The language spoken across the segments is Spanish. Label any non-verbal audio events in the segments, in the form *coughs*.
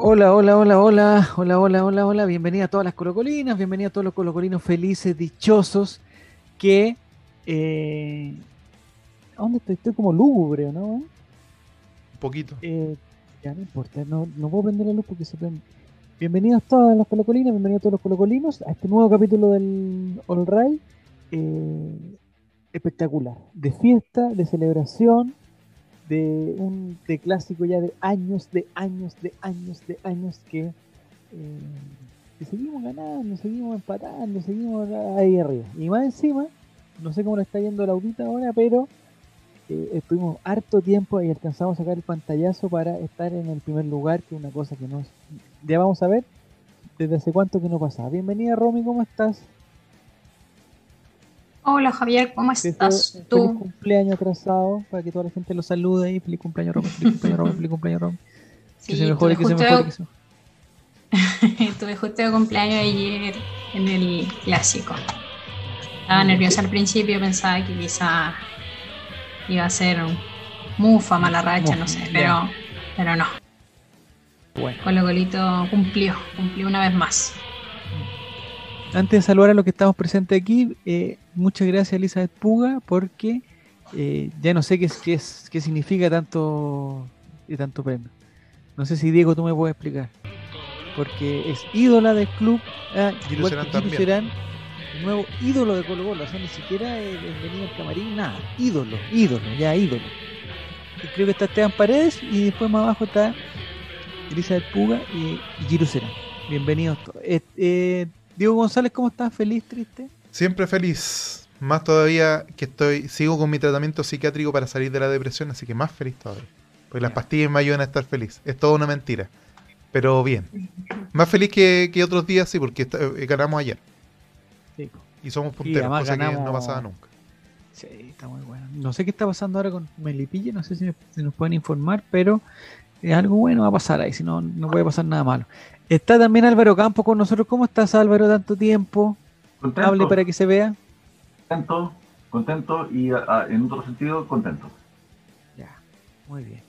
Hola, hola, hola, hola, hola, hola, hola, hola. Bienvenida a todas las colocolinas, bienvenida a todos los colocolinos felices, dichosos, que... Eh... ¿A dónde estoy? Estoy como lúgubre, ¿no? Un poquito. Eh, ya no importa, no, no puedo prender la luz porque se prende. Bienvenidos todas las colocolinas, bienvenidos todos los colocolinos a este nuevo capítulo del All Right. Eh, espectacular, de fiesta, de celebración, de un de clásico ya de años, de años, de años, de años que, eh, que seguimos ganando, seguimos empatando, seguimos ahí arriba. Y más encima, no sé cómo le está yendo la audita ahora, pero eh, estuvimos harto tiempo y alcanzamos a sacar el pantallazo para estar en el primer lugar, que es una cosa que nos ya vamos a ver desde hace cuánto que no pasaba. Bienvenida Romy, ¿cómo estás? Hola Javier, ¿cómo estás tú? Feliz cumpleaños atrasado para que toda la gente lo salude y feliz cumpleaños Romy, feliz cumpleaños Romy, feliz cumpleaños. Sí, que se mejore, que se mejore, que se Tuve justo de cumpleaños ayer en el clásico. Estaba nerviosa al principio, pensaba que quizá iba a ser mufa, mala racha, no sé, pero, pero no. Bueno. Colo Colito cumplió, cumplió una vez más. Antes de saludar a los que estamos presentes aquí, eh, muchas gracias Elizabeth Puga, porque eh, ya no sé qué, qué, qué significa tanto, tanto premio. No sé si Diego tú me puedes explicar. Porque es ídola del club, ah, Giro Serán también. Serán, el nuevo ídolo de Colo Colo, o sea, ni siquiera el, el venido al camarín, nada, ídolo, ídolo, ya ídolo. Y creo que está Esteban Paredes y después más abajo está Elizabeth Puga y, y Giro Serán. Bienvenidos todos. Eh, eh, Diego González, ¿cómo estás? ¿Feliz, triste? Siempre feliz. Más todavía que estoy, sigo con mi tratamiento psiquiátrico para salir de la depresión, así que más feliz todavía. Porque las pastillas me ayudan a estar feliz. Es toda una mentira. Pero bien. Más feliz que, que otros días, sí, porque eh, ganamos ayer. Sí. Y somos punteros, cosa que ganamos- no pasaba nunca. Sí, está muy bueno. No sé qué está pasando ahora con Melipilla, no sé si, si nos pueden informar, pero eh, algo bueno va a pasar ahí, si no, no puede pasar nada malo. Está también Álvaro Campos con nosotros. ¿Cómo estás, Álvaro, tanto tiempo? Contento, Hable para que se vea. contento, contento y ah, en otro sentido contento. Ya, muy bien.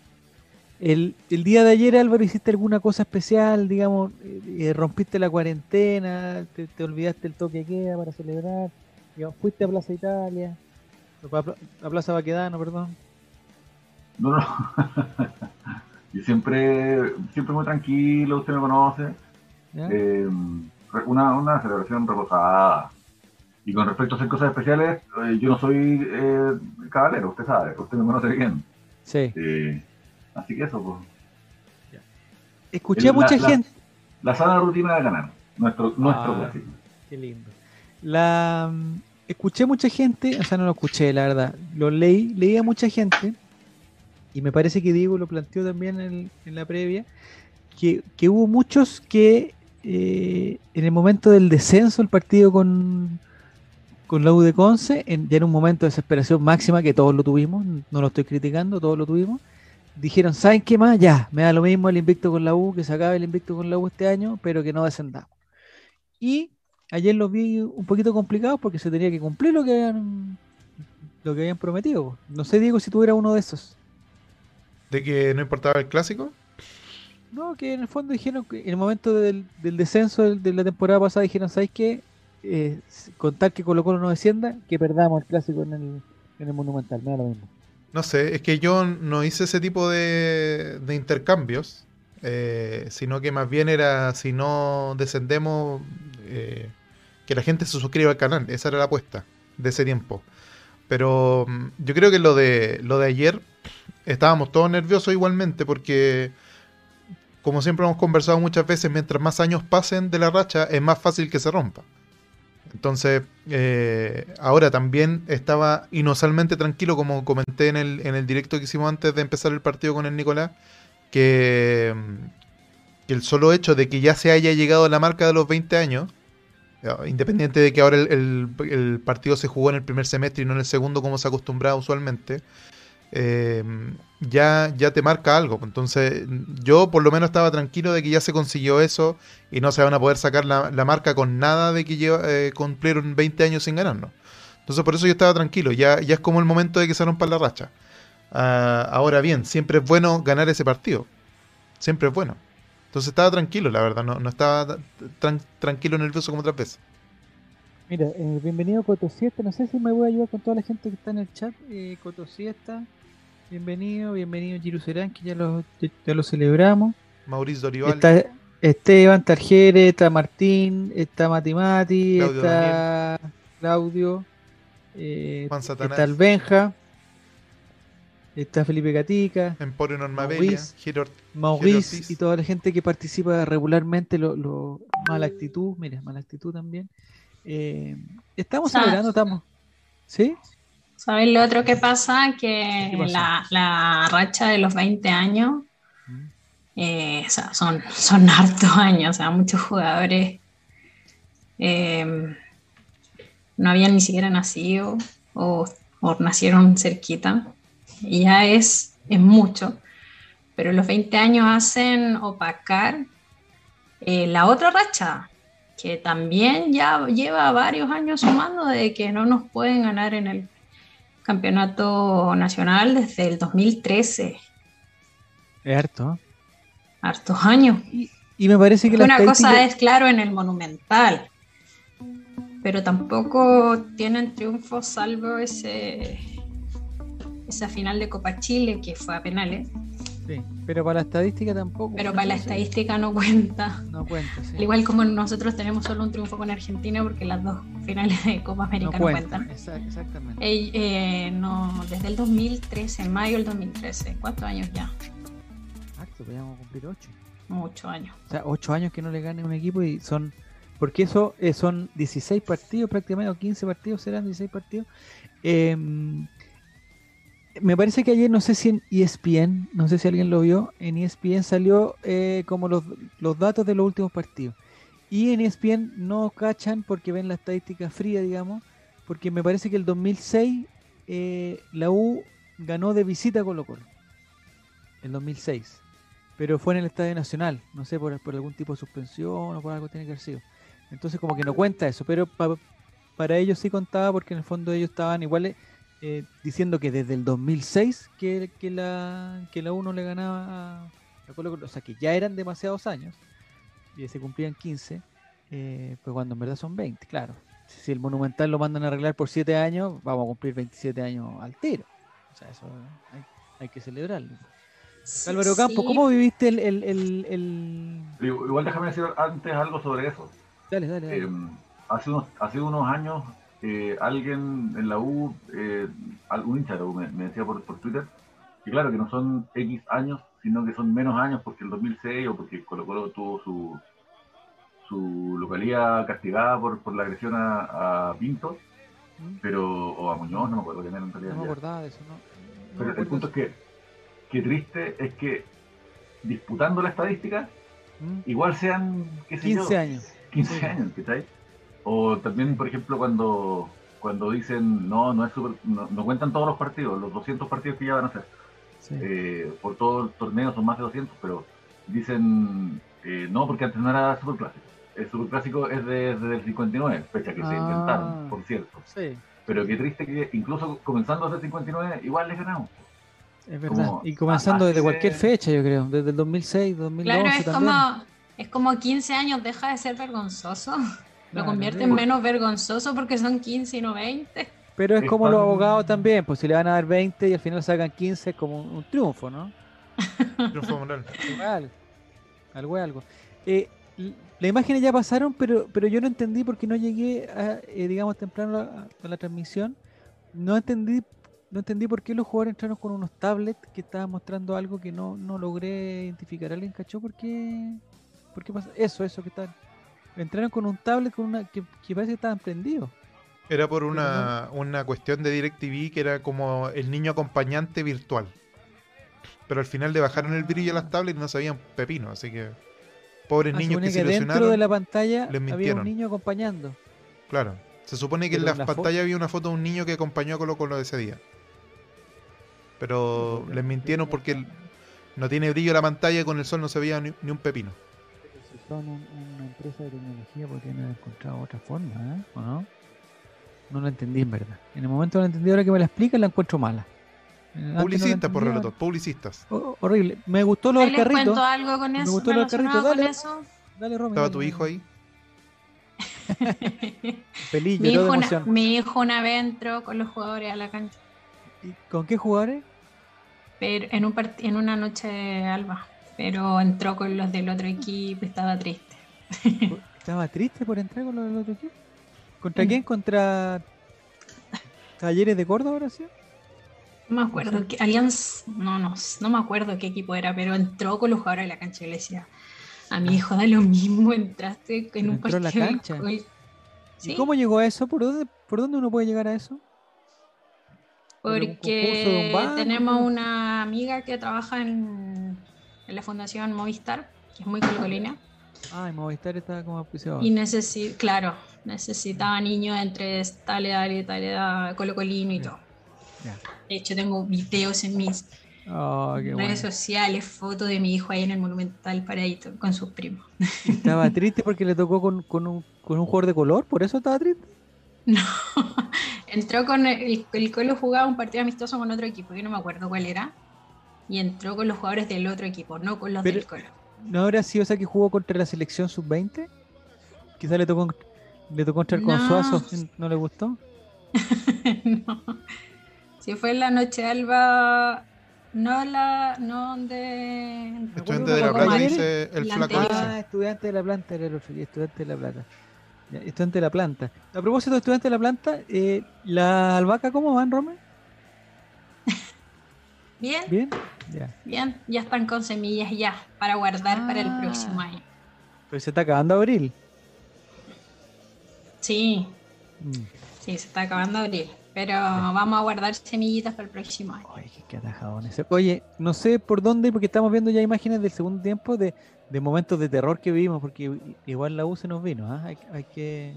El, el día de ayer, Álvaro, ¿hiciste alguna cosa especial? Digamos, eh, eh, rompiste la cuarentena, te, te olvidaste el toque de queda para celebrar, digamos, fuiste a Plaza Italia, a Plaza Baquedano, perdón. No, no. *laughs* y siempre, siempre muy tranquilo, usted me conoce. Eh, una, una celebración reposada. Y con respecto a hacer cosas especiales, eh, yo no soy eh, caballero, usted sabe, usted me conoce bien. Sí. Eh, así que eso, pues. Escuché a mucha la- la- gente. La sana rutina de ganar, nuestro, nuestro Ah. Qué lindo. La mm, escuché mucha gente, o sea, no lo escuché, la verdad. Lo leí, leí a mucha gente, y me parece que Diego lo planteó también en, en la previa, que, que hubo muchos que eh, en el momento del descenso, el partido con, con la U de Conce, en, ya en un momento de desesperación máxima, que todos lo tuvimos, no lo estoy criticando, todos lo tuvimos, dijeron, ¿saben qué más? Ya, me da lo mismo el invicto con la U, que se acabe el invicto con la U este año, pero que no descendamos. Y ayer los vi un poquito complicados porque se tenía que cumplir lo que habían, lo que habían prometido. No sé, Diego, si eras uno de esos. De que no importaba el clásico. No, que en el fondo dijeron que en el momento del, del descenso de la temporada pasada dijeron, ¿sabes qué? Eh, con tal que Colo Colo no descienda, que perdamos el clásico en el, en el Monumental, me da lo mismo. No sé, es que yo no hice ese tipo de, de intercambios, eh, sino que más bien era, si no descendemos, eh, que la gente se suscriba al canal. Esa era la apuesta de ese tiempo. Pero mm, yo creo que lo de, lo de ayer, estábamos todos nerviosos igualmente, porque como siempre hemos conversado muchas veces, mientras más años pasen de la racha, es más fácil que se rompa. Entonces, eh, ahora también estaba inusualmente tranquilo, como comenté en el, en el directo que hicimos antes de empezar el partido con el Nicolás, que, que el solo hecho de que ya se haya llegado a la marca de los 20 años, independiente de que ahora el, el- el partido se jugó en el primer semestre y no en el segundo como se acostumbraba usualmente, eh, ya, ya te marca algo. Entonces, yo por lo menos estaba tranquilo de que ya se consiguió eso y no se van a poder sacar la, la marca con nada de que eh, cumplieron 20 años sin ganarnos. Entonces, por eso yo estaba tranquilo. Ya, ya es como el momento de que se rompa la racha. Ah, ahora bien, siempre es bueno ganar ese partido. Siempre es bueno. Entonces estaba tranquilo, la verdad, no, no estaba tan tranquilo, nervioso como otras veces. Mira, eh, bienvenido Coto Siesta. No sé si me voy a ayudar con toda la gente que está en el chat. Eh, Coto Siesta, bienvenido, bienvenido Giru Serán, que ya lo, ya lo celebramos. Mauricio Dorival. Está Esteban Tarjere, está Martín, está Matimati, está Claudio, eh, está el Benja, está Felipe Gatica, Emporio Normabella, Maurice y toda la gente que participa regularmente, lo, lo mala actitud, mira, mala actitud también. Eh, estamos celebrando, estamos. ¿Sí? ¿Sabes lo otro que pasa? Que la, la, racha de los 20 años eh, son, son *laughs* hartos años, o sea, muchos jugadores eh, no habían ni siquiera nacido o, nacieron cerquita, y ya es, es mucho, pero los 20 años hacen opacar eh, la otra racha, que también ya lleva varios años sumando de que no nos pueden ganar en el campeonato nacional desde el 2013. Es harto hartos años. Y, me parece que Una cosa es, claro, en el Monumental, pero tampoco tienen triunfos salvo ese esa final de Copa Chile que fue a penales. Sí, pero para la estadística tampoco. Pero para la estadística no cuenta. No cuenta, Al igual como nosotros tenemos solo un triunfo con Argentina porque las dos finales de Copa América no, cuentan. Exactamente. Eh, no, desde el 2013, en mayo del 2013, cuatro años ya podríamos cumplir 8. Ocho años. O sea, 8 años que no le gane un equipo y son. Porque eso eh, son 16 partidos prácticamente, o 15 partidos serán 16 partidos. Em, me parece que ayer, no sé si en ESPN, no sé si alguien lo vio, en ESPN salió eh, como los, los datos de los últimos partidos. Y en ESPN no cachan porque ven la estadística fría, digamos, porque me parece que el 2006 eh, la U ganó de visita a Colo Colo. El 2006 pero fue en el Estadio Nacional, no sé, por, algún tipo de suspensión o por algo tiene que haber sido. Entonces como que no cuenta eso, pero para ellos sí contaba porque en el fondo ellos estaban iguales eh, diciendo que desde el 2006 que, que, la, que la 1 le ganaba a, Colo Colo, o sea que ya eran demasiados años y se cumplían 15, eh, pues cuando en verdad son 20, claro. Si el Monumental lo mandan a arreglar por 7 años, vamos a cumplir 27 años al tiro. O sea, eso hay, hay que celebrarlo. Álvaro Campo, ¿cómo viviste el, el, Igual déjame decir antes algo sobre eso. Dale, dale. Em, hace, unos, hace unos años eh, alguien en la U, eh, algún hincha me, decía por, Twitter, que claro, que no son X años, sino que son menos años porque el 2006 o porque Colo Colo tuvo su, su localidad castigada por, por la agresión a, Pinto, ¿Mm? pero, o a Muñoz, no me acuerdo quién era en realidad. No me acordaba de eso, ¿no? pero el punto es que qué triste es que disputando la estadística, ¿Mm? igual sean, qué sé 15 años. 15 años, ¿qué O también, por ejemplo, cuando, cuando dicen, no, no es super, no, cuentan todos los partidos, los 200 partidos que ya van a hacer. Eh, por todo el torneo son más de 200, pero dicen, eh, no, porque antes no era superclásico. El superclásisico es desde el 59, fecha que se ah. inventaron, por cierto. Pero qué triste que incluso comenzando desde el 59, igual les ganamos. Es verdad. y comenzando desde cualquier fecha, yo creo. Desde el 2006, 2012 Claro, es como, es como 15 años deja de ser vergonzoso. Lo convierte en menos vergonzoso porque son 15 y no 20. Pero es, como los abogados también, pues si le van a dar 20 y al final sacan 15 es como un, triunfo, ¿no? *laughs* triunfo moral. Algo es algo. Eh, las imágenes ya pasaron, pero, pero yo no entendí porque no llegué, a, eh, digamos, temprano a la transmisión. No entendí no entendí por qué los jugadores entraron con unos tablets que estaban mostrando algo que no, no logré identificar. ¿Alguien cachó por qué? ¿Por qué pasa? Eso, eso que están. Entraron con un tablet con una que, parece que estaban prendidos. Era por una, una cuestión de DirecTV que era como el niño acompañante virtual. Pero al final le bajaron el brillo a las tablets y no sabían pepino, así que pobres ah, niños que, se dentro de la pantalla había un niño acompañando. Claro. Se supone que en la, pantalla había una foto de un niño que acompañó a Colo Colo ese día. Pero les mintieron porque no tiene brillo la pantalla y con el sol no se veía ni, un pepino. Si son una empresa de tecnología podrían haber encontrado otra forma, ¿eh? ¿o no? No lo entendí en verdad. En el momento lo entendí, ahora que me la explican la encuentro mala. Publicistas, por relato, publicistas. horrible. Me gustó lo del carrito. cuento algo con eso. Me gustó lo del carrito. Dale, dale, ¿Estaba tu hijo ahí? *laughs* Feliz, mi, hijo una, mi hijo una vez entró con los jugadores a la cancha. ¿Y con qué jugadores? Pero en, un en una noche de alba. Pero entró con los del otro equipo estaba triste. *laughs* ¿Estaba triste por entrar con los del otro equipo? ¿Contra mm. quién? ¿Contra Talleres de Córdoba ahora sí? No me acuerdo. ¿qué, Alianza, no, no, no me acuerdo qué equipo era, pero entró con los jugadores de la cancha y le decía, a mi hijo da lo mismo, *laughs* entraste en un partido. la cancha. ¿Y cómo llegó a eso? ¿Por dónde, ¿Por dónde uno puede llegar a eso? Porque tenemos una amiga que trabaja en, en la Fundación Movistar, que es muy colocolina. Ah, Movistar está como auspiciado. Y necesita, claro, necesitaba niños entre tal edad y tal edad, colocolino y todo. De hecho, tengo videos en mis oh, redes sociales, fotos de mi hijo ahí en el Monumental Paradito con sus primos. ¿Estaba *laughs* triste porque le tocó con, con, un, con un jugador de color? ¿Por eso estaba triste? No, *laughs* entró con el, el Colo jugaba un partido amistoso con otro equipo, yo no me acuerdo cuál era, y entró con los jugadores del otro equipo, no con los del Colo. ¿No habrá sido esa que jugó contra la selección sub-20? Quizá le tocó, le tocó entrar con Suazo, ¿no le gustó? *laughs* no. Si fue en la noche alba, no la, no de... Estudiante de la Plata, dice el flaco. Ah, estudiante de la planta, era el estudiante de la Plata. estudiante de la planta. A propósito de estudiante de la planta, eh, ¿la albahaca cómo van, Rome? *laughs* Bien. Bien. Bien, ya están con semillas ya para guardar para el ah. próximo año. Pero se está acabando abril. Sí. Mm. Sí, se está acabando abril. Pero vamos a guardar semillitas para el próximo año. Ay, qué Oye, no sé por dónde, porque estamos viendo ya imágenes del segundo tiempo de, momentos de terror que vivimos, porque igual la U se nos vino. ¿ah? Hay, que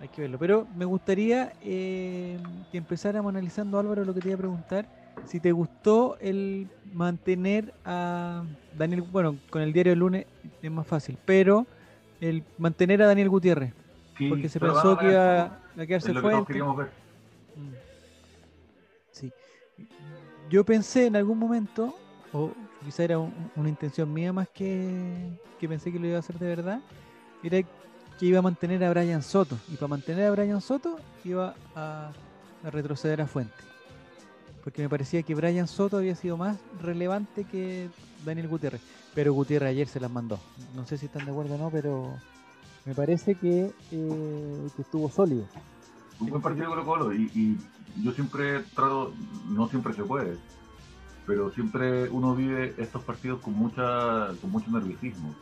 hay que verlo. Pero me gustaría eh, que empezáramos analizando, Álvaro, lo que te iba a preguntar. Si te gustó el mantener a Daniel, bueno, con el diario del lunes es más fácil, pero el mantener a Daniel Gutiérrez porque se pensó que iba a quedarse fuerte. Mm. Sí. Yo pensé en algún momento, o quizá era una intención mía más que, que pensé que lo iba a hacer de verdad, era que iba a mantener a Brian Soto. Y para mantener a Brian Soto iba a, a retroceder a Fuente. Porque me parecía que Brian Soto había sido más relevante que Daniel Gutiérrez. Pero Gutiérrez ayer se las mandó. No sé si están de acuerdo o no, pero me parece que, eh, estuvo sólido. Un buen partido Colo Colo y, y, yo siempre trato, no siempre se puede, pero siempre uno vive estos partidos con mucha con mucho nerviosismo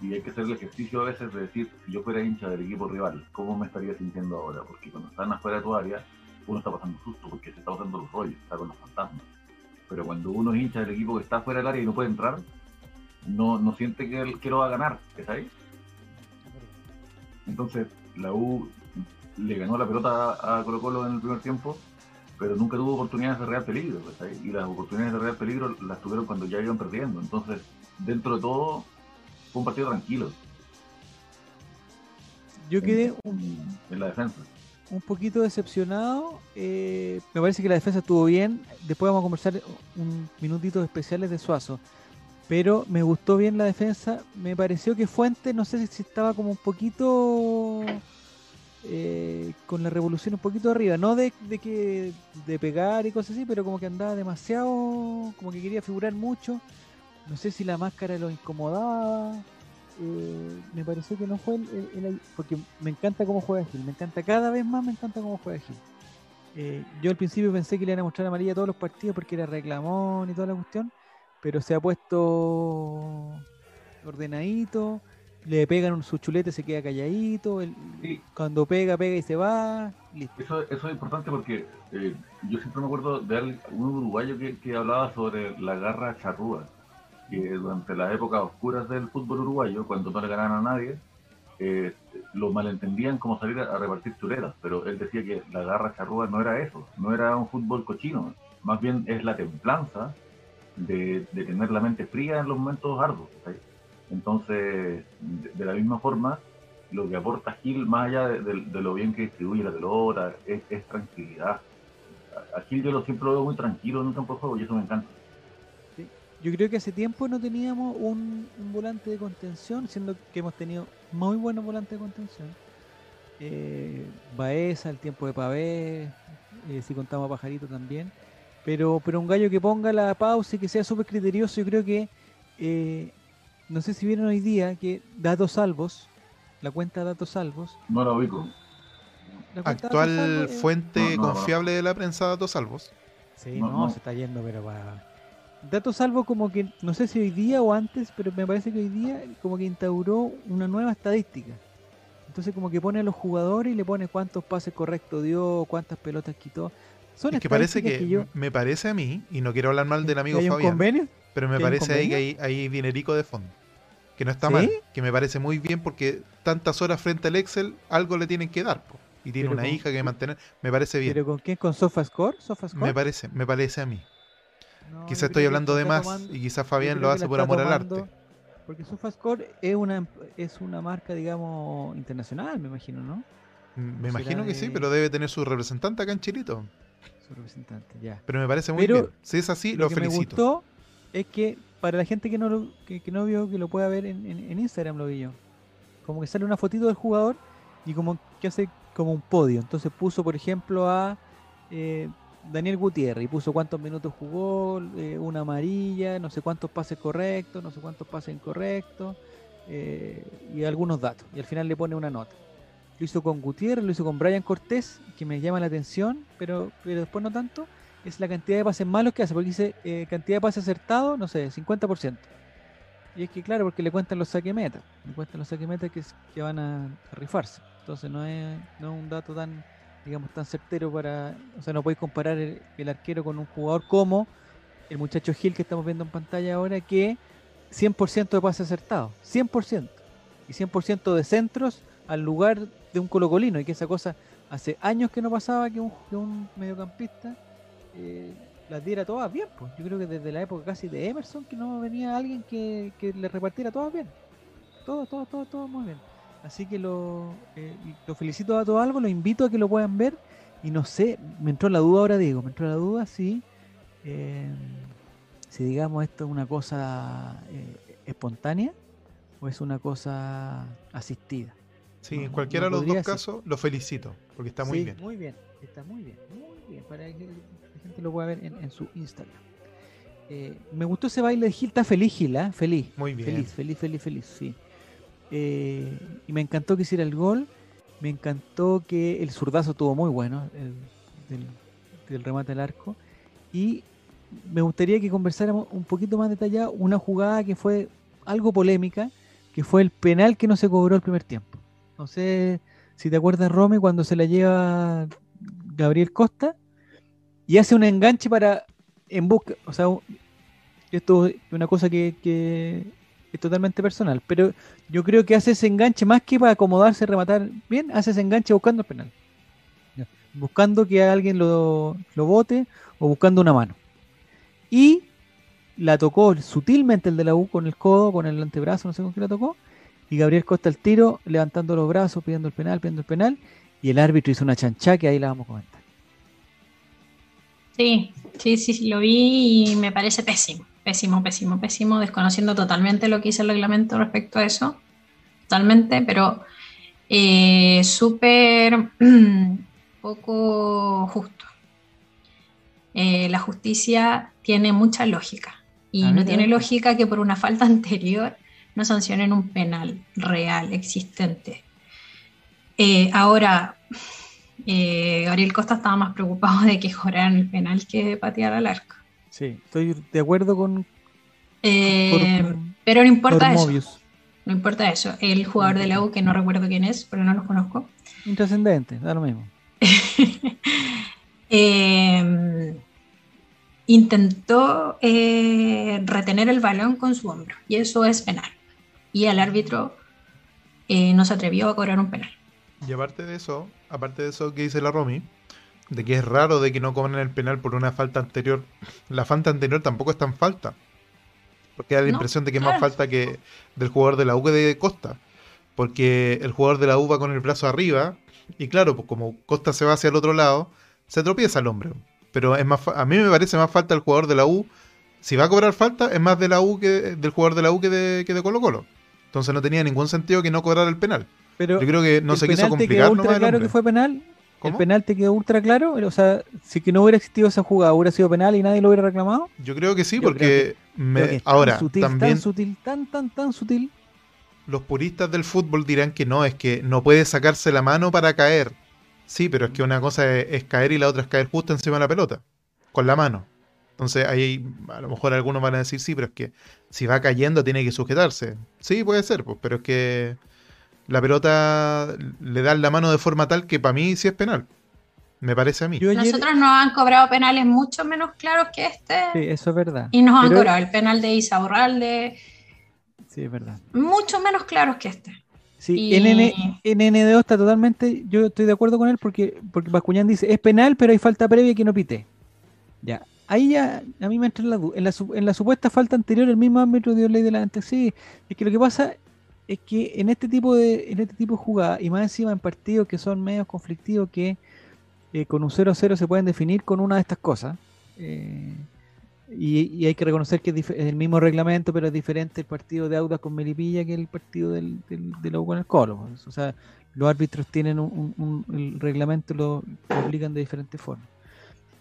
y hay que hacer el ejercicio a veces de decir, si yo fuera hincha del equipo rival, ¿cómo me estaría sintiendo ahora? Porque cuando están afuera de tu área, uno está pasando susto porque se está pasando los rollos, está con los fantasmas. Pero cuando uno es hincha del equipo que está fuera del área y no puede entrar, no, no siente que, que lo va a ganar, ¿está ahí? Entonces, la U le ganó la pelota a Colo Colo en el primer tiempo, pero nunca tuvo oportunidades de real peligro. Y las oportunidades de real peligro las tuvieron cuando ya iban perdiendo. Entonces, dentro de todo, fue un partido tranquilo. Yo quedé en la defensa. Un poquito decepcionado. Eh, me parece que la defensa estuvo bien. Después vamos a conversar un minutito especiales de Suazo pero me gustó bien la defensa. Me pareció que Fuente, no sé si estaba como un poquito eh, con la revolución un poquito arriba, no de, que de pegar y cosas así, pero como que andaba demasiado, como que quería figurar mucho. No sé si la máscara lo incomodaba. Eh, me pareció que no fue el, porque me encanta cómo juega Gil, me encanta cada vez más, me encanta cómo juega Gil. Eh, yo al principio pensé que le iban a mostrar amarilla a todos los partidos porque era reclamón y toda la cuestión pero se ha puesto ordenadito, le pegan su chulete, se queda calladito, cuando pega, pega y se va. Eso, eso es importante porque eh, yo siempre me acuerdo de un uruguayo que, hablaba sobre la garra charrúa, que durante las épocas oscuras del fútbol uruguayo, cuando no le ganaban a nadie, eh, lo malentendían como salir a, repartir chuletas, pero él decía que la garra charrúa no era eso, no era un fútbol cochino, más bien es la templanza de, tener la mente fría en los momentos arduos. Entonces, de, la misma forma, lo que aporta Gil, más allá de, lo bien que distribuye la pelota, es, tranquilidad. a Gil yo lo siempre veo muy tranquilo en un campo de juego y eso me encanta. Yo creo que hace tiempo no teníamos un, volante de contención, siendo que hemos tenido muy buenos volantes de contención. Eh, Baeza, el tiempo de Pavé, eh, si contamos a Pajarito también. Pero, pero un gallo que ponga la pausa y que sea súper criterioso, yo creo que, eh, no sé si vieron hoy día que Datos Salvos, la cuenta Datos Salvos. No la ubico. Actual fuente confiable de la prensa Datos Salvos. Sí, no, se está yendo, pero para Dato salvo como que, no sé si hoy día o antes, pero me parece que hoy día como que instauró una nueva estadística. Entonces como que pone a los jugadores y le pone cuántos pases correctos dio, cuántas pelotas quitó. Son es que parece que, me parece a mí, y no quiero hablar mal del amigo Fabián, pero me parece ahí que hay, hay, dinerico de fondo. Que no está mal, que me parece muy bien porque tantas horas frente al Excel, algo le tienen que dar. Y tiene una hija que mantener, me parece bien. ¿Pero con qué? ¿Con SofaScore? ¿SofaScore? Me parece, me parece a mí. Quizás estoy hablando de más y quizás Fabián lo hace por amor al arte. Porque SofaScore es una, es una marca, digamos, internacional, me imagino, ¿no? Mm, me imagino que sí, pero debe tener su representante acá en Chilito. Su representante, ya. Pero me parece muy bien. Si es así, lo, que felicito. Me gustó es que para la gente que no, lo, que, no vio, que lo pueda ver en, en, Instagram, lo vi yo. Como que sale una fotito del jugador y como que hace como un podio. Entonces puso, por ejemplo, a eh, Daniel Gutiérrez y puso cuántos minutos jugó, eh, una amarilla, no sé cuántos pases correctos, no sé cuántos pases incorrectos eh, y algunos datos. Y al final le pone una nota. Lo hizo con Gutiérrez, lo hizo con Brian Cortés, que me llama la atención, pero, pero después no tanto. Es la cantidad de pases malos que hace, porque dice eh, cantidad de pases acertados, no sé, 50%. Y es que claro, porque le cuentan los saque meta, le cuentan los saque meta que, que van a, rifarse. Entonces no es, no es un dato tan digamos, tan certero para. O sea, no podéis comparar el, arquero con un jugador como el muchacho Gil que estamos viendo en pantalla ahora, que 100% de pases acertados, 100%. Y 100% de centros al lugar de un colocolino, y que esa cosa hace años que no pasaba que un, un mediocampista eh, las diera todas bien. Pues. Yo creo que desde la época casi de Emerson que no venía alguien que, que le repartiera todas bien. Todo, todo, todo, todo muy bien. Así que lo, eh, lo felicito a todo algo, lo invito a que lo puedan ver. Y no sé, me entró la duda ahora, Diego, me entró la duda si, eh, si digamos esto es una cosa eh, espontánea o es una cosa asistida. Sí, en cualquiera de los dos casos lo felicito, porque está muy bien. Muy bien, está muy bien, muy bien, para que la gente lo pueda ver en, su Instagram. me gustó ese baile de Gil, está feliz Gil, ¿eh? Feliz. Muy bien. Feliz, feliz, feliz, feliz, sí. Eh, y me encantó que hiciera el gol. Me encantó que el zurdazo tuvo muy bueno, el, del, remate al arco. Y me gustaría que conversáramos un poquito más detallado una jugada que fue algo polémica, que fue el penal que no se cobró el primer tiempo. No sé si te acuerdas, Rome, cuando se la lleva Gabriel Costa y hace un enganche para en busca, o sea, esto es una cosa que, que es totalmente personal. Pero yo creo que hace ese enganche más que para acomodarse, rematar bien, hace ese enganche buscando el penal. Buscando que alguien lo, lo bote o buscando una mano. Y la tocó sutilmente el de la U con el codo, con el antebrazo, no sé con qué la tocó. Y Gabriel Costa el tiro, levantando los brazos, pidiendo el penal, pidiendo el penal. Y el árbitro hizo una chancha que ahí la vamos a comentar. Sí, sí, sí, lo vi y me parece pésimo. Pésimo, pésimo, pésimo, desconociendo totalmente lo que dice el reglamento respecto a eso. Totalmente, pero eh, súper *clears throat* poco justo. Eh, la justicia tiene mucha lógica y no tiene lógica que por una falta *laughs* anterior no sancionen un penal real, existente. Eh, ahora, Gabriel Costa estaba más preocupado de que joraran el penal que de patear al arco. Sí, estoy de acuerdo con. Eh, pero no importa eso. No importa eso. El jugador de la U, que no recuerdo quién es, pero no los conozco. Intrascendente, da lo mismo. *laughs* Eh, intentó eh, retener el balón con su hombro y eso es penal. Y el árbitro no se atrevió a cobrar un penal. Y aparte de eso, aparte de eso que dice la Romy, de que es raro de que no cobren el penal por una falta anterior. La falta anterior tampoco es tan falta. Porque da la impresión de que es más falta que del jugador de la U que de Costa. Porque el jugador de la U va con el brazo arriba. Y claro, pues como Costa se va hacia el otro lado, se tropieza el hombre. pero es más a mí me parece más falta el jugador de la U. Si va a cobrar falta, es más de la U que del jugador de la U que de, que de Colo Colo. Entonces no tenía ningún sentido que no cobrara el penal. Pero Yo creo que no ¿el se quiso te complicar quedó ultra claro que fue penal? ¿Cómo? ¿El penal te quedó ultra claro? O sea, si que no hubiera existido esa jugada, ¿hubiera sido penal y nadie lo hubiera reclamado? Yo creo que sí, Yo porque me- que es tan ahora sutil, también tan sutil, tan, tan, tan sutil. los puristas del fútbol dirán que no, es que no puede sacarse la mano para caer. Sí, pero es que una cosa es, es caer y la otra es caer justo encima de la pelota, con la mano. Entonces ahí a lo mejor algunos van a decir sí, pero es que si va cayendo tiene que sujetarse. Sí, puede ser, pues, pero es que la pelota le da la mano de forma tal que para mí sí es penal. Me parece a mí. Yo ayer- Nosotros nos han cobrado penales mucho menos claros que este Sí, eso es verdad. y nos han cobrado el penal de Isaurralde Sí, es verdad. mucho menos claros que este. Sí, Y- NN, NNDO está totalmente, yo estoy de acuerdo con él porque, porque Bascuñán dice, es penal, pero hay falta previa que no pite. Ya, ahí ya a mí me entra la duda. En la, su- en la supuesta falta anterior, el mismo ámbito dio ley delante. Sí, es que lo que pasa es que en este tipo de, en este tipo de jugadas, y más encima en partidos que son medios conflictivos, que eh, con un 0-0 se pueden definir con una de estas cosas. eh, y, hay que reconocer que es, el mismo reglamento, pero es diferente el partido de Audas con Melipilla que el partido del, del, de la U con el Colo. O sea, los árbitros tienen un, un- reglamento lo, lo aplican de diferentes formas.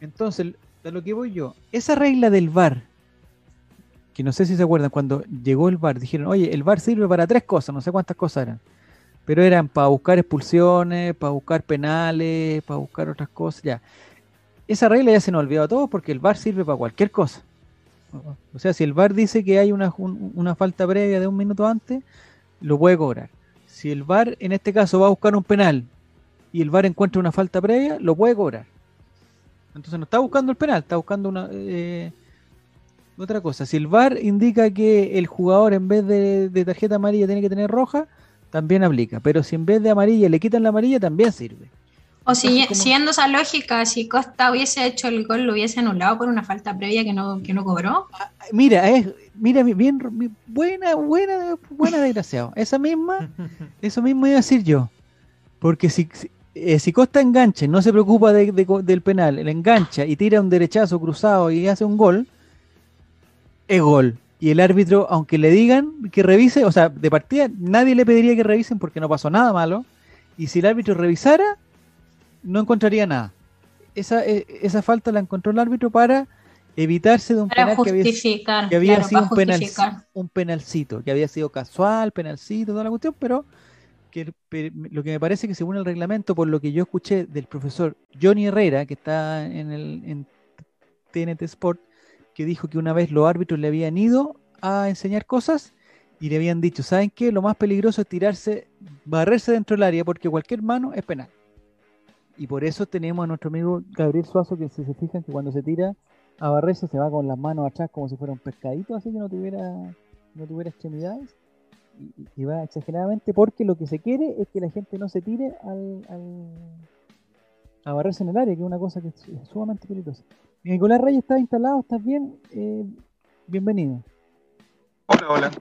Entonces, a lo que voy yo, esa regla del VAR, que no sé si se acuerdan, cuando llegó el VAR, dijeron, oye, el VAR sirve para tres cosas, no sé cuántas cosas eran, pero eran para buscar expulsiones, para buscar penales, para buscar otras cosas, ya. Esa regla ya se nos olvidó a todos porque el VAR sirve para cualquier cosa. O sea, si el VAR dice que hay una, un- una falta previa de un minuto antes, lo puede cobrar. Si el VAR en este caso va a buscar un penal y el VAR encuentra una falta previa, lo puede cobrar. Entonces no está buscando el penal, está buscando una eh, otra cosa. Si el VAR indica que el jugador en vez de, de tarjeta amarilla tiene que tener roja, también aplica. Pero si en vez de amarilla le quitan la amarilla, también sirve. O si, Entonces, como- siguiendo esa lógica, si Costa hubiese hecho el gol, lo hubiese anulado por una falta previa que no, que no cobró. Mira, es, mira, bien, bien- buena, buena, buena desgraciado. Esa misma, *laughs* eso mismo iba a decir yo. Porque si, si, eh, si Costa engancha, y no se preocupa de- de co- del penal, le engancha y tira un derechazo cruzado y hace un gol, es gol. Y el árbitro, aunque le digan que revise, o sea, de partida nadie le pediría que revisen porque no pasó nada malo. Y si el árbitro revisara, no encontraría nada. Esa, eh, esa falta la encontró el árbitro para evitarse de un Para penal que había, que había claro, sido un, penal, un penalcito, que había sido casual, penalcito, toda la cuestión, pero que lo que me parece que según el reglamento, por lo que yo escuché del profesor Johnny Herrera, que está en el en TNT Sport, que dijo que una vez los árbitros le habían ido a enseñar cosas y le habían dicho, ¿saben qué? Lo más peligroso es tirarse, barrerse dentro del área, porque cualquier mano es penal. Y por eso tenemos a nuestro amigo Gabriel Suazo, que si se fijan que cuando se tira a barrerse se va con las manos atrás como si fuera un pescadito, así que no tuviera, no tuviera extremidades. Y, va exageradamente porque lo que se quiere es que la gente no se tire al, a barrerse en el área, que es una cosa que es sumamente peligrosa. Nicolás Reyes está instalado, ¿estás bien? Eh, bienvenido. Hola, hola.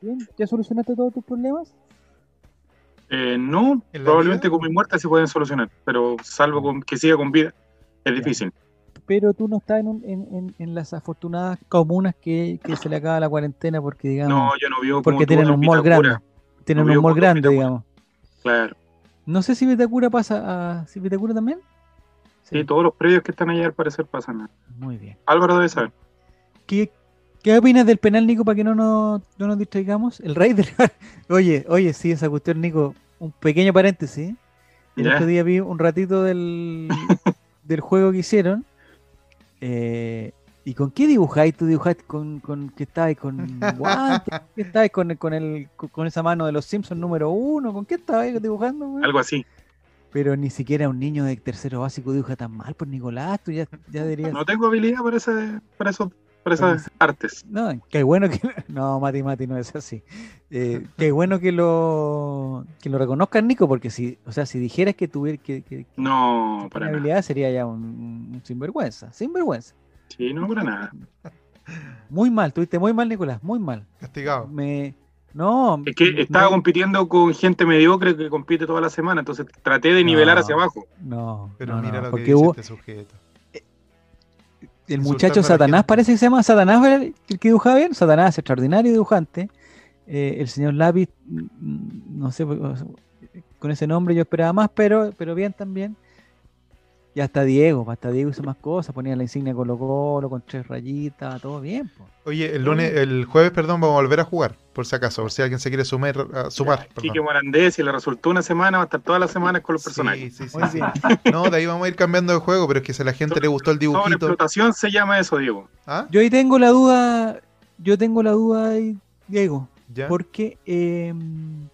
¿Bien? ¿Ya solucionaste todos tus problemas? Eh, no, ¿En la probablemente vida? con mi muerte se pueden solucionar, pero salvo con que siga con vida, es Ya. difícil. Pero tú no estás en, un- en, en- en las afortunadas comunas que, que se le acaba la cuarentena porque, digamos, No, yo no vivo porque tienen en un mall grande. Tienen no un mall grande, digamos. Claro. No sé si Vitacura pasa a... ¿Si Vitacura también? Sí, todos los predios que están allá al parecer pasan. Muy bien. Álvaro debe saber. ¿Qué, qué opinas del penal, Nico, para que no nos, no nos distraigamos? El rey del... *laughs* oye, oye, sí, esa cuestión, Nico, un pequeño paréntesis. El Ya. otro día vi un ratito del, *laughs* del juego que hicieron. eh, ¿Y con qué dibujáis? ¿Tú dibujaste con, con que estabas con *laughs* guantes? ¿Qué estabas con, con, el, con, esa mano de los Simpsons número uno? ¿Con qué estabas dibujando? güey? Algo así. Pero ni siquiera un niño de tercero básico dibuja tan mal, por Nicolás, tú ya, ya deberías... No tengo habilidad para, ese, para, eso, para esas artes. No, qué bueno que... *laughs* No, Mati, Mati, no es así. Eh, qué bueno que lo que lo reconozcan, Nico, porque si, o sea, si dijeras que tuviera que, que, que No, para nada. habilidad sería ya un, un sinvergüenza, sinvergüenza. Sí, no, para nada. Muy mal, tuviste muy mal, Nicolás, muy mal. Castigado. Me, No. Es que estaba compitiendo con gente mediocre que compite toda la semana, entonces traté de nivelar hacia abajo. No, Pero no, mira no, lo porque que dice hubo, este sujeto. el muchacho Satanás, parece que se llama Satanás, el que dibujaba bien. Satanás, extraordinario dibujante. Eh, el señor Lápiz, mm, no sé, con ese nombre yo esperaba más, pero, pero bien también. Y hasta Diego, hasta Diego hizo más cosas, ponía la insignia Colo Colo con tres rayitas, todo bien. po. Oye, el lunes, el jueves, perdón, vamos a volver a jugar, por si acaso, por si alguien se quiere sumar, a- sumar. Quique. Morandés, si le resultó una semana, va a estar todas las semanas con los personajes. Sí, sí, sí. *laughs* No, de ahí vamos a ir cambiando de juego, pero es que si a la gente le gustó el dibujito. Sobreexplotación se llama eso, Diego. ¿Ah? Yo ahí tengo la duda, yo tengo la duda ahí, Diego, ¿Ya? porque eh, ayer-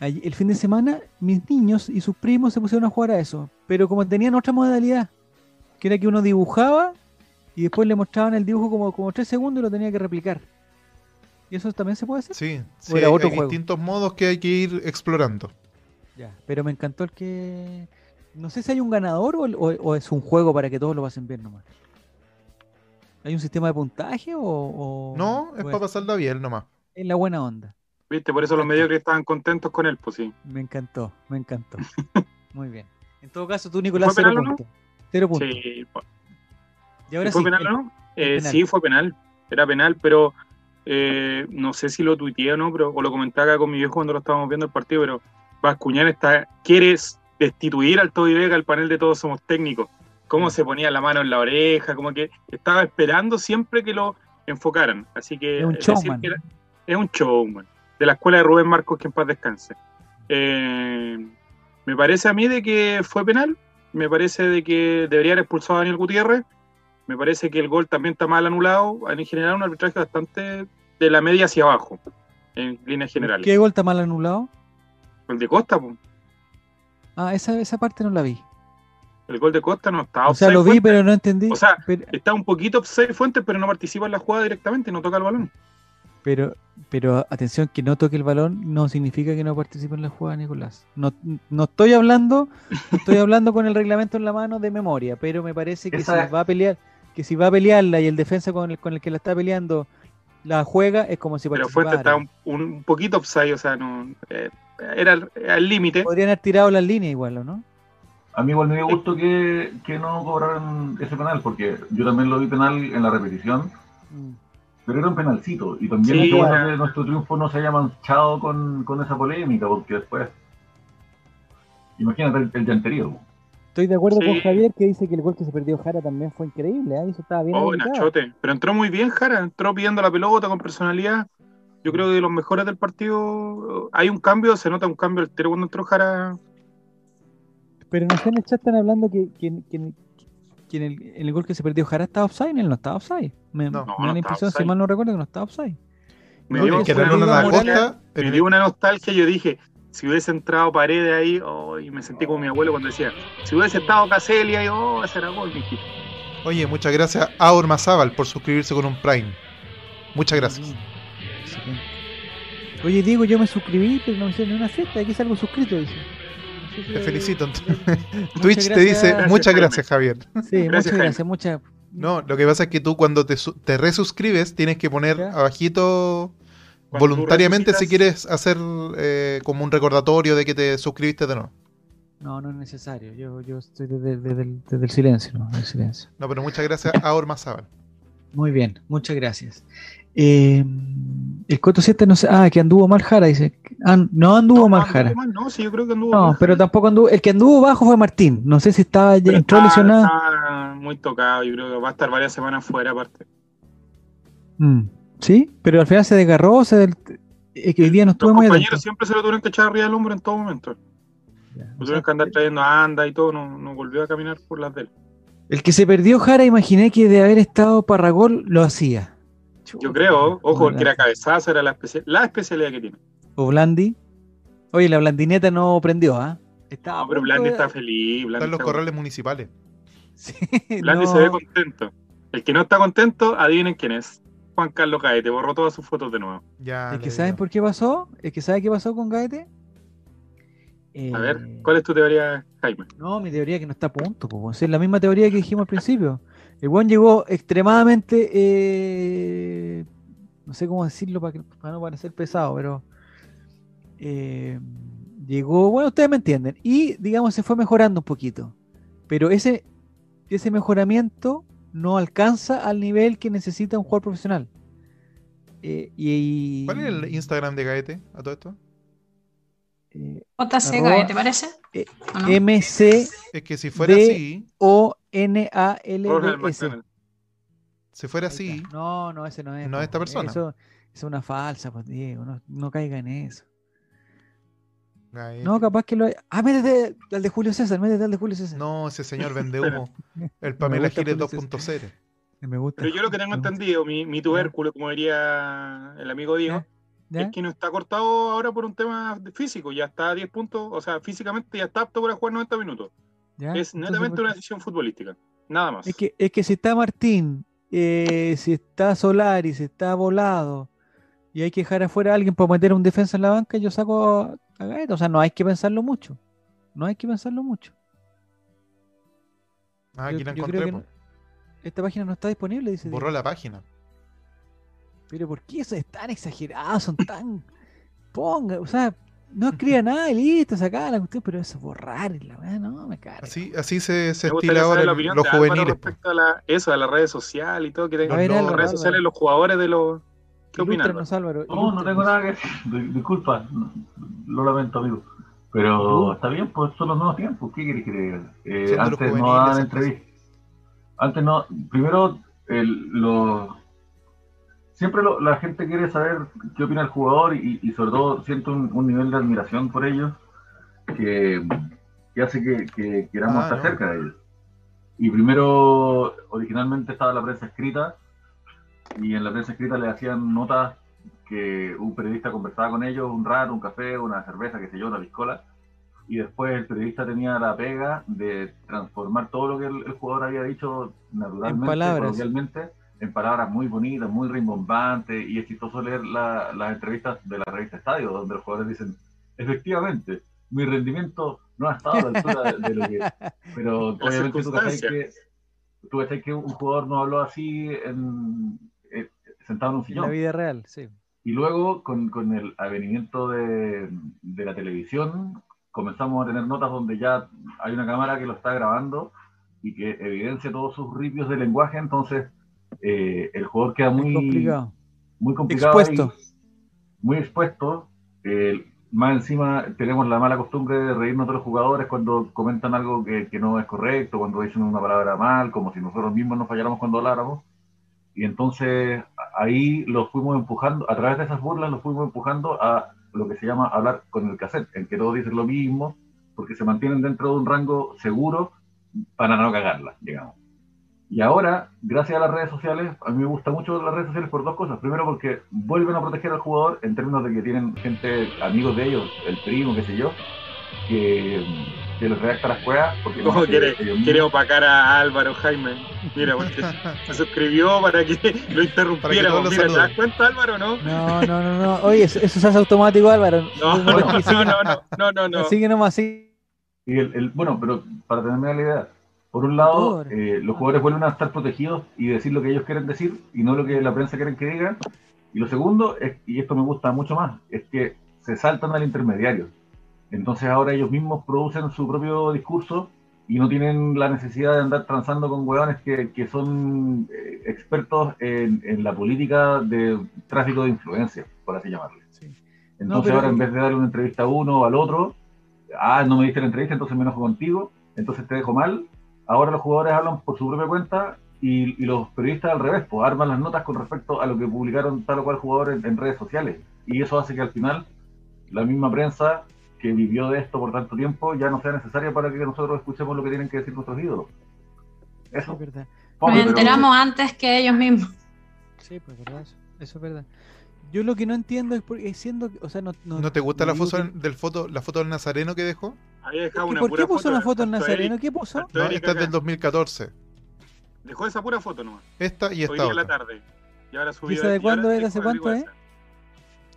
el fin de semana mis niños y sus primos se pusieron a jugar a eso, pero como tenían otra modalidad, que era que uno dibujaba y después le mostraban el dibujo como, como tres segundos y lo tenía que replicar. ¿Y eso también se puede hacer? Sí, sí, hay, otro hay distintos modos que hay que ir explorando. Ya, pero me encantó el que... No sé si hay un ganador o, o- o es un juego para que todos lo pasen bien nomás. ¿Hay un sistema de puntaje o...? o- No, es para pasarla bien nomás. es la buena onda? ¿Viste? Por eso los mediocres estaban contentos con él, pues sí. Me encantó, me encantó. *laughs* Muy bien. En todo caso, tú, Nicolás, ¿Fue cero penal o no? puntos. Cero puntos. Sí, Y ahora ¿Fue sí, penal o no? Eh, penal. sí, fue penal. Era penal, pero eh, no sé si lo tuiteé o no, pero, o lo comentaba acá con mi viejo cuando lo estábamos viendo el partido, pero Bascuñán está, quiere destituir al Toby Vega el panel de Todos Somos Técnicos. Cómo se ponía la mano en la oreja, como que estaba esperando siempre que lo enfocaran. Así que Es un showman. era- es un showman. De la escuela de Rubén Marcos, que en paz descanse. Eh, me parece a mí de que fue penal. Me parece de que debería haber expulsado a Daniel Gutiérrez. Me parece que el gol también está mal anulado. En general, un arbitraje bastante de la media hacia abajo, en líneas generales. ¿Qué gol está mal anulado? El de Costa. Ah, esa, esa parte no la vi. el gol de Costa no está O sea, lo vi, pero no entendí. O sea, pero, está un poquito offside Fuentes, pero no participa en la jugada directamente, no toca el balón. Pero, pero atención, que no toque el balón no significa que no participe en la jugada, Nicolás. No, no estoy hablando, estoy hablando con el reglamento en la mano de memoria, pero me parece que Esa- si va a pelear, que si va a pelearla y el defensa con el, con el que la está peleando la juega, es como si Pero participara. Fuentes está un, poquito offside, o sea, no eh, era al- al límite. Podrían haber tirado las líneas igual, ¿o no? A mí igual me dio gusto que, que no cobraran ese penal, porque yo también lo vi penal en la repetición, Mm. Pero era un penalcito. Y también Sí, es que nuestro triunfo no se haya manchado con, con esa polémica, porque después. Imagínate el, el llanterío. Estoy de acuerdo Sí. con Javier que dice que el gol que se perdió Jara también fue increíble, ¿eh? eso estaba bien Oh. Nachote. Pero entró muy bien, Jara. Entró pidiendo la pelota con personalidad. Yo creo que de los mejores del partido. Hay un cambio, se nota un cambio altero cuando entró Jara. Pero no sé, en el chat están hablando que, que, que- que en, el, en el gol que se perdió Jara estaba offside, él no estaba offside. Me, No. me No, da la impresión, si mal no recuerdo, que no estaba offside. Me dio, que una Acosta, me dio una nostalgia. Yo dije, si hubiese entrado Paredes ahí, oh, y me sentí como mi abuelo cuando decía, si hubiese estado Caselli ahí, oh, ese era gol, mijito. Oye, muchas gracias a Ormazábal por suscribirse con un Prime. Muchas gracias. Oye, Diego, yo me suscribí, pero no me hicieron ni una fiesta. Aquí salgo suscrito, dice. Te felicito. Twitch te dice gracias. muchas gracias, Javier. Sí, Gracias, muchas gracias, muchas. No, lo que pasa es que tú cuando te, te resuscribes tienes que poner Ya. abajito Cuando voluntariamente si quieres hacer eh, como un recordatorio de que te suscribiste de nuevo. No, no es necesario. Yo, yo estoy desde, desde el, desde el silencio, ¿no? El silencio. No, pero muchas gracias a Ormazábal. Muy bien, muchas gracias. Eh, el Coto 7 no sé. Ah, que anduvo mal Jara, dice. Ah, no anduvo No, mal anduvo Jara. mal, No, sí, yo creo que anduvo No, mal. pero tampoco anduvo. El que anduvo bajo fue Martín. No sé si estaba Pero entró está- lesionado. está muy tocado, yo creo que va a estar varias semanas fuera aparte. Mm, Sí, pero al final se desgarró. Se del... Es que hoy día no Los estuve muy compañeros siempre se lo tuvieron que echar arriba del hombro en todo momento. Ya, Lo tuvieron que andar trayendo a anda y todo, no, no volvió a caminar por las de él. El que se perdió Jara, imaginé que de haber estado Parragol lo hacía. Yo creo, ojo, que era cabezazo, era la, especi- la especialidad que tiene. O Blandi. Oye, la blandineta no prendió, ¿ah? Estaba No, a pero Blandi de- está feliz. Blandi, Están los está- corrales municipales. *laughs* Sí, Blandi no. se ve contento. El que no está contento, adivinen quién es. Juan Carlos Caete, borró todas sus fotos de nuevo. Ya. ¿Es que saben por qué pasó? ¿Es que sabe qué pasó con Gaete? A ver, ¿cuál es tu teoría, Jaime? No, mi teoría es que no está a punto. po. Es la misma teoría que dijimos al principio. El buen llegó extremadamente eh, no sé cómo decirlo para, que, para no parecer pesado, pero eh, llegó, bueno, ustedes me entienden, y digamos se fue mejorando un poquito, pero ese, ese mejoramiento no alcanza al nivel que necesita un jugador profesional. Eh, y, ¿Cuál es el Instagram de Gaete a todo esto? Eh, JC Gaete, ¿parece? Eh, MC. Es que si fuera así. O N A L S. Si fuera así. No, no, ese no es. No es esta persona. Eso, es una falsa, pues Diego. No, no caiga en eso. No, capaz que lo hay. Ah, métete al de Julio César, métete al de Julio César. No, ese señor vende humo. *laughs* El Pamela Giles 2.0. *laughs* Me gusta. Pero yo lo que tengo entendido, mi, mi, tubérculo, como diría el amigo Diego, es que no está cortado ahora por un tema físico, ya está a 10 puntos, o sea, físicamente ya está apto para jugar 90 minutos. Es netamente una decisión futbolística, nada más. Es que, es que si está Martín, eh, si está Solari, si está Volado, y hay que dejar afuera a alguien para meter un defensa en la banca, yo saco a Gaeta. O sea, no hay que pensarlo mucho. No hay que pensarlo mucho. Ah, aquí la encontré. esta página no está disponible, dice. Borró la página. Pero ¿por qué eso es tan exagerado? Son tan. *laughs* Ponga, o sea, no escriba nada y listo, saca la cuestión, pero eso borrar, la verdad, no, me cae. Así, así se, se estila ahora los juveniles. Respecto a la, eso, a las redes sociales y todo, que tengan las redes sociales los jugadores de los. ¿Qué opinan? No, no tengo nada que decir. Disculpa, lo lamento, amigo. Pero está bien, pues son los nuevos tiempos. ¿Qué quieres que eh, antes no daban entrevistas. Antes no. Primero, el, los siempre la gente quiere saber qué opina el jugador y, sobre todo siento un, nivel de admiración por ellos que, hace que, queramos ah, estar cerca de ellos. Y primero, originalmente estaba la prensa escrita y en la prensa escrita le hacían notas que un periodista conversaba con ellos un rato, un café, una cerveza, qué sé yo, una piscola. Y después el periodista tenía la pega de transformar todo lo que el, jugador había dicho naturalmente, en palabras muy bonitas, muy rimbombantes, y es chistoso leer las entrevistas de la revista Estadio, donde los jugadores dicen, efectivamente, mi rendimiento no ha estado a la altura de, lo que... *laughs* Pero obviamente tú sabes que, tú que un jugador no habló así en, eh, sentado en un sillón. En la vida real, sí. Y luego, con, con el avenimiento de, de la televisión, comenzamos a tener notas donde ya hay una cámara que lo está grabando y que evidencia todos sus ripios de lenguaje, entonces eh, el jugador queda muy complicado, muy complicado expuesto. muy expuesto. más encima tenemos la mala costumbre de reírnos de los jugadores cuando comentan algo que, no es correcto, cuando dicen una palabra mal, como si nosotros mismos nos falláramos cuando habláramos. Y entonces ahí los fuimos empujando, a través de esas burlas los fuimos empujando a lo que se llama hablar con el cassette, en que todos dicen lo mismo, porque se mantienen dentro de un rango seguro para no cagarla, digamos. Y ahora, gracias a las redes sociales, a mí me gusta mucho las redes sociales por dos cosas. Primero, porque vuelven a proteger al jugador en términos de que tienen gente, amigos de ellos, el primo, qué sé yo, que, que les redacta las cuevas. Porque ¿Cómo quiere, quiere opacar a Álvaro Jaime? Mira, porque se suscribió para que lo interrumpiéramos. Mira, ¿te das cuenta, Álvaro, no? No, no, no, no. Oye, eso, eso se hace automático, Álvaro. No, no, no, no, no, no, no. Sigue nomás, sigue. Y el, el, bueno, pero para tenerme la idea, por un lado, eh, los jugadores vuelven a estar protegidos y decir lo que ellos quieren decir y no lo que la prensa quiere que digan. Y lo segundo, es, y esto me gusta mucho más, es que se saltan al intermediario. Entonces ahora ellos mismos producen su propio discurso y no tienen la necesidad de andar transando con hueones que, que son eh, expertos en, en, la política de tráfico de influencia, por así llamarle. Entonces ahora en vez de darle una entrevista a uno o al otro, ah, no me diste la entrevista, entonces me enojo contigo, entonces te dejo mal, ahora los jugadores hablan por su propia cuenta y, los periodistas al revés, pues arman las notas con respecto a lo que publicaron tal o cual jugador en, redes sociales. Y eso hace que al final la misma prensa que vivió de esto por tanto tiempo ya no sea necesaria para que nosotros escuchemos lo que tienen que decir nuestros ídolos. Eso es verdad. Nos enteramos antes que ellos mismos. Sí, pues verdad, eso, eso es verdad. Yo lo que no entiendo es porque siendo, o sea, no, no, te gusta la foto del foto, la foto del Nazareno que dejó? ¿Por qué puso una foto del Nazareno? ¿Qué puso? No, esta es del 2014. Dejó esa pura foto nomás. Esta y esta. Hoy otra. la tarde. Y ahora subió. ¿Y de cuándo es? ¿Hace cuánto es?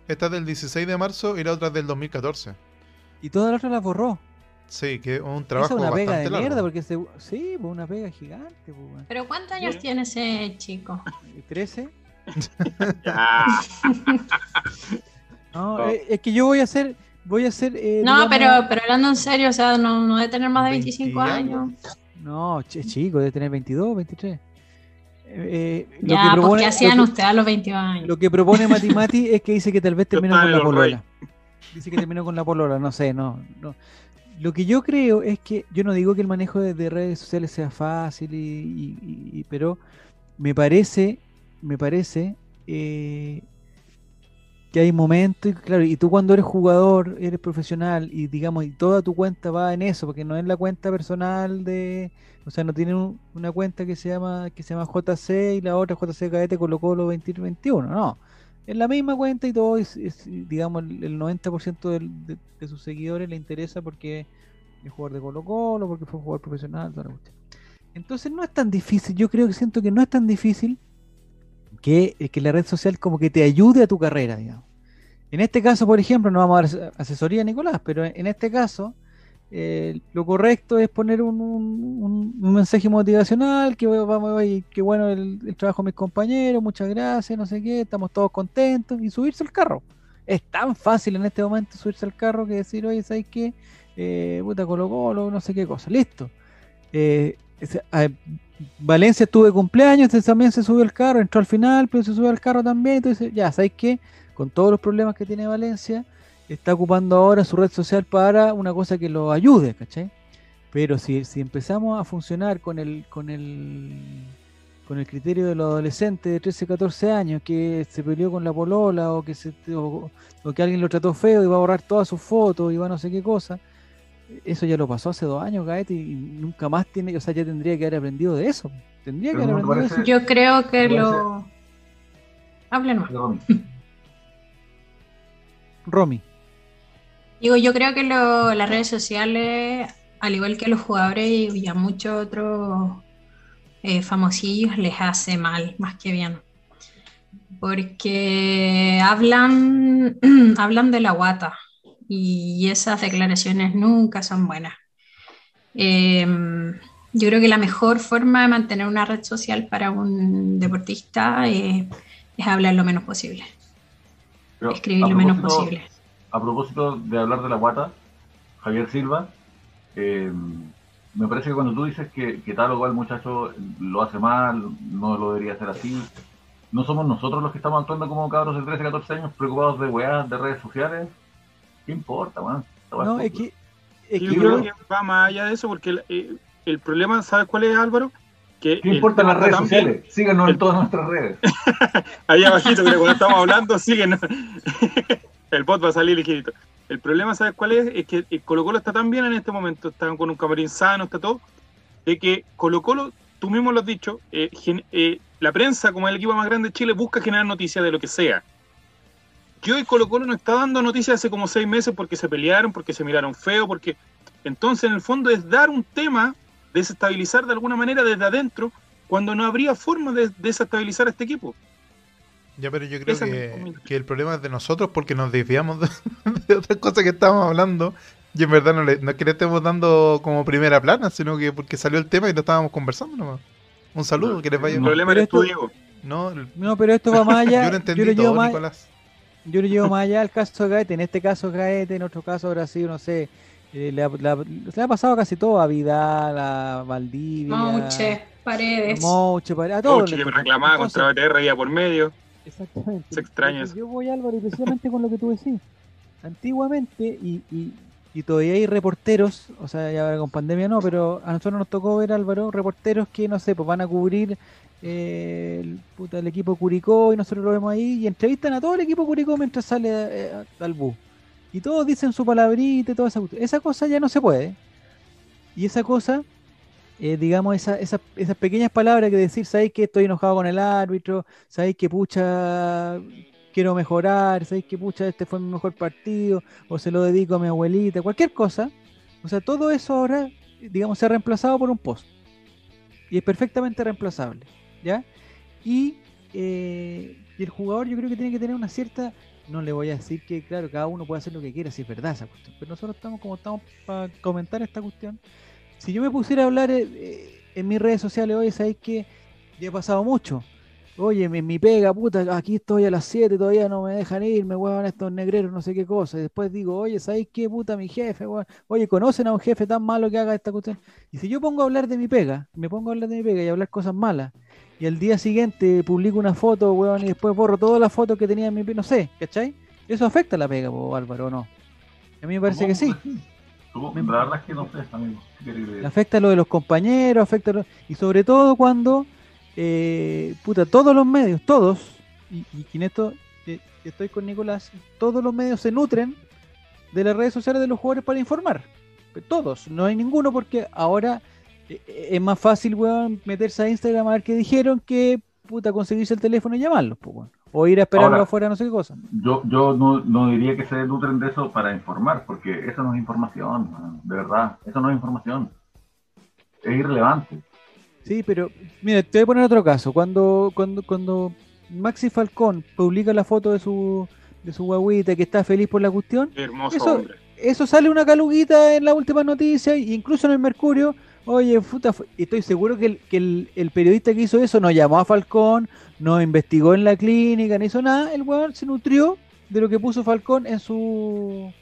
Esta es del 16 de marzo y la otra es del 2014. Y todas las otras las borró. Sí, que un trabajo es una pega de largo. mierda porque se... sí, pues una pega gigante. Pues, Pero ¿cuántos años tiene ese chico? ¿13? *laughs* no, eh, es que yo voy a hacer, voy a hacer. Eh, no, pero, pero hablando en serio, o sea, no, no debe tener más de 25 años. No, chico, debe tener 22, 23. Eh, lo ya, que pues, propone, ¿qué hacían ustedes a los 22 años? Lo que propone Matimati es que dice que tal vez terminó con la polola. Dice que terminó con la polola, no sé, no, no. Lo que yo creo es que, yo no digo que el manejo de, redes sociales sea fácil, y, pero me parece, me parece eh, que hay momentos, y claro, y tú cuando eres jugador, eres profesional, y digamos, y toda tu cuenta va en eso, porque no es la cuenta personal de, o sea, no tiene una cuenta que se llama que se llama JC y la otra JC Cadete Colo Colo 2021, no. Es la misma cuenta y todo, es, digamos, el 90% de, de, sus seguidores le interesa porque es jugador de Colo Colo, porque fue jugador profesional, Entonces no es tan difícil, yo creo que siento que no es tan difícil que, que la red social como que te ayude a tu carrera, digamos. En este caso, por ejemplo, no vamos a dar asesoría a Nicolás, pero en este caso, eh, lo correcto es poner un, mensaje motivacional, que vamos que bueno el, trabajo de mis compañeros, muchas gracias, no sé qué, estamos todos contentos, y subirse al carro. Es tan fácil en este momento subirse al carro que decir, oye, ¿sabes qué? Eh, puta Colo Colo, no sé qué cosa, listo. Eh, Valencia tuve cumpleaños, también se subió al carro, entró al final, pero se subió al carro también, entonces ya, ¿sabes qué? Con todos los problemas que tiene Valencia, está ocupando ahora su red social para una cosa que lo ayude, ¿cachai? Pero si, si empezamos a funcionar con el, con el con el criterio de los adolescentes de 13, 14 años que se peleó con la polola o que se o, que alguien lo trató feo y va a borrar todas sus fotos y va a no sé qué cosa, eso ya lo pasó hace dos años, Gaete, y nunca más tiene, o sea, ya tendría que haber aprendido de eso. Tendría que haber aprendido de eso. Yo creo que lo. Hablen más. *laughs* Romy. Digo, yo creo que las redes sociales, al igual que a los jugadores y a muchos otros eh, famosillos, les hace mal, más que bien. Porque hablan, *clears throat* hablan de la guata y esas declaraciones nunca son buenas. Em, yo creo que la mejor forma de mantener una red social para un deportista es hablar lo menos posible. escribir lo menos posible a propósito de hablar de la guata, Javier Silva, eh, me parece que cuando tú dices que, tal o cual muchacho lo hace mal, no lo debería hacer así, no somos nosotros los que estamos actuando como cabros de 13, 14 años preocupados de weas, de redes sociales. ¿Qué importa? No, es que, Yo creo que va más allá de eso, porque el, eh, problema, ¿sabes cuál es, Álvaro? Que ¿Qué importan las redes sociales? Síguenos en todas nuestras redes. *laughs* Ahí abajito, que cuando estamos hablando, síguenos. *laughs* El bot va a salir ligerito. El problema, ¿sabes cuál es? Es que el Colo Colo está tan bien en este momento, están con un camarín sano, está todo, de que Colo Colo, tú mismo lo has dicho, eh, eh, la prensa, como el equipo más grande de Chile, busca generar noticias de lo que sea. Yo y Colo Colo no está dando noticias hace como seis meses porque se pelearon, porque se miraron feo, porque... Entonces, en el fondo, es dar un tema, desestabilizar de alguna manera desde adentro, cuando no habría forma de desestabilizar a este equipo. Ya, pero yo creo que, el problema es de nosotros porque nos desviamos *laughs* de, otras cosas que estábamos hablando. Y en verdad no, le, no es que le estemos dando como primera plana, sino que porque salió el tema y lo estábamos conversando nomás. Un saludo, que les vaya El problema eres tú, Diego. No, no, pero esto va más *laughs* allá. yo lo entendí yo todo, más, Nicolás. Yo lo llevo más allá al caso de Gaete. En este caso Gaete, en otro caso sido, no sé, eh, le, ha, pasado casi todo a Vidal, a Valdivia. Mouche, Paredes. Mouche, Paredes, a todos. Mouche que me reclamaba contra BTR ya por medio. Exactamente. Se extraña Yo voy, Álvaro, precisamente con lo que tú decís. Antiguamente, y, y, todavía hay reporteros, o sea, ya con pandemia no, pero a nosotros nos tocó ver, Álvaro, reporteros que, no sé, pues van a cubrir eh, el, puta, el, equipo Curicó y nosotros lo vemos ahí y entrevistan a todo el equipo Curicó mientras sale eh, al bus. Y todos dicen su palabrita y toda esa Esa cosa ya no se puede. Y esa cosa eh, digamos, esa, esa, esas pequeñas palabras que decir, sabéis que estoy enojado con el árbitro, sabéis que pucha, quiero mejorar, sabéis que pucha, este fue mi mejor partido, o se lo dedico a mi abuelita, cualquier cosa. O sea, todo eso ahora, digamos, se ha reemplazado por un post. Y es perfectamente reemplazable, ¿ya? Y, eh, el jugador yo creo que tiene que tener una cierta no le voy a decir que, claro, cada uno puede hacer lo que quiera, si es verdad esa cuestión. Pero nosotros estamos como estamos para comentar esta cuestión si yo me pusiera a hablar eh, eh, en mis redes sociales hoy, sabéis que ya he pasado mucho. Oye, mi, mi pega, puta, aquí estoy a las 7, todavía no me dejan ir, me huevan estos negreros, no sé qué cosa. Y después digo, oye, ¿sabéis qué, puta, mi jefe? Oye, ¿conocen a un jefe tan malo que haga esta cuestión? Y si yo pongo a hablar de mi pega, me pongo a hablar de mi pega y a hablar cosas malas, y al día siguiente publico una foto, weón, y después borro todas las fotos que tenía en mi no sé, ¿cachai? Eso afecta a la pega, po, Álvaro, ¿o no? A mí me parece que sí. Supongo- La verdad es que no sé, amigo. Afecta lo de los compañeros, afecta lo- y sobre todo cuando, eh, puta, todos los medios, todos, y, y en esto eh, estoy con Nicolás, todos los medios se nutren de las redes sociales de los jugadores para informar. Todos, no hay ninguno porque ahora es más fácil, weón, meterse a Instagram a ver qué dijeron que, puta, conseguirse el teléfono y llamarlos, pues, weón. O ir a esperarlo Ahora- afuera, no sé qué cosa. Yo, yo no, no diría que se nutren de eso para informar, porque eso no es información, man, de verdad, eso no es información. Es irrelevante. Sí, pero mira, te voy a poner otro caso. Cuando, cuando, cuando Maxi Falcón publica la foto de su, de su guaguita que está feliz por la cuestión, hermoso Eso- hombre. eso sale una caluguita en las últimas noticias, e incluso en el Mercurio. Oye, puta, estoy seguro que, el, periodista que hizo eso no llamó a Falcón, no investigó en la clínica, no hizo nada. El weón se nutrió de lo que puso Falcón en su,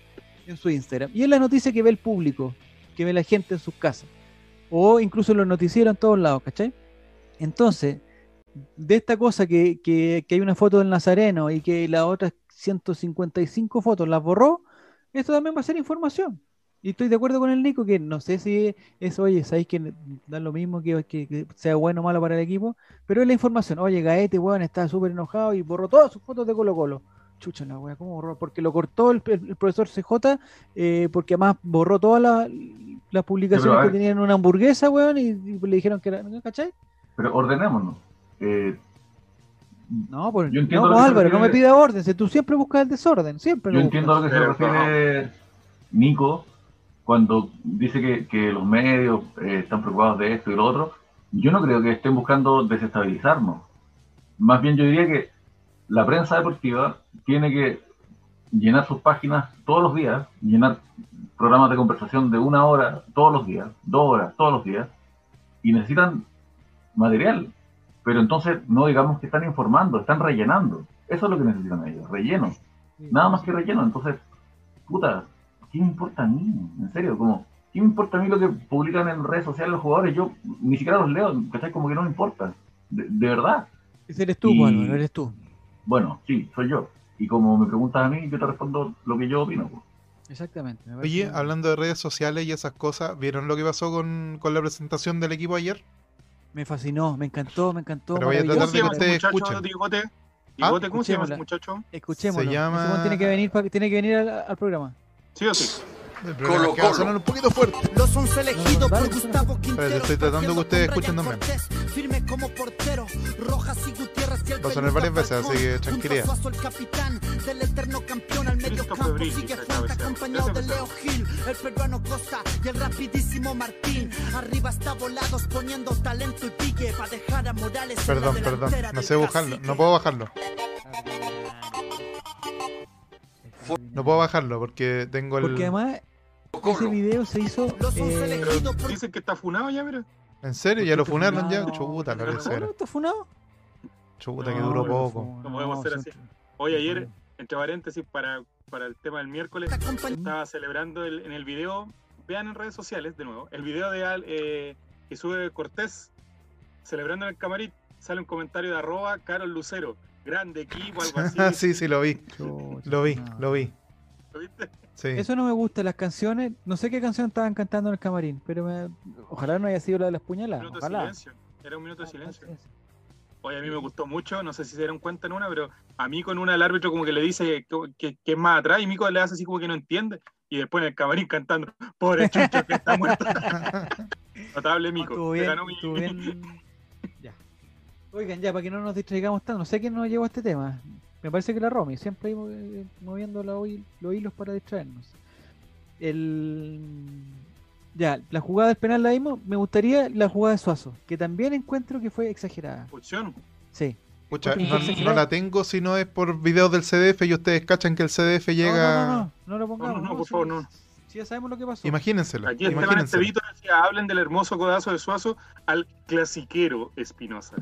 en su Instagram. Y es la noticia que ve el público, que ve la gente en sus casas. O incluso los noticieros en todos lados, ¿cachai? Entonces, de esta cosa que, que, que hay una foto del Nazareno y que las otras 155 fotos las borró, esto también va a ser información. Y estoy de acuerdo con el Nico que no sé si es, oye, sabéis que da lo mismo que, que- que sea bueno o malo para el equipo, pero es la información. Oye, Gaete, weón, está súper enojado y borró todas sus fotos de Colo Colo. Chucha la wea, ¿cómo borró? Porque lo cortó el, profesor CJ, eh, porque además borró todas las, publicaciones que tenían una hamburguesa, weón, y, y le dijeron que era, ¿no? ¿cachai? Pero ordenémonos. Eh, No, pues, Yo entiendo no, pues, Álvaro, no me pida orden, tú siempre buscas el desorden, siempre yo lo entiendo a lo que se refiere Nico cuando dice que, que los medios eh, están preocupados de esto y lo otro. Yo no creo que estén buscando desestabilizarnos. Más bien yo diría que la prensa deportiva tiene que llenar sus páginas todos los días, llenar programas de conversación de una hora todos los días, dos horas todos los días, y necesitan material. Pero entonces no digamos que están informando, están rellenando. Eso es lo que necesitan ellos, relleno. Nada más que relleno. Entonces, puta, ¿qué me importa a mí? En serio, como, ¿qué me importa a mí lo que publican en redes sociales los jugadores? Yo ni siquiera los leo, ¿cachai? Como que no me importa. De, de verdad. Ese eres tú, Álvaro, eres tú. Bueno, sí, soy yo. Y como me preguntas a mí, yo te respondo lo que yo opino. pues. Exactamente. me Oye, hablando de redes sociales y esas cosas, ¿vieron lo que pasó con, con la presentación del equipo ayer? Me fascinó, me encantó, me encantó. Pero voy a maravilloso. ¿Cómo se llama que ese ustedes muchacho, escuchen. Ah, ¿cómo se llama ese muchacho? Escuchémoslo. Se llama- tiene que venir, tiene que venir al, al programa. ¿Sí o sí? El es que un poquito fuerte. Los once elegidos dale, por Gustavo Quintero. Espérate, estoy tratando que ustedes escuchen también. Cortés, firme como portero, Rojas y Gutiérrez y el Va a sonar varias veces, así que tranquilidad. Suazo, el capitán del eterno campeón al medio Christopher campo Bridges, sigue esa Fuente cabecera. acompañado de Ese Leo Gil, el peruano Costa y el rapidísimo Martín. Arriba está volados poniendo talento y pique para dejar a Morales. en la Perdón, perdón. No sé bajarlo. No puedo bajarlo. No puedo bajarlo porque tengo el. Porque además ese video se hizo. Eh, Dicen que está funado ya, mira. ¿En serio? ¿Ya lo ¿Está funaron ya? Chuta, la ¿No, tercera. ¿Está funado? Que No, duró pero poco. No podemos ser así. Hoy ayer, entre paréntesis, para, para el tema del miércoles, estaba celebrando el- en el video, vean en redes sociales de nuevo, el video de Al- eh, que sube Cortés celebrando en el camarín, sale un comentario de arroba Carol Lucero, grande equipo, algo *laughs* así. Ah, sí, sí, lo vi. Chucha, Lo vi, no. lo vi. ¿Lo viste? Sí. Eso no me gusta, las canciones. No sé qué canción estaban cantando en el camarín, pero me- ojalá no haya sido la de las Un puñaladas. minuto de silencio. Era un minuto de silencio. Ah, sí, sí. Oye, a mí me gustó mucho, no sé si se dieron cuenta en una, pero a mí con una el árbitro como que le dice que, que- que es más atrás y Mico le hace así como que no entiende. Y después en el camarín cantando, pobre chucho que está muerto. *laughs* Notable Mico. Estuvo te bien, ganó mi- estuvo bien. *laughs* Ya. Oigan, ya, para que no nos distraigamos tanto, no sé quién nos llevó a este tema. Me parece que la Romy, siempre ahí eh, moviendo los hilos para distraernos. El... Ya, la jugada del penal la vimos. Me gustaría la jugada de Suazo, que también encuentro que fue exagerada. Expulsión. Sí. Pucha, no, la tengo si no es por videos del CDF y ustedes cachan que el CDF llega. No, no, no, no, lo pongamos. No, no, por favor, no. Sí, ya sabemos lo que pasó. Imagínenselo. Aquí Esteban. Estevito decía, hablen del hermoso codazo de Suazo al clasiquero Espinosa.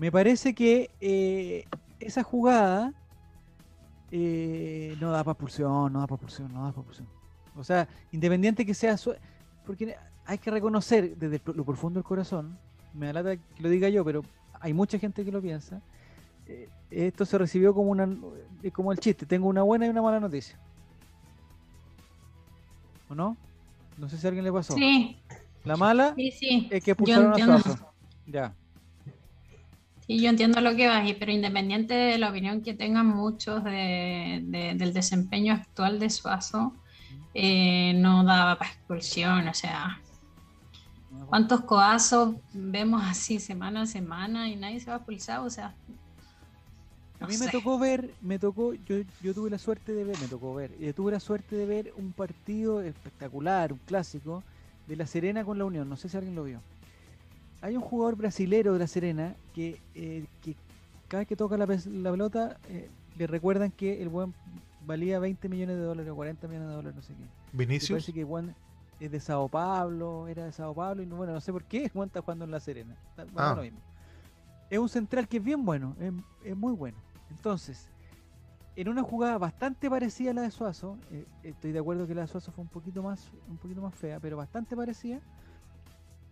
Me parece que eh, esa jugada eh, no da para expulsión, no da para expulsión, no da para expulsión. O sea, independiente que sea... Porque hay que reconocer desde lo profundo del corazón, me alata que lo diga yo, pero hay mucha gente que lo piensa, eh, esto se recibió como una como el chiste, tengo una buena y una mala noticia. ¿O no? No sé si a alguien le pasó. Sí. La mala sí, sí. es que expulsaron a Suazo. Ya. Sí, yo entiendo lo que vas, pero independiente de la opinión que tengan muchos de, del desempeño actual de Suazo, eh, no daba para expulsión, o sea, ¿cuántos coazos vemos así semana a semana y nadie se va a expulsar? O sea, a mí me tocó ver, me tocó, yo, yo tuve la suerte de ver, me tocó ver, yo tuve la suerte de ver un partido espectacular, un clásico, de La Serena con la Unión, no sé si alguien lo vio. Hay un jugador brasilero de La Serena que, eh, que cada vez que toca la, pelota eh, le recuerdan que el buen valía 20 millones de dólares o 40 millones de dólares, no sé qué. Vinicius. Parece que Juan es de Sao Paulo, era de Sao Paulo y no, bueno, no sé por qué Juan está jugando en La Serena. Ah. lo mismo. Es un central que es bien bueno, es muy bueno. Entonces, en una jugada bastante parecida a la de Suazo, eh, estoy de acuerdo que la de Suazo fue un poquito más, un poquito más fea, pero bastante parecida.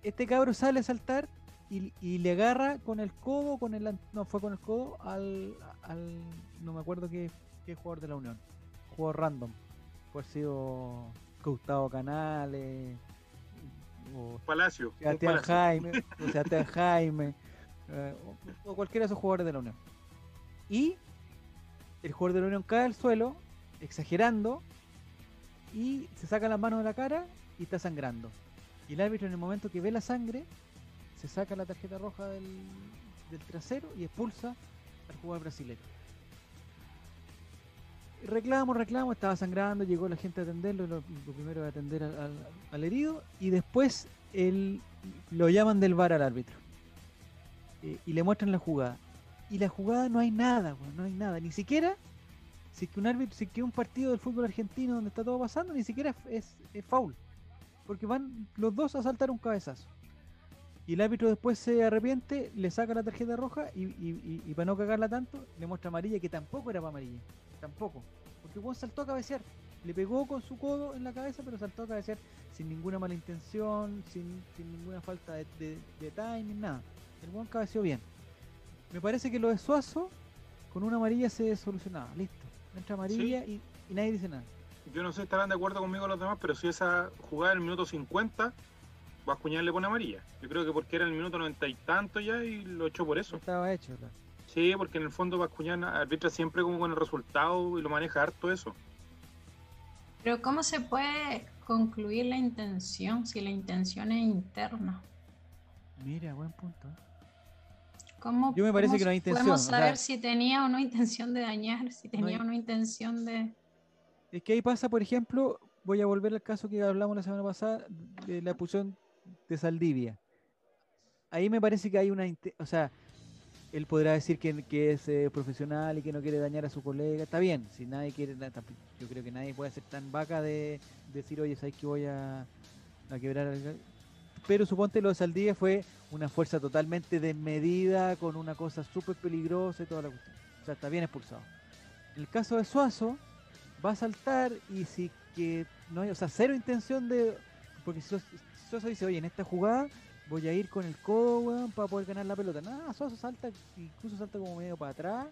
Este cabro sale a saltar y, le agarra con el codo, con el no fue con el codo al, no me acuerdo qué, jugador de la Unión, jugador random, fue sido Gustavo Canales o Palacio, Sebastián Jaime, o Sebastián Jaime, eh, o cualquiera de esos jugadores de la Unión. Y el jugador de la Unión cae al suelo, exagerando, y se saca las manos de la cara y está sangrando. Y el árbitro en el momento que ve la sangre, se saca la tarjeta roja del, trasero y expulsa al jugador brasileño. Reclamo, reclamo, estaba sangrando, llegó la gente a atenderlo, lo, primero de atender al, herido, y después él, lo llaman del bar al árbitro. Eh, y le muestran la jugada y la jugada no hay nada, no hay nada, ni siquiera si que un árbitro, si que un partido del fútbol argentino donde está todo pasando, ni siquiera es, es, foul, porque van los dos a saltar un cabezazo. Y el árbitro después se arrepiente, le saca la tarjeta roja y, y, para no cagarla tanto, le muestra amarilla que tampoco era para amarilla, tampoco, porque Juan saltó a cabecear, le pegó con su codo en la cabeza, pero saltó a cabecear sin ninguna mala intención, sin, ninguna falta de, de, de timing, nada. El buen cabeceó bien. Me parece que lo de Suazo con una amarilla se solucionaba. Listo. Entra amarilla y, nadie dice nada. Yo no sé si estarán de acuerdo conmigo los demás, pero si esa jugada en el minuto 50, Vascuñán le pone amarilla. Yo creo que porque era en el minuto noventa y tanto ya y lo echó por eso. estaba hecho, claro. Sí, porque en el fondo Vascuñán arbitra siempre como con el resultado y lo maneja harto eso. Pero ¿cómo se puede concluir la intención si la intención es interna? Mira, buen punto. ¿Cómo, Yo me parece que no hay intención. Podemos saber si tenía o no intención de dañar, si tenía o no intención de. Es que ahí pasa, por ejemplo, voy a volver al caso que hablamos la semana pasada de la expulsión de Saldivia. Ahí me parece que hay una. O sea, él podrá decir que, que es eh, profesional y que no quiere dañar a su colega. Está bien, si nadie quiere. Yo creo que nadie puede ser tan vaca de, decir, oye, ¿sabes que voy a, a quebrar pero suponte lo de Saldivia fue una fuerza totalmente desmedida, con una cosa súper peligrosa y toda la cuestión. O sea, está bien expulsado. El caso de Suazo, va a saltar y si que no hay, o sea, cero intención de. Porque si Suazo dice, oye, en esta jugada voy a ir con el codo, weón, para poder ganar la pelota. Nada, Suazo salta, incluso salta como medio para atrás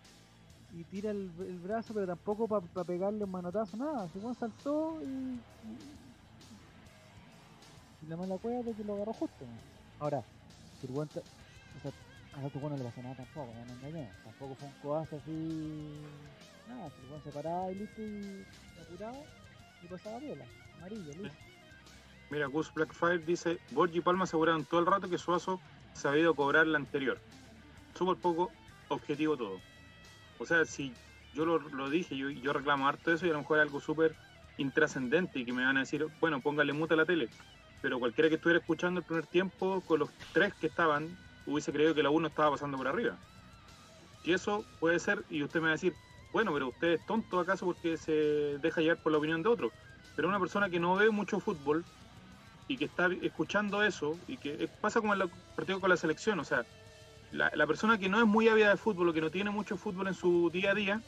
y tira el, brazo, pero tampoco para pegarle un manotazo, nada. Se saltó y y la mala cueva de que lo agarró justo. Ahora, si o sea, a otro no le pasó nada tampoco, no engañé. Tampoco fue un codazo así. Nada, si se paraba y listo y apurado y pasaba viola, amarillo, listo. Mira, Gus Blackfire dice, Borgi y Palma aseguraron todo el rato que Suazo se había ido a cobrar la anterior. Súper poco objetivo todo. O sea, si yo lo, dije, yo, yo reclamo harto eso y a lo mejor algo súper intrascendente y que me van a decir, bueno, póngale muta a la tele pero cualquiera que estuviera escuchando el primer tiempo, con los tres que estaban, hubiese creído que la uno estaba pasando por arriba. Y eso puede ser, y usted me va a decir, bueno, pero usted es tonto acaso porque se deja llevar por la opinión de otro. Pero una persona que no ve mucho fútbol y que está escuchando eso, y que pasa como en el partido con la selección, o sea, la, persona que no es muy ávida de fútbol o que no tiene mucho fútbol en su día a día,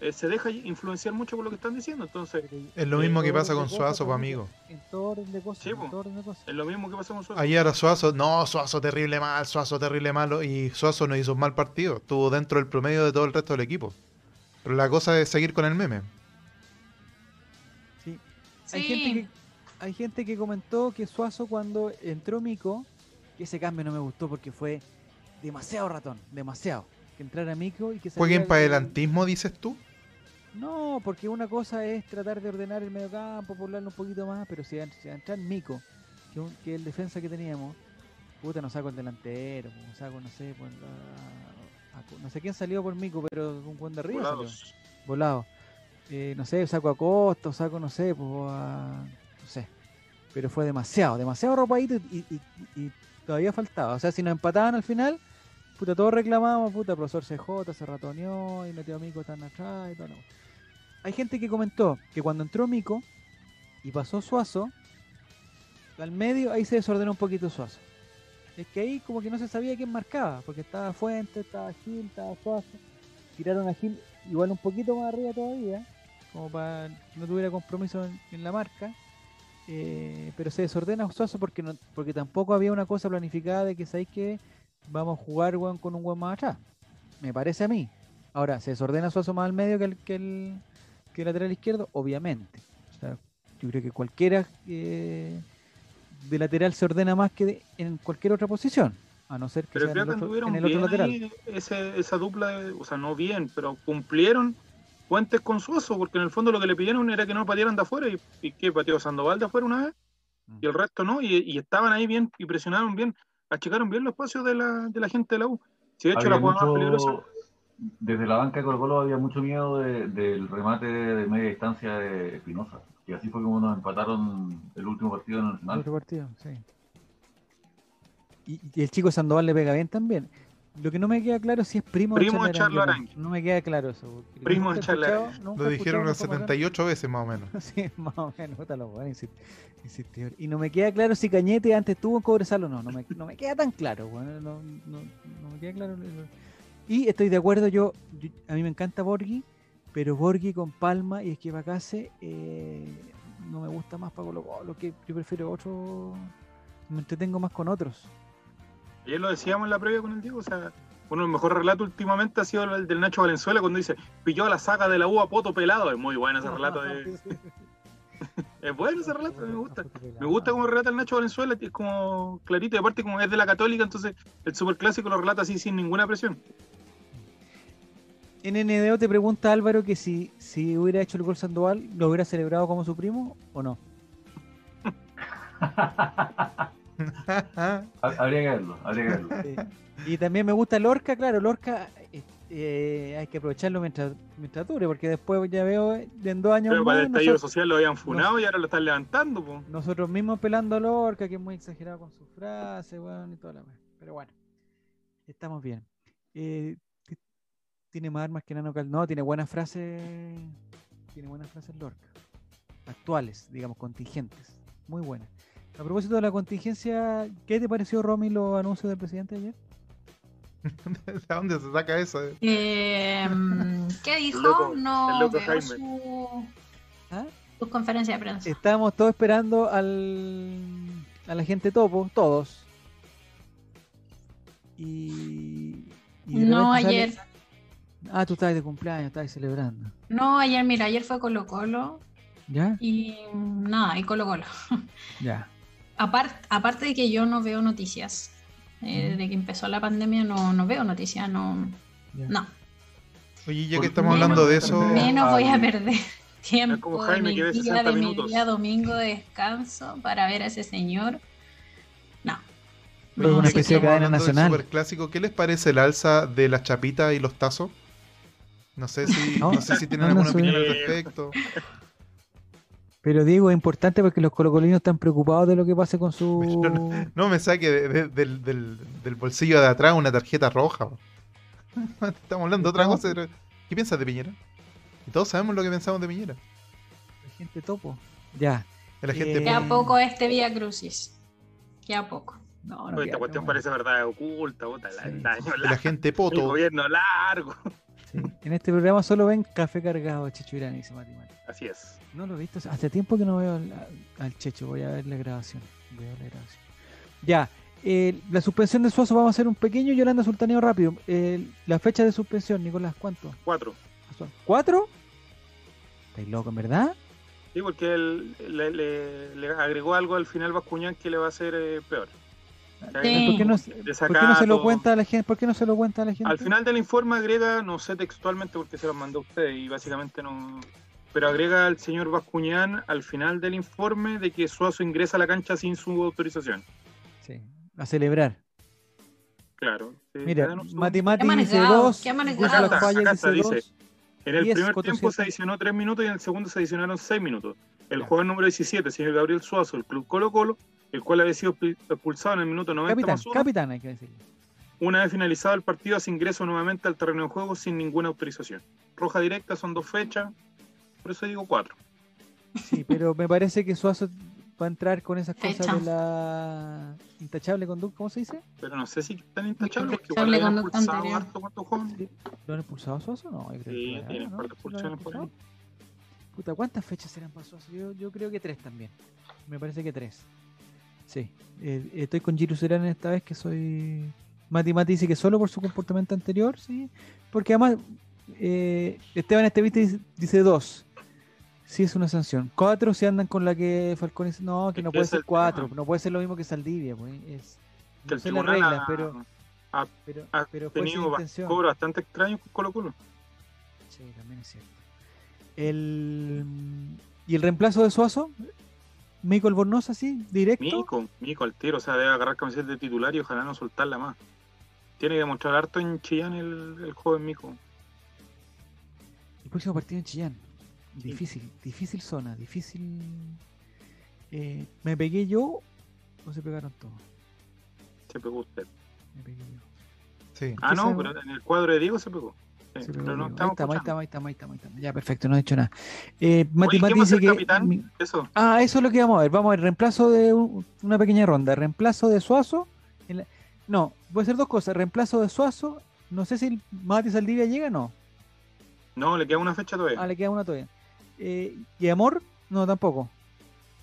eh, se deja influenciar mucho por lo que están diciendo. Entonces, es lo mismo que pasa con Suazo, amigo. En todo orden de cosas. Es lo mismo que pasa con Suazo. Ayer a Suazo, no, Suazo terrible mal, Suazo terrible malo. Y Suazo no hizo un mal partido. Estuvo dentro del promedio de todo el resto del equipo. Pero la cosa es seguir con el meme. Sí. Hay, gente que, hay gente que comentó que Suazo cuando entró Mico, que ese cambio no me gustó porque fue demasiado ratón, demasiado. Que entrara Mico y que ¿Fue bien para adelantismo, dices tú? No, porque una cosa es tratar de ordenar el medio campo, poblarlo un poquito más, pero si, si entrar Mico, que, que el defensa que teníamos, puta, no saco el delantero, no saco, no sé, no sé quién salió por Mico, pero un buen de arriba Volado. Eh, no sé, saco a Costa, saco, no sé, pues no sé. Pero fue demasiado, demasiado ropadito y, y, todavía faltaba. O sea, si nos empataban al final, puta, todos reclamamos, puta, profesor CJ se ratoneó y metió a Mico tan atrás y todo. No hay gente que comentó que cuando entró Mico y pasó Suazo, al medio ahí se desordenó un poquito Suazo. Es que ahí como que no se sabía quién marcaba, porque estaba Fuente, estaba Gil, estaba Suazo. Tiraron a Gil igual un poquito más arriba todavía, como para que no tuviera compromiso en, la marca. Eh, pero se desordena Suazo porque tampoco había una cosa planificada de que sabéis que vamos a jugar con un buen más atrás. Me parece a mí. Ahora, se desordena Suazo más al medio que el, lateral izquierdo, obviamente. yo creo que cualquiera eh, de lateral se ordena más que en cualquier otra posición, a no ser que pero sea en el, otro, en el otro lateral. esa dupla, o sea, no bien, pero cumplieron Puentes con Suazo, porque en el fondo lo que le pidieron era que no patearan de afuera, y, y que pateó Sandoval de afuera una vez, mm. y el resto no, y, estaban ahí bien, y presionaron bien, achicaron bien los espacios de la, de la gente de la U. Si de hecho la jugada más peligrosa desde la banca de Colo Colo había mucho miedo del remate de media distancia de Espinosa. Y así fue como nos empataron el último partido en el final. El partido, sí. Y, el chico Sandoval le pega bien también. Lo que no me queda claro es si es primo, primo de Charlo No me queda claro eso. Primo de Charlo Lo dijeron unas 78 veces más o menos. *laughs* sí, más o menos. Y no me queda claro si Cañete antes tuvo en Cobresal o no. No me, no me queda tan claro. Bueno, no, no, no me queda claro. Y estoy de acuerdo, yo, a mí me encanta Borghi, pero Borghi con Palma y Esquivacase eh, no me gusta más para Colo lo que yo prefiero otro, me entretengo más con otros. Ayer lo decíamos en la previa con el Diego, o sea, uno de los mejores relatos últimamente ha sido el del Nacho Valenzuela cuando dice, pilló la saga de la uva poto pelado, es muy bueno ese relato *laughs* de... es bueno ese relato, me gusta. Me gusta cómo relata el Nacho Valenzuela, es como clarito, y aparte como es de la católica, entonces el superclásico lo relata así sin ninguna presión. En NDO te pregunta Álvaro que si, si hubiera hecho el gol Sandoval, ¿lo hubiera celebrado como su primo o no? *laughs* habría que verlo, habría que verlo. Y también me gusta Lorca, claro, Lorca eh, eh, hay que aprovecharlo mientras, mientras dure, porque después ya veo en dos años Pero para el estallido social lo habían funado y ahora lo están levantando. Nosotros mismos pelando a Lorca, que es muy exagerado con sus frases, bueno, y toda la Pero bueno, estamos bien. Eh, tiene más armas que Nano Cal. No, tiene buenas frases. Tiene buenas frases Lorca. Actuales, digamos, contingentes. Muy buenas. A propósito de la contingencia, ¿qué te pareció, Romy, los anuncios del presidente ayer? *laughs* ¿De dónde se saca eso? Eh, *laughs* ¿Qué dijo? no veo su, ¿Ah? su conferencia de prensa. Estábamos todos esperando al, a la gente topo, todos. Y, no, ayer. Ah, tú estabas de cumpleaños, estabas celebrando. No, ayer, mira, ayer fue Colo Colo. ¿Ya? Y nada, y Colo Colo. *laughs* Ya. aparte de que yo no veo noticias, eh, desde que empezó la pandemia no, no veo noticias, no. No. Oye, ya que estamos hablando de eso. Menos voy a perder *laughs* tiempo como Jaime, que día de mi día domingo de descanso para ver a ese señor. No. Pero una especie de cadena nacional. Super clásico. ¿Qué les parece el alza de las chapitas y los tazos? No sé si, no, sé si tienen alguna opinión al respecto. Pero digo, es importante porque los colocolinos están preocupados de lo que pase con su. No, me saque del, bolsillo de atrás una tarjeta roja. *laughs* Estamos hablando de otra cosa. ¿Qué piensas de Piñera? Y todos sabemos lo que pensamos de Piñera. La gente topo. Ya. La gente eh, a poco este Vía Crucis. Que a poco. No, no Esta cuestión no, parece verdad oculta, puta, la, Sí. el la largo, gente el poto. gobierno largo. En este programa solo ven café cargado, Checho Irán, dice Mati Mati. Así es. No lo he visto. Hace tiempo que no veo al, al Checho. Voy a ver la grabación. Voy a ver la grabación. Ya. eh, la suspensión de Suazo, vamos a hacer un pequeño Yolanda Sultaneo rápido. Eh, la fecha de suspensión, Nicolás, ¿cuánto? Cuatro. ¿Cuatro? ¿Estáis loco, en verdad? Sí, porque él le, le- le agregó algo al final Bascuñán que le va a hacer eh, peor. Sí. ¿Por qué, no, De por qué no se lo cuenta a la gente? ¿Por qué no se lo cuenta a la gente? Al final del informe agrega, no sé textualmente porque se lo mandó a usted y básicamente no. Pero agrega al señor Bascuñán al final del informe de que Suazo ingresa a la cancha sin su autorización. Sí, a celebrar. Claro. sí, Mira, Mati Qué dice. En el 10 primer tiempo se 7. adicionó 3 minutos y en el segundo se adicionaron 6 minutos. El jugador número 17, señor Gabriel Suazo, el club Colo Colo, el cual había sido expulsado en el minuto 90 Capitán, más uno, capitán hay que decirle. una vez finalizado el partido hace ingreso nuevamente al terreno de juego sin ninguna autorización. Roja directa son dos fechas, por eso digo cuatro. Sí, pero me parece que Suazo va a entrar con esas cosas Fecha. de la intachable conducta, ¿cómo se dice? Pero no sé si están intachables, porque igual habían conducta expulsado harto. ¿Lo han expulsado a Suazo? No, yo creo Sí, que tienen par de ¿Sí lo han expulsiones por ahí. Puta, ¿cuántas fechas serán para Suazo? Yo, yo creo que tres también. Me parece que tres. Sí. Eh, estoy con Giru Serán esta vez que soy. Mati Mati dice que solo por su comportamiento anterior, sí. Porque además, eh, Esteban Esteviste dice, dice dos. Sí, es una sanción. Cuatro si andan con la que Falcón dice, no, que no puede ser cuatro. tema. No puede ser lo mismo que Saldivia, pues. Es, Que no el sé las reglas, ha, pero, ha pero fue sin tenido cobros bastante extraños con Colo Colo. Sí, también es cierto. El, ¿Y el reemplazo de Suazo? Mico Albornoz, así, directo. Mico, Mico al tiro, o sea, debe agarrar camiseta de titular y ojalá no soltarla más. Tiene que demostrar harto en Chillán el, el joven Mico. El próximo partido en Chillán. Difícil, difícil zona, difícil. Eh, ¿Me pegué yo o se pegaron todos? Se pegó usted. Me pegué yo. Sí. Ah, ¿Qué no, pero en el cuadro de Diego se pegó. Sí, pero no ahí, estamos estamos, ahí estamos, ahí estamos, ahí estamos, ahí estamos. Ya, perfecto, no he dicho nada. Eh, Mati Oye, Mati ¿qué va a dice que. capitán? mi- Eso. Ah, eso es lo que vamos a ver. Vamos a ver, reemplazo de un- una pequeña ronda. Reemplazo de Suazo. en la- No, voy a hacer dos cosas. Reemplazo de Suazo. No sé si el Mati Saldivia llega, no. No, le queda una fecha todavía. Ah, le queda una todavía. Eh, ¿Y Amor? No, tampoco.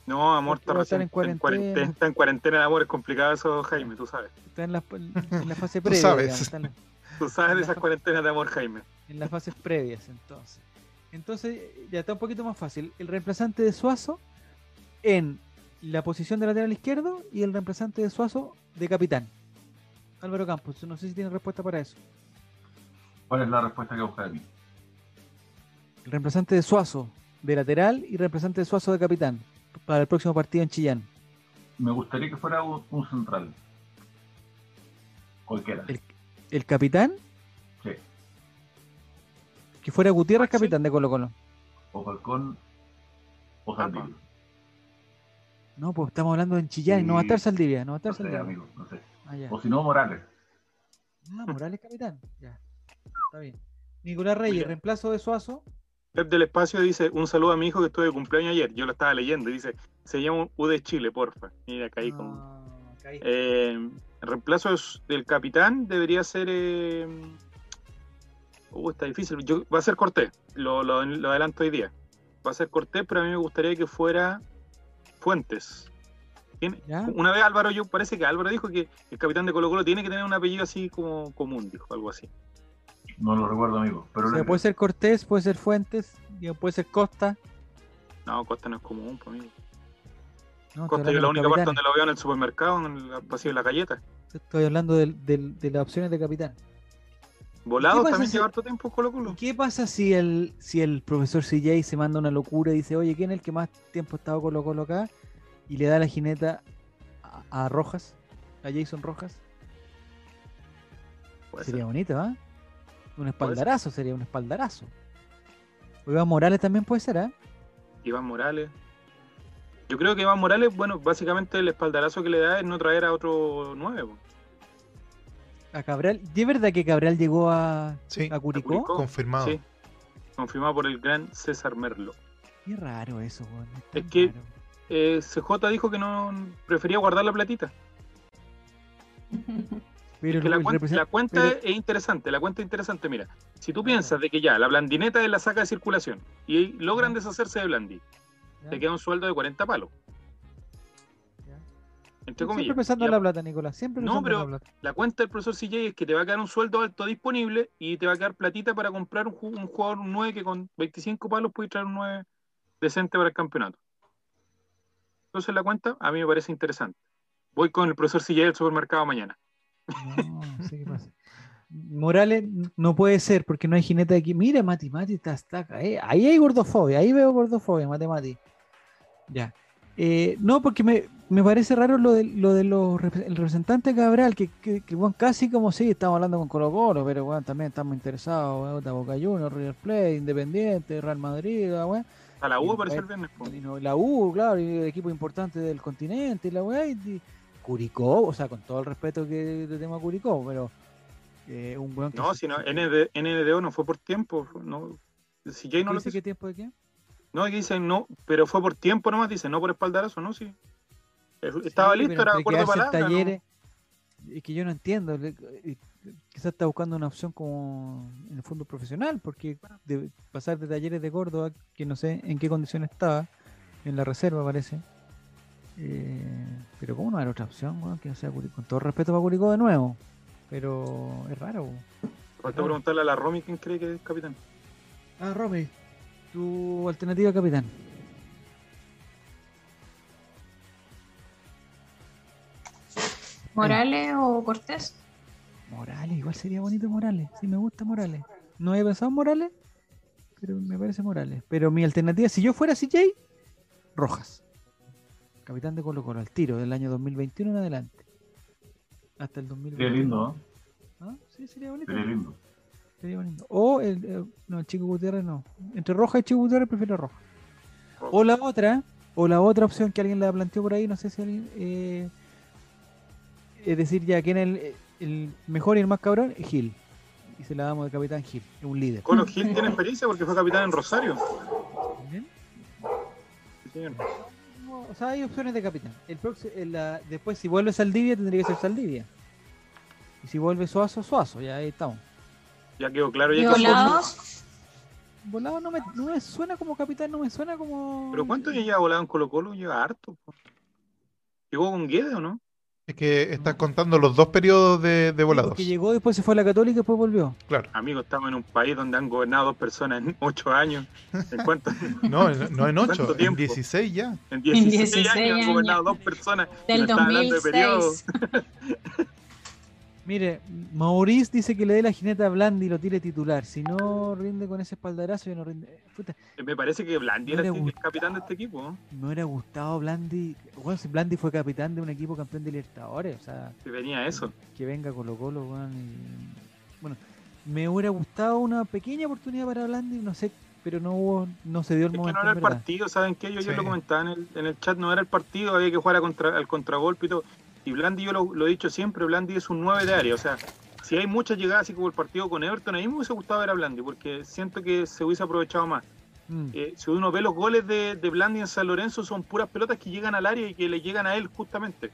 No, amor, está, recién- en en cuarentena. Está en cuarentena de amor, es complicado eso, Jaime, tú sabes. Está en la, en la fase Tú previa. sabes. digamos, está en, la- Tú sabes de esas cuarentenas de amor, Jaime. en las fases previas, entonces. Entonces, ya está un poquito más fácil. El reemplazante de Suazo en la posición de lateral izquierdo y el reemplazante de Suazo de capitán. Álvaro Campos, no sé si tiene respuesta para eso. ¿Cuál es la respuesta que busca de mí? El reemplazante de Suazo de lateral y reemplazante de Suazo de capitán para el próximo partido en Chillán. Me gustaría que fuera un, un central. Cualquiera. El- ¿El capitán? Sí. Que fuera Gutiérrez Maxi. capitán de Colo Colo. O Falcón o Saldivia. No, pues estamos hablando en Chillán y no va a estar. Saldivia, no va a estar No sé, Saldivia. amigo, no sé. Ah, ya. O si no, Morales. Ah, Morales capitán. Ya. Está bien. Nicolás Reyes, Mira. reemplazo de Suazo. Pep del Espacio dice, un saludo a mi hijo que estuvo de cumpleaños ayer. Yo lo estaba leyendo y dice, se llama U de Chile, porfa. Mira, caí con... Ah, caí. Eh, el reemplazo es- del capitán debería ser... Eh... Uh, está difícil. Yo, va a ser Cortés, lo, lo, lo adelanto hoy día. Va a ser Cortés, pero a mí me gustaría que fuera Fuentes. Una vez Álvaro, yo parece que Álvaro dijo que el capitán de Colo Colo tiene que tener un apellido así como común, dijo algo así. No lo recuerdo, amigo. Pero O sea, le- puede ser Cortés, puede ser Fuentes, y puede ser Costa. No, Costa no es común, pues, amigo. No, Costa yo de la única parte donde lo veo en el supermercado, en el pasillo de la galleta. Estoy hablando del- de las opciones de capitán. Volados pasa también si- lleva harto tiempo Colo ¿Y Colo. qué pasa si el, si el profesor CJ se manda una locura y dice, oye, ¿quién es el que más tiempo ha estado Colo Colo acá? Y le da la jineta a, a Rojas, a Jason Rojas. Puede sería ser. bonito, ¿ah? Un espaldarazo, sería un espaldarazo. O Iván Morales también puede ser, ¿ah? Iván Morales. Yo creo que Iván Morales, bueno, básicamente el espaldarazo que le da es no traer a otro nuevo. A Cabral. ¿Y es verdad que Cabral llegó a, Sí, a Curicó? Curicó. confirmado. Sí. Confirmado por el gran César Merlo. Qué raro eso, Es que-. Eh, CJ dijo que no prefería guardar la platita. Pero la, cuenta, es interesante, la cuenta es interesante. Mira, si tú piensas de que ya la blandineta es la saca de circulación y logran deshacerse de blandi, te queda un sueldo de 40 palos. Entre comillas. Siempre pensando en la plata, Nicolás. Siempre no, pero la, la, cuenta del profesor CJ es que te va a quedar un sueldo alto disponible y te va a quedar platita para comprar un, un jugador 9 que con 25 palos puede traer un 9 decente para el campeonato. Entonces la cuenta a mí me parece interesante. Voy con el profesor CJ del supermercado mañana. No, sé qué pasa. Morales no puede ser porque no hay jinete aquí. Mira, Mati, Mati está, acá. Eh. Ahí hay gordofobia, ahí veo gordofobia, Mati, Mati. Ya. Eh, no, porque me, me, parece raro lo de, lo de los el representante Cabral, que, que, casi como sí, estamos hablando con Colo Colo, pero bueno, también estamos interesados, Boca Juniors, River Plate, Independiente, Real Madrid, bueno. A la U parece el viernes. La U, claro, y el equipo importante del continente, la weá, Curicó, o sea, con todo el respeto que le tengo a Curicó, pero eh, un buen No, si no, ND, NDO no fue por tiempo, no. Si Jay no lo qué tiempo de qué? No, dicen no, pero fue por tiempo nomás, dicen, no por espaldarazo, no, sí. Estaba listo, era acuerdo para talleres, Es que yo no entiendo, quizás está buscando una opción como en el fondo profesional, porque de pasar de talleres de Córdoba, que no sé en qué condición estaba, en la reserva parece, eh, pero ¿cómo no hay otra opción, que no sea Con todo respeto para Curicó de nuevo. Pero es raro. Falta preguntarle a la Romy quién cree que es capitán. Ah, Romy, tu alternativa capitán. ¿Morales o Cortés? Morales, igual sería bonito Morales. Sí, me gusta Morales. No he pensado en Morales, pero me parece Morales. Pero mi alternativa, si yo fuera CJ, Rojas capitán de Colo Colo, al tiro, del año 2021 en adelante. Hasta el 2021. Sería lindo, ¿no? ¿Ah? Sí, sería bonito. Sería lindo. Sería bonito. O el, eh, no, el Chico Gutiérrez no. Entre Roja y Chico Gutiérrez prefiero Roja. O la otra, o la otra opción que alguien la planteó por ahí, no sé si alguien... Eh, es decir, ya, ¿quién es el, mejor y el más cabrón? Gil. Y se la damos de capitán Gil, un líder. Colo Gil tiene experiencia porque fue capitán en Rosario. ¿Bien? Sí, señor o sea, hay opciones de capitán. El después, si vuelve Saldivia, tendría que ser Saldivia. Y si vuelve Suazo, Suazo, ya ahí estamos. Ya quedó claro. Ya volado? Volado no me, no me suena como capitán, no me suena como. ¿Pero cuánto ya lleva volado en Colo Colo? Lleva harto. ¿Llegó con Guede o no? Es que estás contando los dos periodos de, de volados. Que llegó, después se fue a la Católica y después volvió. Claro. Amigo, estamos en un país donde han gobernado dos personas en ocho años. ¿En cuánto? *laughs* no, no en ocho, en 16 ya. En 16, años, han gobernado dos personas. Del 2006. *laughs* Mire, Maurice dice que le dé la jineta a Blandi y lo tire titular. Si no rinde con ese espaldarazo, yo no rinde. Eh, me parece que Blandi era, el capitán de este equipo. ¿no? Me hubiera gustado Blandi. Bueno, si Blandi fue capitán de un equipo campeón de Libertadores, o sea. Que venía eso. Que venga Colo Colo, Bueno, me hubiera gustado una pequeña oportunidad para Blandi, no sé, pero no hubo, no se dio el es momento. Que no era el partido, ¿saben qué? Yo ya lo comentaba en el, en el chat, no era el partido, había que jugar a contra, al contragolpe y todo y Blandi, yo lo, he dicho siempre, Blandi es un 9 de área. O sea, si hay muchas llegadas, así como el partido con Everton, a mí me hubiese gustado ver a Blandi, porque siento que se hubiese aprovechado más. Mm. Eh, si uno ve los goles de, de Blandi en San Lorenzo, son puras pelotas que llegan al área y que le llegan a él justamente.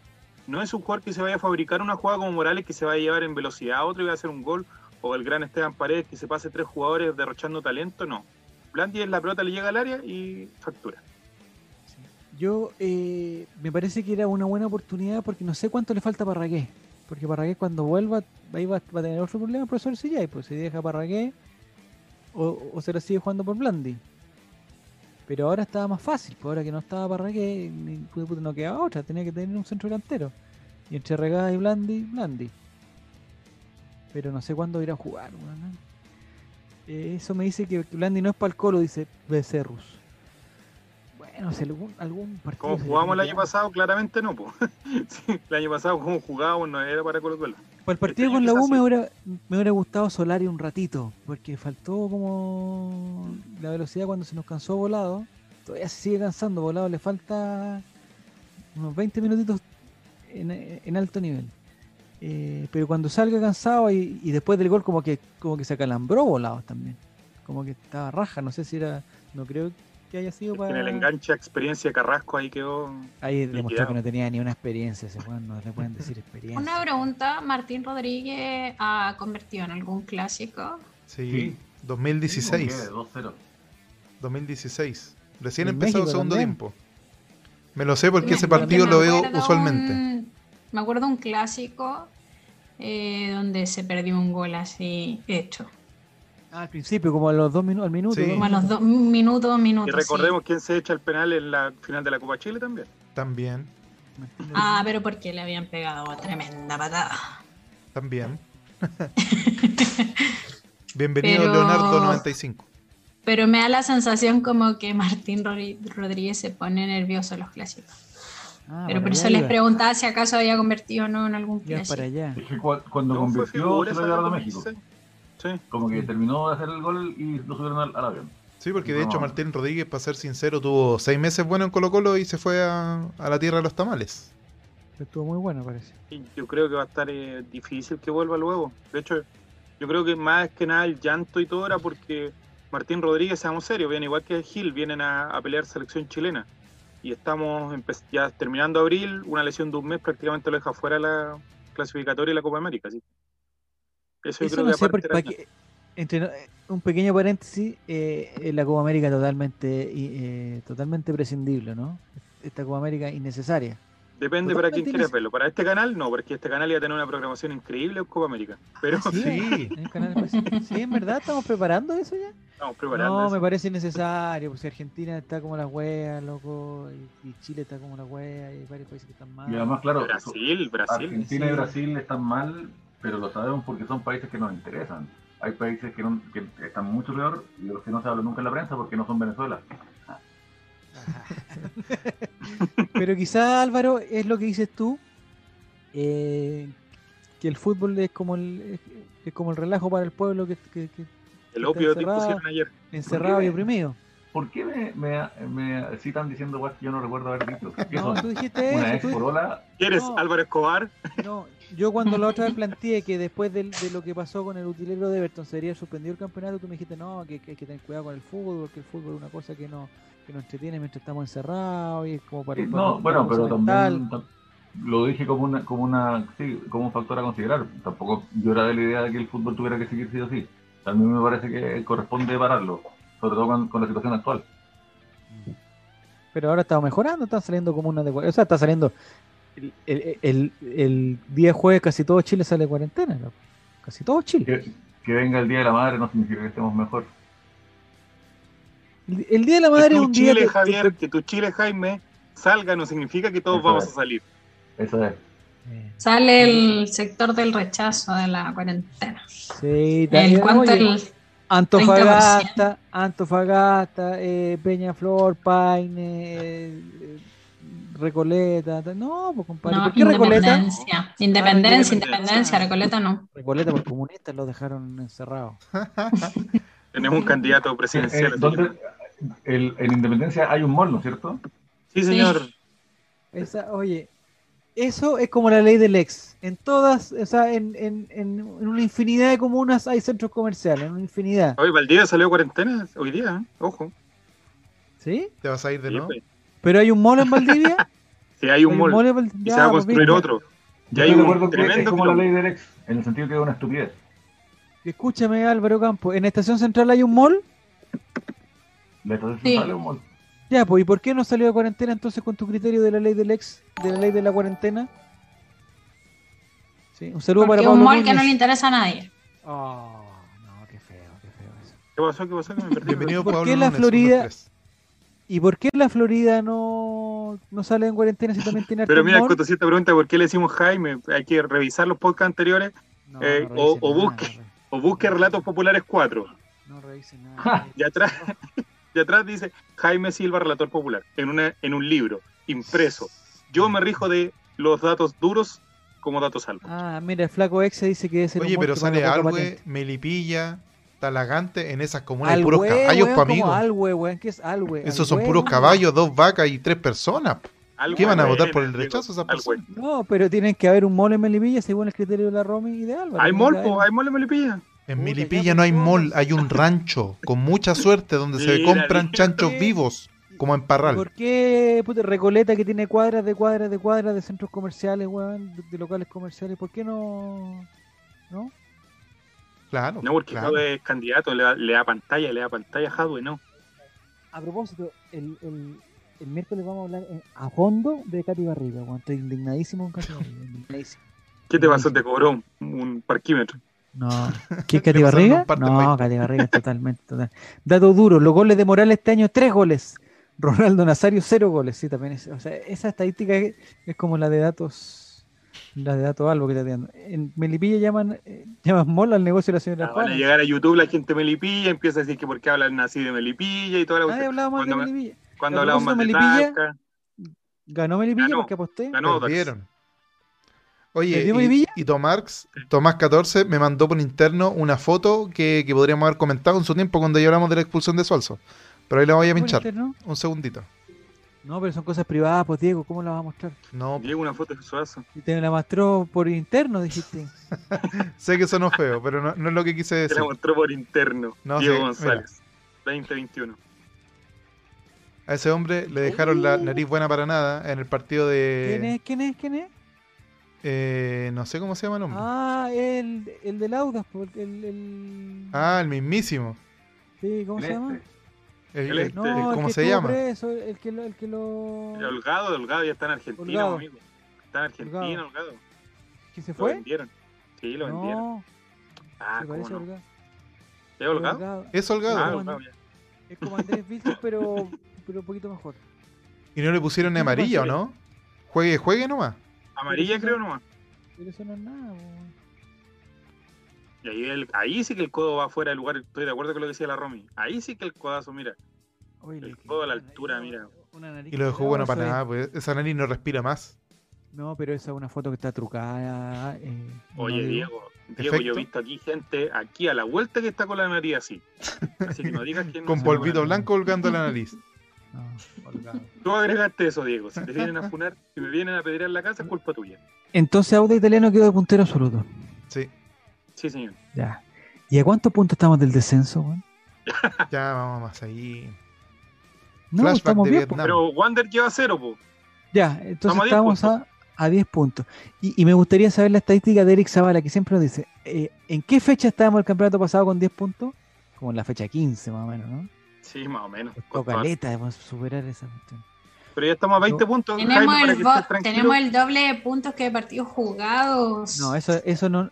No es un jugador que se vaya a fabricar una jugada como Morales que se va a llevar en velocidad a otro y va a hacer un gol, o el gran Esteban Paredes que se pase tres jugadores derrochando talento, no. Blandi es la pelota, le llega al área y factura. Yo eh, me parece que era una buena oportunidad porque no sé cuánto le falta a Parragué. Porque Parragué cuando vuelva va, a tener otro problema el profesor Sillay, pues se deja Parragué o, se lo sigue jugando por Blandi. Pero ahora estaba más fácil, pues ahora que no estaba Parragué, no quedaba otra, tenía que tener un centro delantero. Y entre Regada y Blandi, Blandi. Pero no sé cuándo irá a jugar. Eh, eso me dice que Blandi no es para el colo, dice Becerrus no sé, algún, algún partido. Como jugamos el año pasado, claramente no, pues. *laughs* el año pasado, como jugábamos, no era para Colo Colo. Para el partido este con la U me hubiera, me hubiera gustado Solari un ratito, porque faltó como la velocidad cuando se nos cansó volado. Todavía se sigue cansando, volado le falta unos 20 minutitos en, alto nivel. Eh, pero cuando salga cansado y, y, después del gol como que como que se acalambró volado también. Como que estaba raja, no sé si era, no creo que haya sido En para. el enganche a experiencia Carrasco ahí quedó. Ahí demostró que no tenía ni una experiencia ese Juan, no le pueden decir experiencia. Una pregunta, ¿Martín Rodríguez ha convertido en algún clásico? Sí, Sí. 2016. 2-0. 2016. Recién En empezó el segundo también. tiempo. Me lo sé porque Me- ese partido lo veo usualmente. un- me acuerdo un clásico eh, donde se perdió un gol así hecho. Ah, al principio, como a los dos minutos, al minuto. Sí. Como a los dos minutos, dos minutos. Y recordemos quién se echa el penal en la final de la Copa Chile también. También. Ah, pero porque le habían pegado tremenda patada. también. *laughs* Bienvenido Pero- Leonardo 95. Pero me da la sensación como que Martín Rodríguez se pone nervioso en los clásicos. Ah, pero por eso allá les preguntaba si acaso había convertido o no en algún clásico. para allá. Es que cu- cuando No, fue convirtió figura se lo llevaron a México. 16. Sí. Como que terminó de hacer el gol y lo subieron al, al avión. Sí, porque de No. hecho Martín Rodríguez, para ser sincero, tuvo seis meses bueno en Colo Colo y se fue a, a la tierra de los tamales. Estuvo muy bueno, parece. Yo creo que va a estar eh, difícil que vuelva luego. De hecho, yo creo que más que nada el llanto y todo era porque Martín Rodríguez, seamos serios, viene igual que Gil, vienen a, a pelear selección chilena. Y estamos ya terminando abril, una lesión de un mes prácticamente lo deja fuera la clasificatoria y la Copa América. ¿sí? Eso yo Eso creo no que sé, porque, era- para que- entre, eh, un pequeño paréntesis, eh, en la Copa América totalmente, eh, totalmente prescindible, ¿no? Esta Copa América innecesaria. Depende para quién quieras verlo. Para este canal, no, porque este canal iba a tener una programación increíble en Copa América. Pero Ah, sí, Sí. en el canal especial. Sí, en verdad, estamos preparando eso ya. estamos preparando. No, eso. me parece innecesario, pues si Argentina está como la wea, loco, y, y Chile está como la wea, y hay varios países que están mal. Y además, claro, Brasil, Brasil. Argentina y. Brasil están mal, pero lo sabemos porque son países que nos interesan. Hay países que, no- que están mucho peor y de los que no se habla nunca en la prensa porque no son Venezuela. *laughs* Pero quizá Álvaro es lo que dices tú, eh, que el fútbol es como el, es, como el relajo para el pueblo que, que- que El opio que encerrado. ayer. encerrado y oprimido. ¿Por qué me, me, me citan diciendo guas que yo no recuerdo haber dicho? *laughs* ¿Qué No, son? tú dijiste Una eso. ex tú- porola. ¿Quieres No. Álvaro Escobar? no, yo cuando la otra vez *laughs* planteé que después de, lo que pasó con el utilero de Everton sería suspendido el campeonato, tú me dijiste no, que, que hay que tener cuidado con el fútbol, porque el fútbol es una cosa que no que nos entretiene mientras estamos encerrados y es como para, para- No, bueno, pero mental. también tam- lo dije como una, como una, sí, como un factor a considerar. Tampoco yo era de la idea de que el fútbol tuviera que seguir sí o sí. También me parece que corresponde pararlo, sobre todo con, con la situación actual. Pero ahora está mejorando, están saliendo como una de O sea, está saliendo. El, el, el- el día jueves casi todo Chile sale de cuarentena. Casi todo Chile. Que, que venga el Día de la Madre no significa que estemos mejor. El, el día de la Que madre es tu un día. Chile, que- Javier, que tu Chile, Jaime, salga no significa que todos Eso vamos es. a salir. Eso es. Eh, Sale el sector del rechazo de la cuarentena. Sí, también, al Antofagasta, Antofagasta, eh, Peñaflor, Paine, eh, Recoleta. ta- No, pues compadre. no, ¿Por qué Recoleta? independencia. Independencia, independencia. independencia, Recoleta no. Recoleta por comunistas lo dejaron encerrado. *laughs* Tenemos un candidato presidencial. Eh, así ¿dónde- que- el- en Independencia hay un mall, ¿no es cierto? Sí, señor. Esa, oye, eso es como la ley del ex. En todas, o sea, en, en, en, en una infinidad de comunas hay centros comerciales, en una infinidad. Hoy Valdivia salió cuarentena, hoy día, ¿eh? ojo. ¿Sí? ¿Te vas a ir de Sí, nuevo? pues. Pero hay un mall en Valdivia. *laughs* Sí, hay un mall en Val- y se va a pues, construir otro. Ya hay un acuerdo que es tremendo como la ley del ex, en el sentido que es una estupidez. Escúchame, Álvaro Campo. ¿En Estación Central hay un mall? La estación Sí. central es un mall. Ya, pues, ¿y por qué no salió de cuarentena entonces con tu criterio de la ley del ex, de la ley de la cuarentena? Sí, un saludo Porque para es un Pablo mall que no le interesa a nadie. Oh, no, qué feo, qué feo eso. ¿Qué pasó? ¿Qué pasó? Que me perdí. Bienvenido ¿Por Pablo qué la Florida- 1, 2, 3. ¿Y por qué la Florida no, no sale en cuarentena si también tiene Pero mira, malls? Cotosita pregunta por qué le decimos Jaime. Hay que revisar los podcasts anteriores No, eh, no o- revise o nada, busque. o busque Relatos Populares 4. No revise nada. Ja. Y atrás, *laughs* y atrás dice Jaime Silva, relator popular, en, una, en un libro impreso. Yo me rijo de los datos duros como datos salvos. Ah, mira, el flaco ex dice que es el Oye, pero sale patente. Melipilla, Talagante, en esas comunas hay puros caballos, weón, pa' como amigos. Alwe, weón, ¿qué es Alwe? Esos son puros caballos, dos vacas y tres personas. ¿Qué van a votar por el rechazo esas personas? No, pero tienen que haber un mole en Melipilla según el criterio de la Romy y de Álvaro. Hay que po, hay mol en Melipilla. En Milipilla no hay mall, hay un rancho con mucha suerte donde se compran chanchos vivos, como en Parral. ¿Por qué puta, Recoleta que tiene cuadras de cuadras de cuadras de centros comerciales, weón, de, locales comerciales, ¿por qué no? ¿No? Claro. No, porque claro. es candidato, le da, le da pantalla, le da pantalla a Hadwe, no. A propósito, el, el, el miércoles vamos a hablar en- a fondo de Katy Barriga, weón. Estoy indignadísimo con Katy Barriga. indignadísimo. ¿Qué te pasó? Te cobró un, un parquímetro. No. ¿Qué es Katy Barriga? No. Katy Barriga es totalmente. Total. Dato duro, los goles de Morales este año, tres goles. Ronaldo Nazario, cero goles. Sí, también es. O sea, esa estadística es, es como la de datos. La de datos algo que te atiendo. En Melipilla llaman, eh, llaman mola al negocio de la señora Ah, van a llegar a YouTube la gente de Melipilla, empieza a decir que por qué hablan así de Melipilla y toda la Nadie cuestión. hablaba más de Cuando, Melipilla. cuando hablamos más de Melipilla, Ganó Melipilla Ganó. porque aposté. ganó. Perdieron. Oye, ¿Perdió y, y Tomarx, Tomás14 me mandó por interno una foto que, que podríamos haber comentado en su tiempo cuando ya hablamos de la expulsión de Sualzo. Pero ahí la voy a ¿Por pinchar. Un segundito. No, pero son cosas privadas, pues Diego, ¿cómo las vas a mostrar? No, Diego, una foto de Suazo. Y te la mostró por interno, dijiste. *laughs* sé que sonó feo, pero no, no es lo que quise Se decir. la mostró por interno. No, Diego sí, González. 2021. A ese hombre le dejaron la nariz buena para nada en el partido ¿Quién de. es? ¿Quién es? ¿Quién es? eh, no sé cómo se llama el nombre. Ah, el, el del Audas, pues, el, el... Ah, el mismísimo. Sí, ¿cómo se llama? este. El- El el- este. No, el- el ¿Cómo que se llama? preso, el que lo... El que lo... El Holgado, Holgado ya está en Argentina, Holgado. amigo. Está en Argentina, Holgado. Holgado. ¿Que se Lo fue? vendieron. Sí, lo vendieron. No, Ah, me ¿cómo parece no? Holgado. ¿Es Holgado? Holgado. Es holgado. Ah, ¿cómo Holgado, ya. Es como Andrés Vilches, pero, pero un poquito mejor. Y no le pusieron ¿Qué amarilla, ¿o no? Juegue, juegue nomás. Amarilla creo nomás. Pero eso no es nada, po. Y ahí, el- ahí sí que el codo va fuera del lugar. Estoy de acuerdo con lo que decía la Romy. Ahí sí que el codazo, mira. El codo a la altura, mira. una nariz Y lo dejó bueno para nada, pues esa nariz no respira más. No, pero esa es una foto que está trucada. eh, Oye, Diego, Diego, yo he visto aquí gente aquí a la vuelta que está con la nariz así. Así que no digas que *laughs* no Con polvito blanco colgando la nariz. *laughs* no. Tú agregaste eso, Diego. Si te vienen a funar, si me vienen a pedir en la casa, es culpa tuya. Entonces Auda Italiano quedó de puntero absoluto. Sí, Sí, señor. Ya. ¿Y a cuántos puntos estamos del descenso, weón? *laughs* ya vamos más ahí. No, Flashback estamos de bien. Vietnam. Pero Wander lleva cero, po. Ya, entonces Estamos a 10 estamos a, a 10 puntos. Y, y me gustaría saber la estadística de Eric Zavala, que siempre nos dice, eh, ¿en qué fecha estábamos el campeonato pasado con 10 puntos? Como en la fecha 15, más o menos, ¿no? Sí, más o menos. Costó Costó- caleta, debemos superar esa cuestión. Pero ya estamos a 20 puntos. Tenemos Jaime, para el, tenemos el doble de puntos que de partidos jugados. No, eso, eso no.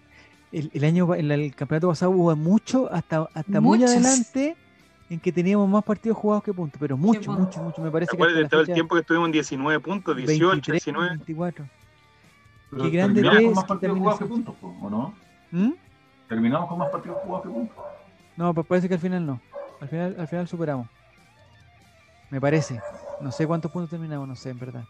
El, el año, el, el campeonato pasado hubo mucho, hasta, hasta muy adelante, en que teníamos más partidos jugados que puntos, pero mucho, po. mucho, mucho. Me parece que hasta la el tiempo que estuvimos en 19 puntos, 18, 23, 19. 24. Pero Qué grande terminamos con más partidos jugados que puntos, ¿o no? ¿Mm? Terminamos con más partidos jugados que puntos. No, pues parece que al final no. Al final, al final superamos. Me parece. No sé cuántos puntos terminamos, no sé, en verdad.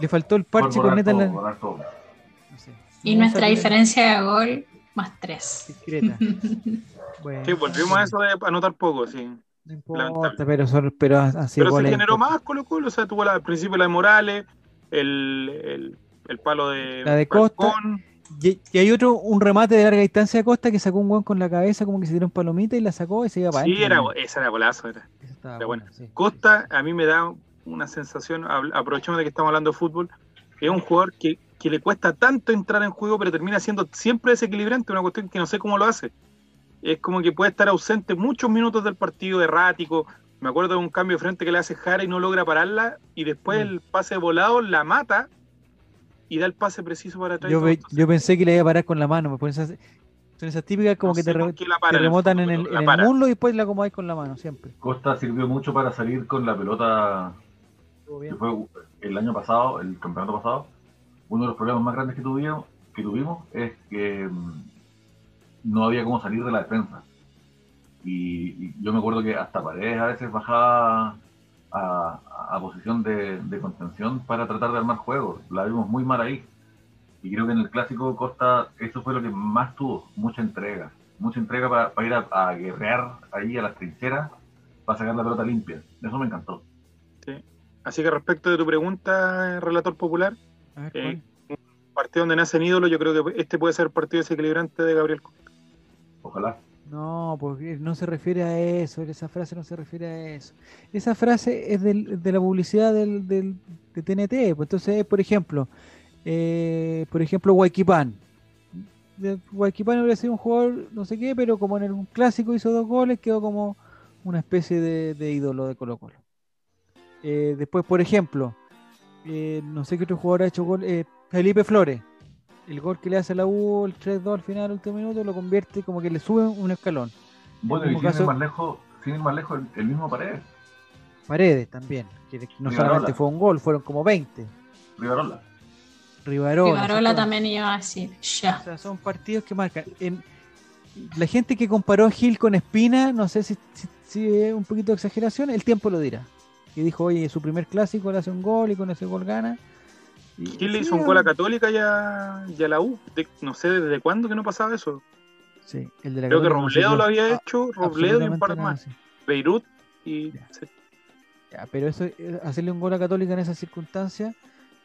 Le faltó el parche con neta en la. No sé. Y No, nuestra diferencia de gol, más 3. Discreta. *laughs* Bueno, Sí, volvimos a eso de anotar poco, sí. No importa, lamentable. pero, son- pero sido Pero se generó más Colo Colo, o sea, tuvo la, al principio la de Morales, el, el, el palo de, La de Costa. Y, y hay otro, un remate de larga distancia de Costa que sacó un guan con la cabeza, como que se tiró un palomita y la sacó y se iba para Sí, era, esa era golazo. Era. Estaba era bueno, buena. sí. Costa, a mí me da una sensación, aprovechando de que estamos hablando de fútbol, es un jugador que, que le cuesta tanto entrar en juego, pero termina siendo siempre desequilibrante, una cuestión que no sé cómo lo hace. Es como que puede estar ausente muchos minutos del partido, errático. Me acuerdo de un cambio de frente que le hace Jara y no logra pararla, y después Mm. el pase volado la mata y da el pase preciso para atrás. Yo, yo pensé que le iba a parar con la mano. me ponen esas- son esas típicas como no que te, re- en el remotan en el, en muslo y después la acomodáis con la mano, siempre. Costa sirvió mucho para salir con la pelota que fue el año pasado, el campeonato pasado. Uno de los problemas más grandes que tuvimos, que tuvimos es que mm, no había cómo salir de la defensa. Y, yo me acuerdo que hasta Paredes a veces bajaba a, a posición de, contención para tratar de armar juegos. La vimos muy mal ahí. Y creo que en el clásico Costa eso fue lo que más tuvo, mucha entrega. Mucha entrega para ir a, guerrear ahí a las trincheras para sacar la pelota limpia. Eso me encantó. Así que respecto de tu pregunta, relator popular, A ver, eh, ¿cuál? partido donde nacen ídolos, yo creo que este puede ser el partido desequilibrante de Gabriel Costa. Ojalá. No, porque no se refiere a eso, esa frase no se refiere a eso. Esa frase es del, de la publicidad del, del, de TNT, pues entonces, por ejemplo, eh, por ejemplo, Guayquipán. Guayquipán hubiera sido un jugador, no sé qué, pero como en el clásico hizo dos goles, quedó como una especie de, ídolo de Colo Colo. Eh, después, por ejemplo, eh, no sé qué otro jugador ha hecho gol, Felipe Flores el gol que le hace a la U, el 3-2 al final, último minuto, lo convierte como que le sube un escalón. Bueno, y sin, ir más lejos, sin más lejos, el, mismo Paredes. Paredes también, que no solamente fue un gol, fueron como 20. Rivarola. Rivarola. Rivarola también iba así, ya. O sea, son partidos que marcan. En, la gente que comparó a Gil con Espina, no sé si, si, es un poquito de exageración, el tiempo lo dirá. Y dijo, oye, su primer clásico le hace un gol y con ese gol gana. ¿Quién le hizo un gol a Católica y a, la U? no sé desde cuándo que no pasaba eso. Sí, el de la Creo que Robledo lo había hecho, Robledo y un par más. Beirut y. Ya. pero eso, eh, hacerle un gol a Católica en esas circunstancias,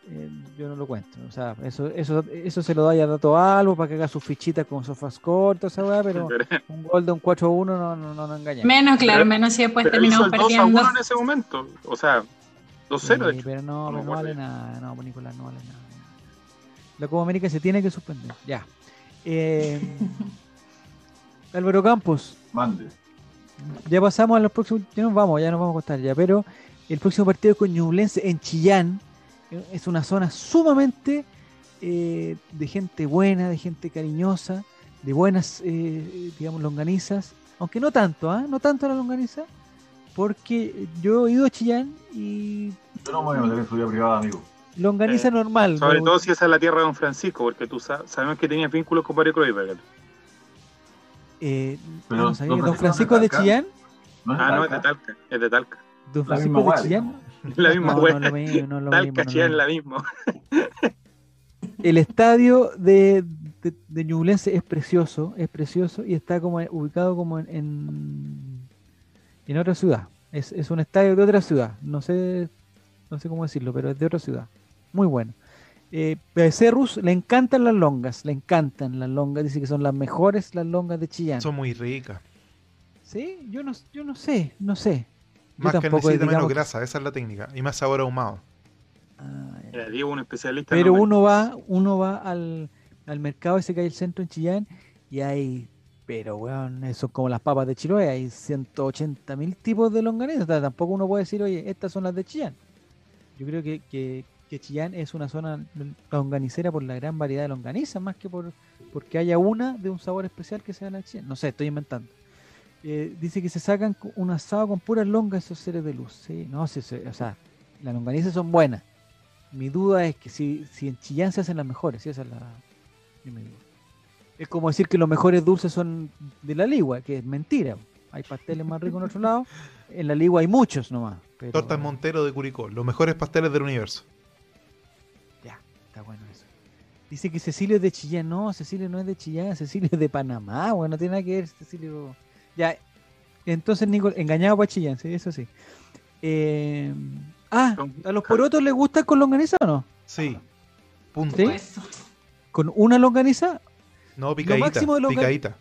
eh, yo no lo cuento. O sea, eso, eso, eso se lo da ya a Dato Albo para que haga sus fichitas con sofás cortos, esa weá, pero *laughs* un gol de un 4-1 no, no, no, no engaña. Menos, claro, menos si después terminamos perdiendo. 2 1 en ese momento. O sea, 2-0. pero no, no, vale nada, no, pues, Nicolás, no vale nada. La Copa América se tiene que suspender, ya. Eh, *laughs* Álvaro Campos. Mande. Ya pasamos a los próximos, ya nos vamos, ya nos vamos a costar ya, pero el próximo partido con Ñublense en Chillán es una zona sumamente eh, de gente buena, de gente cariñosa, de buenas, eh, digamos, longanizas, aunque no tanto, ¿ah? No tanto la longaniza, porque yo he ido a Chillán y. Yo no me voy a meter en su vida privada, amigo. Longaniza eh, normal. Sobre todo si esa es la tierra de Don Francisco, porque tú sabes, sabemos que tenía vínculos con Mario Kreuzberger. Eh, Pero, ¿Don Francisco de Chillán? ah, no, es de Talca. Es de Talca. ¿Don Francisco de Chillán? *laughs* La misma no, no, no, no, Talca, Chillán, la misma. *laughs* El estadio de, de, de Ñublense es precioso, es precioso y está como ubicado como en en otra ciudad. Es, es, un estadio de otra ciudad. No sé, no sé cómo decirlo, pero es de otra ciudad. Muy bueno. Eh, Cerrus le encantan las longas, le encantan las longas. Dice que son las mejores las longas de Chillán. Son muy ricas. Sí, yo no, yo no sé, no sé. Más que necesita menos grasa, esa es la técnica. Y más sabor ahumado. Ah, Digo, un especialista. Pero uno va, uno va al, al mercado ese que hay el centro en Chillán y hay pero, weón, eso es como las papas de Chiloé, hay 180 mil tipos de longanizas. tampoco uno puede decir, oye, estas son las de Chillán. Yo creo que, que, Chillán es una zona longanicera por la gran variedad de longanizas, más que por porque haya una de un sabor especial que sea la de Chillán. No sé, estoy inventando. Eh, dice que se sacan un asado con puras longas esos seres de luz. Sí, no, sí, o sea, las longanizas son buenas. Mi duda es que si, si en Chillán se hacen las mejores, si esa es la. Es como decir que los mejores dulces son de la ligua, que es mentira. Hay pasteles más ricos en otro lado. En la ligua hay muchos nomás. Pero... Torta Montero de Curicó, los mejores pasteles del universo. Ya, está bueno eso. Dice que Cecilio es de Chillán. No, Cecilio no es de Chillán, Cecilio es de Panamá. Bueno, no tiene nada que ver Cecilio. Ya, entonces Nico, engañado para Chillán, sí, eso sí. Eh... Ah, ¿a los porotos les gusta con longaniza o no? Sí. Punto. ¿Con una longaniza no, picadita. picadita.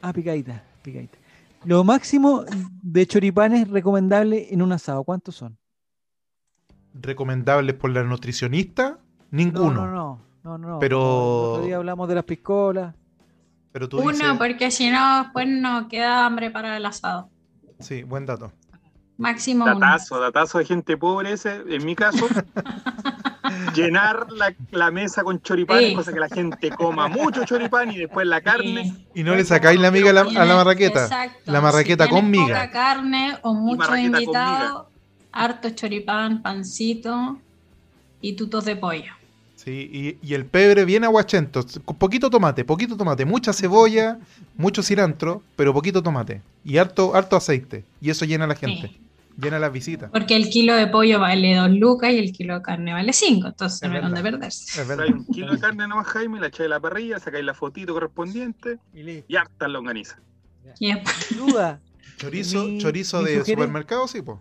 Ah, picadita, picadita. Lo máximo de choripanes recomendable en un asado, ¿cuántos son? ¿Recomendables por la nutricionista? Ninguno. No, no, no. no, Pero. otro día hablamos de las piscolas. Pero tú Uno, porque si no, después no queda hambre para el asado. Sí, buen dato. Máximo datazo, datazo de gente pobre ese, en mi caso. *laughs* llenar la, mesa con choripán, cosa que la gente coma mucho choripán y después la carne. Y no le sacáis la miga a la, marraqueta. La marraqueta con miga. carne o muchos invitados, harto choripán, pancito y tutos de pollo. Sí, y, el pebre bien aguachento, con poquito tomate, poquito tomate, mucha cebolla, mucho cilantro, pero poquito tomate y harto, harto aceite. Y eso llena a la gente llena las visitas. Porque el kilo de pollo vale 2 lucas y el kilo de carne vale 5, entonces no hay donde perderse. Es verdad. un kilo de carne nomás, Jaime, la echáis de la parrilla, sacáis la fotito correspondiente y, harta longaniza. Duda. Chorizo, chorizo de supermercado, sí, pues.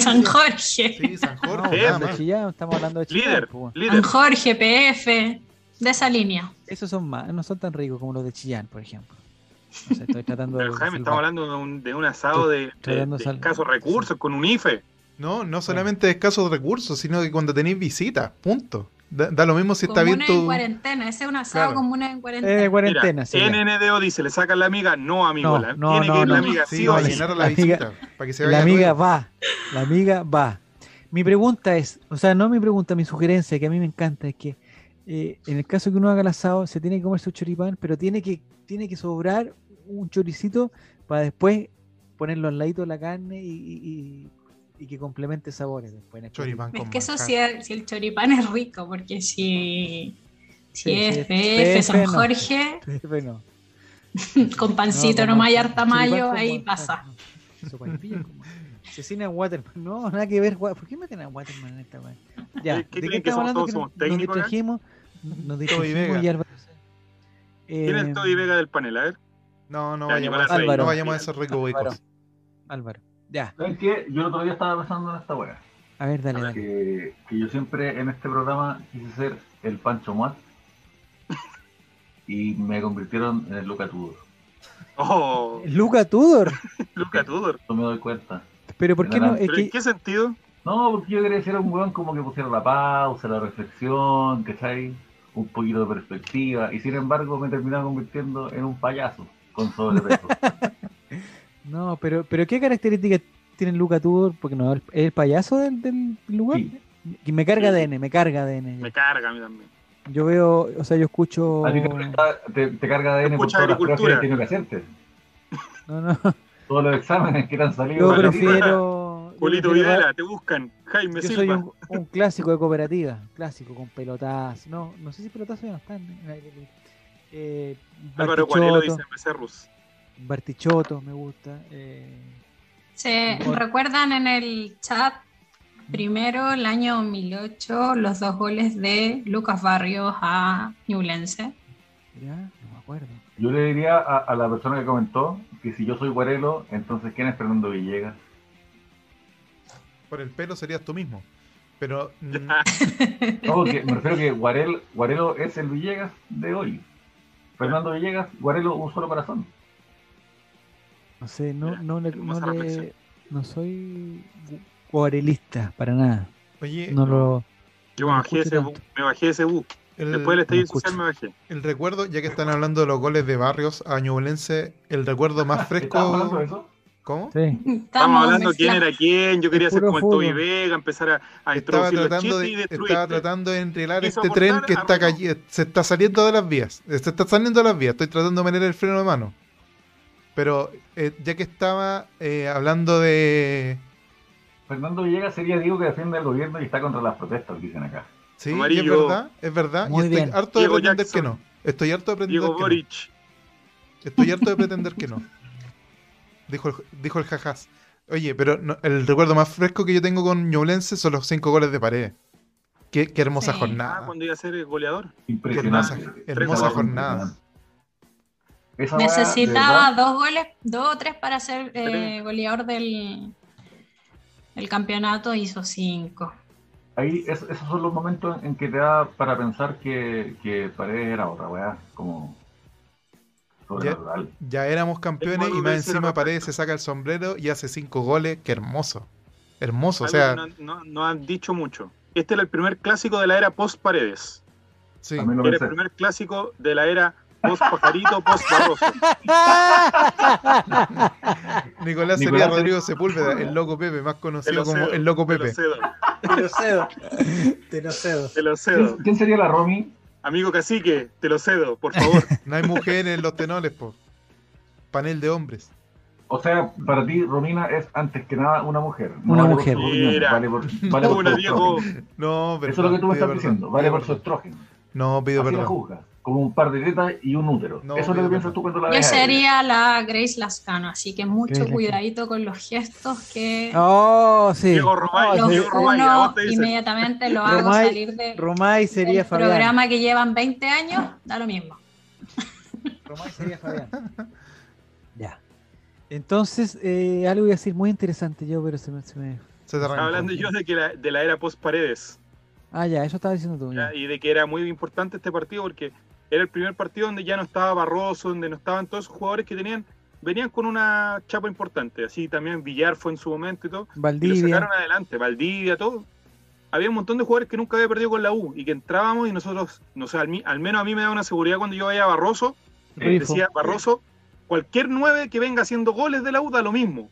San Jorge. Sí, San Jorge. estamos hablando de Chillán. líder, San Jorge, PF, de esa línea. Esos son más, no son tan ricos como los de Chillán, por ejemplo. Estoy tratando Pero de. Jaime, estamos hablando de un, de un asado de, de, de escasos recursos, con un IFE. No, no solamente de escasos recursos, sino que cuando tenéis visitas, punto. Da, da lo mismo si está bien Comuna en tu... cuarentena, ese es un asado Claro. comuna en cuarentena. Eh, cuarentena, Mira, sí. NNDO dice, ¿le sacan la amiga? No, amigo. No, la- no, tiene no, que ir la amiga, Sí, sí o para sí. llenar a la, La amiga- visita, para que se La vaya amiga todo. va, la amiga va. Mi pregunta es, o sea, no mi pregunta, mi sugerencia, que a mí me encanta, es que eh, en el caso que uno haga el asado, se tiene que comer su choripán, pero tiene que, tiene que sobrar un choricito para después ponerlo al ladito de la carne y, y- y- y que complemente sabores después. en el Choripán Es con que eso sí, el- si el choripán es rico, porque si, si Sí, es sí, PF, PF San *laughs* no. Jorge, choripán. Bueno, con pancito no, nomás y harta mayo, ahí pasa. no. Cecina Waterman, no, nada que ver. ¿Por qué meten a Waterman en esta weá? Ya, ¿Qué ¿de que estamos hablando? todos? Que ¿Somos nos- nos distrajimos, nos distrajimos y Álvaro. ¿Quién es Eh, Toby Vega del panel? A ver. No, no Ya, vayamos, a, Rey. no vayamos a esos Álvaro. recovecos. Álvaro. Ya, ¿Saben qué? Yo el otro día estaba pensando en esta wea. a ver, dale, dale. Que, que yo siempre en este programa quise ser el Pancho Muat y me convirtieron en el Luca Tudor. Oh, Luca Tudor. *laughs* Luca Tudor. No me doy cuenta. Pero ¿por qué no? Es ¿Pero en que, qué sentido? No, porque yo quería ser un weón como que pusiera la pausa, la reflexión, ¿cachai? Un poquito de perspectiva. Y sin embargo me terminaron convirtiendo en un payaso con sobrepeso. *laughs* no, pero, pero ¿qué características tiene Luca Tudor? Porque no, es el payaso del, del lugar. Sí. Y me carga Sí. ADN, me carga ADN. Me carga a mí también. Yo veo, o sea, yo escucho. A ti te, te, te carga de N por todas las pruebas que tenido que hacerte. No, no. *laughs* Todos los exámenes que te han salido. Yo prefiero. prefiero- Videla, te buscan. Jaime Yo soy Silva. un, un clásico de cooperativa, clásico con pelotas. No, no sé si pelotazo ya no están. Eh, Álvaro Cuarelo dice Becerrus. Bartichotto me gusta. Eh, ¿Se recuerdan en el chat primero el año 2008 los dos goles de Lucas Barrios a Ñublense? ya, no me acuerdo. Yo le diría a, a la persona que comentó que si yo soy Guarelo, entonces ¿quién es Fernando Villegas? Por el pelo serías tú mismo. Pero *laughs* mm, No, porque me refiero que Guarel, Guarelo es el Villegas de hoy. Fernando Villegas, Guarelo, un solo corazón. No sé, no, Mira, no, le, no, le- reflexión. no soy gu- guarelista para nada. oye, No lo. Yo me bajé, ese bu, tanto. me bajé ese bu. el, Después del estallido social me bajé. el recuerdo, ya que están hablando de los goles de Barrios a Ñublense, el recuerdo más ¿Estamos hablando de fresco. eso? ¿Cómo? Sí. Estamos hablando quién mezclando. era quién. Yo quería ser como el Toby. Vega, empezar a, a Estaba introducir tratando, y de, destruir. estaba tratando de Quiso este tren que está se está saliendo de las vías. Se está saliendo de las vías. Estoy tratando de poner el freno de mano. Pero eh, ya que estaba eh, hablando de. Fernando Villegas sería Diego que defiende al gobierno y está contra las protestas, dicen acá. Sí, es verdad, es verdad. Muy y estoy bien. harto de Diego pretender Jackson. que no. Estoy harto de pretender Diego que Boric. no. Estoy harto de pretender que no. Dijo el, dijo el jajás. Oye, pero no- el recuerdo más fresco que yo tengo con Ñublense son los cinco goles de pared. Qué, qué hermosa Sí. Ah, jornada. cuando iba a ser goleador. Impresionante. hermosa- jornada. Esa Necesitaba verdad, dos goles, dos o tres para ser eh, Tres. goleador del, del campeonato, hizo cinco. ahí es- esos son los momentos en que te da para pensar que, que Paredes era otra weá, como sobrenatural. Ya éramos campeones y más encima. Paredes se saca el sombrero y hace cinco goles. Qué hermoso. Hermoso, o sea, no, no- no han dicho mucho. Este era el primer clásico de la era post Paredes. sí. Era el primer clásico de la era post Pajarito, post Barroso. *laughs* Nicolás sería Nicolás Rodrigo Sepúlveda, el loco Pepe, más conocido lo como cedo, el loco te lo Pepe. cedo, Te lo cedo. Te lo cedo. te lo ¿Quién, cedo. quién sería la Romy? Amigo cacique, te lo cedo, por favor. *laughs* No hay mujeres en los tenoles, po. Panel de hombres. O sea, para ti Romina es antes que nada una mujer. no Una mujer. Mira. Vale por, vale por Una su Diego. estrógeno. No, pero. Eso es lo que tú me estás perdón, diciendo. Vale pido por su estrógeno. No, pido Así la perdón. juzgas. Como un par de tetas y un útero. No, Eso es lo que piensas tú cuando la Yo ves. ella. sería la Grace Lascano, así que mucho Grace Lascano. cuidadito con los gestos que Oh, sí. Diego Romay, los Diego uno inmediatamente lo hago Romay- salir de, Romay sería del Fabián. programa que llevan 20 años, da lo mismo. *laughs* Romay sería Fabián. Ya. Entonces, eh, algo iba a decir muy interesante yo, pero se me. se me- Se te hablando yo de, que la, de la era post Paredes. Ah, ya, eso estaba diciendo tú. y de que era muy importante este partido porque era el primer partido donde ya no estaba Barroso, donde no estaban todos esos jugadores que tenían venían con una chapa importante. Así también Villar fue en su momento y todo. Valdivia. Y lo sacaron adelante, Valdivia, todo. Había un montón de jugadores que nunca había perdido con la U y que entrábamos y nosotros, no sé, al, menos a mí me da una seguridad cuando yo veía a Barroso. decía Barroso, cualquier nueve que venga haciendo goles de la U da lo mismo.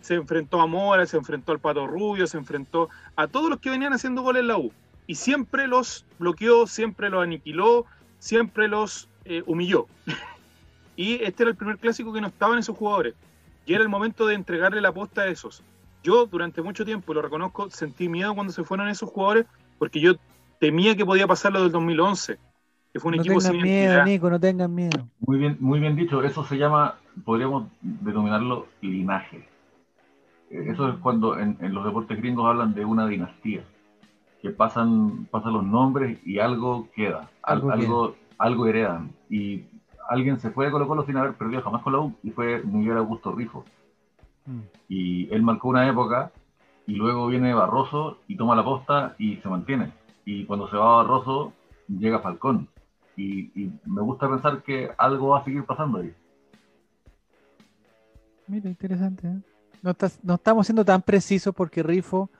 Se enfrentó a Mora, se enfrentó al Pato Rubio, se enfrentó a todos los que venían haciendo goles en la U. Y siempre los bloqueó, siempre los aniquiló, siempre los eh, humilló. *laughs* y este era el primer clásico que no estaban esos jugadores. Y era el momento de entregarle la posta a esos. Yo durante mucho tiempo, lo reconozco, sentí miedo cuando se fueron esos jugadores porque yo temía que podía pasar lo del 2011, que fue un no equipo tengan miedo, Nico, no tengan miedo. Muy bien, muy bien dicho. Eso se llama, podríamos denominarlo linaje. Eso es cuando en, los deportes gringos hablan de una dinastía, que pasan, pasan los nombres y algo queda, algo, algo, algo heredan. Y alguien se fue de Colo Colo sin haber perdido jamás con la U y fue Miguel Augusto Rifo. Mm. Y él marcó una época y luego viene Barroso y toma la posta y se mantiene. Y cuando se va Barroso, llega Falcón. Y, me gusta pensar que algo va a seguir pasando ahí. Mira, interesante. ¿eh? No, estamos siendo tan precisos porque Rifo,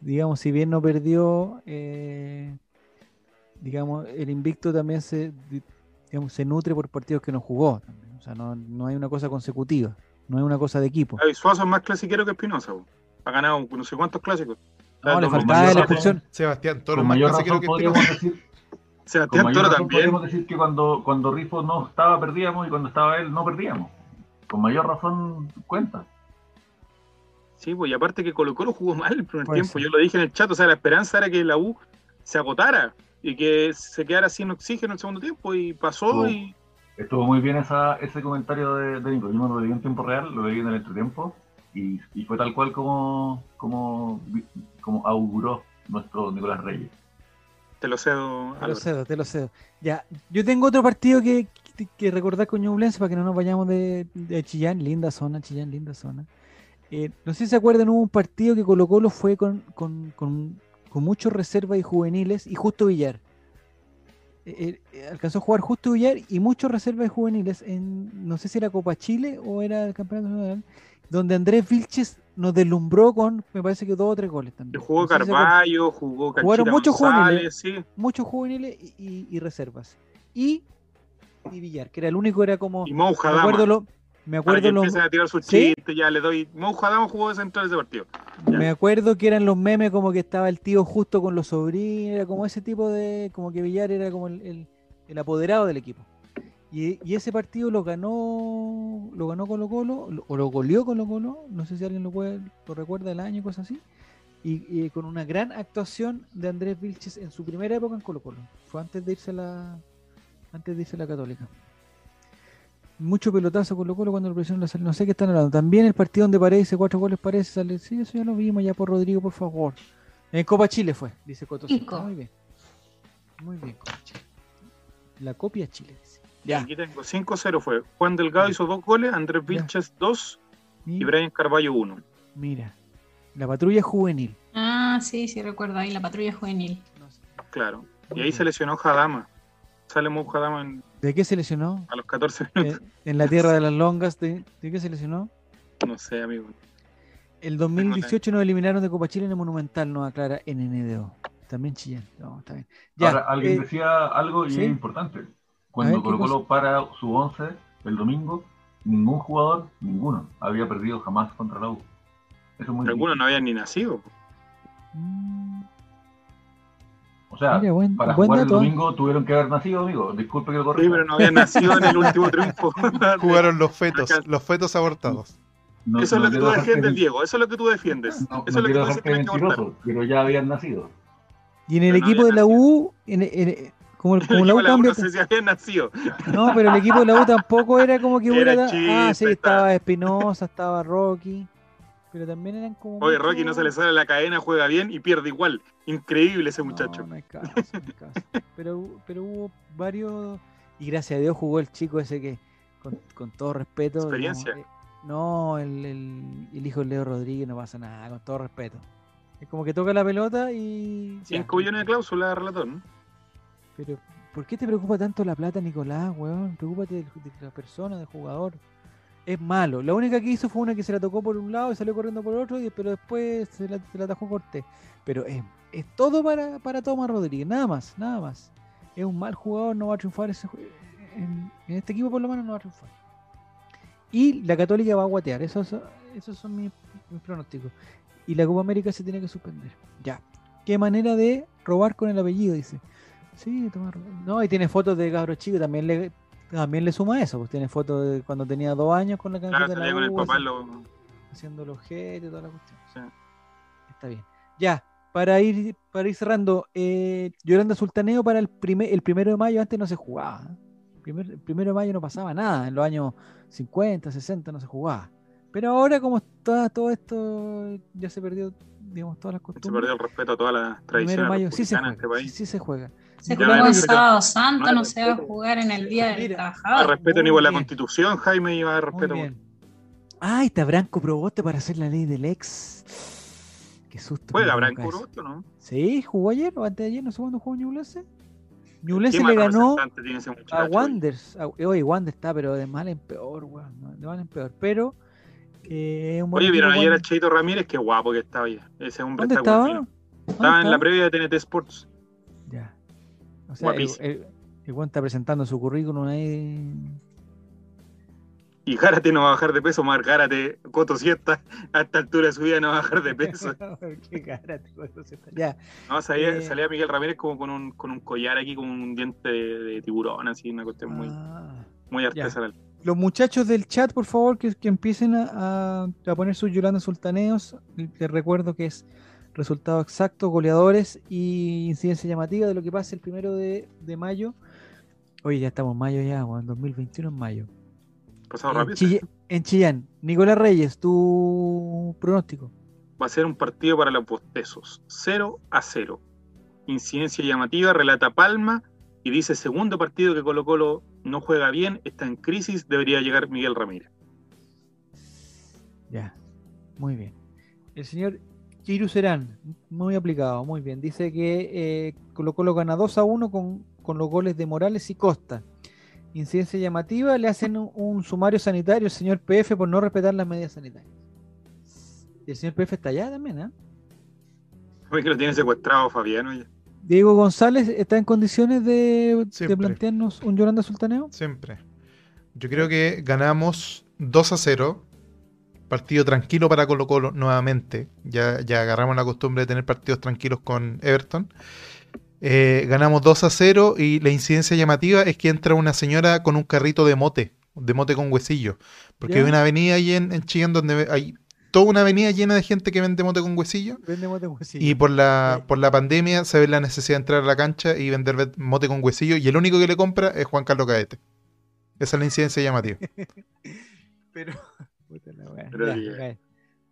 digamos, si bien no perdió, eh, digamos, el invicto también se, digamos, se nutre por partidos que no jugó. O sea, no, no hay una cosa consecutiva. No es una cosa de equipo. Suazo es más clasiquero que Espinosa. Ha ganado no sé cuántos clásicos. No, le faltaba la expulsión. Sebastián Toro más clásico que podríamos decir, Sebastián Toro también. Podríamos decir que cuando, cuando Rifo no estaba perdíamos y cuando estaba él no perdíamos. Con mayor razón cuenta. Sí, pues y aparte que Colo Colo jugó mal el primer tiempo. Yo lo dije en el chat, o sea, la esperanza era que la U se agotara y que se quedara sin oxígeno en el segundo tiempo y pasó y Estuvo muy bien esa, ese comentario de, Nico. Yo no lo leí en tiempo real, lo leí en el entretiempo. Y, y fue tal cual como, como, como auguró nuestro Nicolás Reyes. Te lo cedo. Te lo cedo, te lo cedo. Ya, yo tengo otro partido que, que, recordar con Ñublense para que no nos vayamos de, Chillán. Linda zona, Chillán, linda zona. Eh, no sé si se acuerdan, hubo un partido que Colo Colo fue con, con, con, con muchos reservas y juveniles y justo Villar. Eh, eh, alcanzó a jugar justo Villar y muchos reservas juveniles en, no sé si era Copa Chile o era el Campeonato Nacional, donde Andrés Vilches nos deslumbró con, me parece que dos o tres goles también. Jugó Carballo, jugó Cachira Jugaron muchos juveniles, muchos juveniles y, reservas. Y, y Villar, que era el único, era como... Y Mouja me acuerdo lo, me acuerdo los. a tirar su chiste, ya le doy. Monja jugó de central ese partido. Me acuerdo que eran los memes como que estaba el tío justo con los sobrinos, era como ese tipo de. Como que Villar era como el, el, apoderado del equipo. Y, y, ese partido lo ganó lo ganó Colo Colo, o lo goleó Colo Colo, no sé si alguien lo, puede, lo recuerda el año, cosas así. Y, y, con una gran actuación de Andrés Vilches en su primera época en Colo Colo. Fue antes de irse a la, antes de irse a la Católica mucho pelotazo con lo Colo cuando lo presionaron la salida. No sé qué están hablando. También el partido donde parece, cuatro goles parece, sale. Sí, eso ya lo vimos ya por Rodrigo, por favor. En Copa Chile fue, dice Coto. Muy bien. Muy bien, Copa Chile. La copia Chile, dice. Ya. Aquí tengo 5-0 fue. Juan Delgado hizo dos goles, Andrés Vilches dos y Brian Carballo uno. Mira, la patrulla juvenil. Ah, sí, sí, recuerdo ahí, la patrulla juvenil. Claro. Y ahí se lesionó Jadama. Sale Jadama en ¿De qué se lesionó? A los 14 minutos. En, la tierra de las longas, ¿de, qué se lesionó? No sé, amigo. El 2018 nos eliminaron de Copa Chile en el Monumental, no aclara en NDO. También Chillán. No, está bien. Ahora, alguien eh, decía algo y es importante. Cuando Colo Colo para su 11 el domingo, ningún jugador, ninguno, había perdido jamás contra la U. Eso es muy Algunos no habían ni nacido. Mm. O sea, para jugar el domingo tuvieron que haber nacido, amigo. Disculpe que lo corrija. Sí, pero no habían nacido en el último triunfo. *laughs* Jugaron los fetos, los fetos abortados. eso es lo que tú defiendes, Diego. Eso es lo que tú defiendes. eso es lo que tú dices que Pero ya habían nacido. Y en el equipo de la U, en, como, como la U cambia. No sé si habían nacido. No, pero el equipo de la U tampoco era como que hubiera. ah, sí, estaba Espinosa, estaba Rocky pero también eran como. Oye, Rocky no se le sale la cadena, juega bien y pierde igual. Increíble ese muchacho. No, no hay caso, no hay caso. Pero, pero hubo varios. Y gracias a Dios jugó el chico ese que, con, con todo respeto. Experiencia. Eh, no, el, el, el, hijo de Leo Rodríguez no pasa nada, con todo respeto. Es como que toca la pelota y. 5 millones de cláusulas, relator, ¿no? Pero, ¿Por qué te preocupa tanto la plata, Nicolás, weón? Preocúpate de, la persona, del jugador. Es malo. La única que hizo fue una que se la tocó por un lado y salió corriendo por otro, y, pero después se la, se la atajó Cortés. Pero es, es todo para, para Tomás Rodríguez, nada más, nada más. Es un mal jugador, no va a triunfar ese, en, en este equipo por lo menos no va a triunfar. Y la Católica va a guatear, esos, esos son mis, pronósticos. Y la Copa América se tiene que suspender. Ya. Qué manera de robar con el apellido, dice. Sí, tomar. No, y tiene fotos de cabros chicos, también le, también le suma eso, pues tiene fotos de cuando tenía dos años con la camiseta Claro, de la con el papá, lo... haciendo los y toda la cuestión. sí. Está bien. Ya, para ir, para ir cerrando, eh, Yolanda Sultaneo para el, primer, el primero de mayo antes no se jugaba. ¿eh? Primer- el primero de mayo no pasaba nada, en los años 50, 60 no se jugaba. Pero ahora como está todo esto, ya se perdió, digamos, todas las Se costumbres. perdió el respeto a todas las Primero tradiciones de mayo sí se juega. este sí, país. sí se juega. Se Ya respeto. sábado santo, no se va a respeto. jugar en el día del trabajador. respeto Muy ni por la constitución, Jaime, iba a respeto. Ay, está Branco Proboste para hacer la ley del ex. Qué susto. ¿Juega Branco. Proboste o no? Sí, jugó ayer o antes de ayer, no sé cuándo jugó Ñublense. Ñublense ¿Qué le ganó a? Wanders. a- Oye, Wander está, pero de mal en peor, weón. De mal en peor. Pero. eh, un Oye, ¿vieron ayer a. Cheito Ramírez? Qué guapo que estaba ya. Ese hombre ¿Dónde está estaba? bueno. ¿Dónde Estaba en la previa de TNT Sports. O sea, el, Guapísimo. el- el weón está presentando su currículum ahí. Y Gárate no va a bajar de peso, Mar Gárate, Coto Siesta, a esta altura de su vida no va a bajar de *laughs* peso. *laughs* Qué Ya. No, salía, Eh. salía Miguel Ramírez como con un, con un collar aquí, con un diente de, de tiburón, así, una cuestión muy, Ah. muy artesanal. Los muchachos del chat, por favor, que, que empiecen a, a- a poner sus Yolanda Sultaneos. Les recuerdo que es resultado exacto, goleadores y incidencia llamativa de lo que pase el primero de, de mayo. Oye, ya estamos en mayo ya, en 2021 en mayo. Pasado En, rápido. En Chillán, Nicolás Reyes, tu pronóstico. Va a ser un partido para los bostesos. 0 a 0. Incidencia llamativa, relata Palma y dice segundo partido que Colo Colo no juega bien, está en crisis, debería llegar Miguel Ramírez. Ya, muy bien. El señor Chiru Serán, muy aplicado, muy bien. Dice que eh, Colo Colo gana 2 a 1 con, con los goles de Morales y Costa. Incidencia llamativa, le hacen un, un sumario sanitario al señor PF por no respetar las medidas sanitarias. Y el señor PF está allá también, ¿eh? Oye, que lo tiene secuestrado Fabiano. ya. Diego González está en condiciones de, plantearnos un Yolanda Sultaneo. Siempre. Yo creo que ganamos 2 a 0. Partido tranquilo para Colo Colo nuevamente. Ya, ya agarramos la costumbre de tener partidos tranquilos con Everton. Eh, ganamos 2 a 0 y la incidencia llamativa es que entra una señora con un carrito de mote, de mote con huesillo. Porque hay una avenida ahí en, en Chillán donde hay toda una avenida llena de gente que vende mote con huesillo. Vende mote con huesillo. Y por la, Sí. por la pandemia se ve la necesidad de entrar a la cancha y vender ve- mote con huesillo. Y el único que le compra es Juan Carlos Caete. Esa es la incidencia llamativa. *laughs* Pero. Pero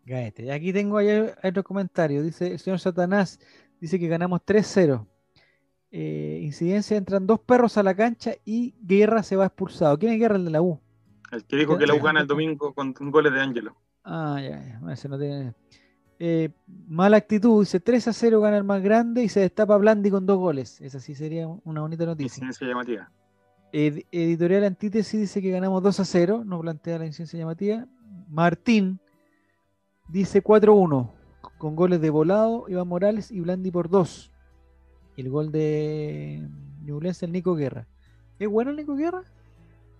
Ya. Y aquí tengo otro comentario. Dice el señor Satanás, dice que ganamos 3-0. Eh, incidencia, entran dos perros a la cancha y Guerra se va expulsado. ¿Quién es Guerra? El de la U. El que dijo que la U gana el domingo con goles de Ángelo. Ah, ya, ya. Bueno, ese no tiene- Eh, mala actitud, dice 3 a 0 gana el más grande y se destapa Blandi con dos goles. Esa sí sería una bonita noticia. Incidencia llamativa. Ed- editorial Antítesis dice que ganamos 2 a 0, no plantea la incidencia llamativa. Martín dice 4-1, con goles de Volado, Iván Morales y Blandi por 2. Y el gol de Ñublense, el Nico Guerra. ¿Es bueno el Nico Guerra?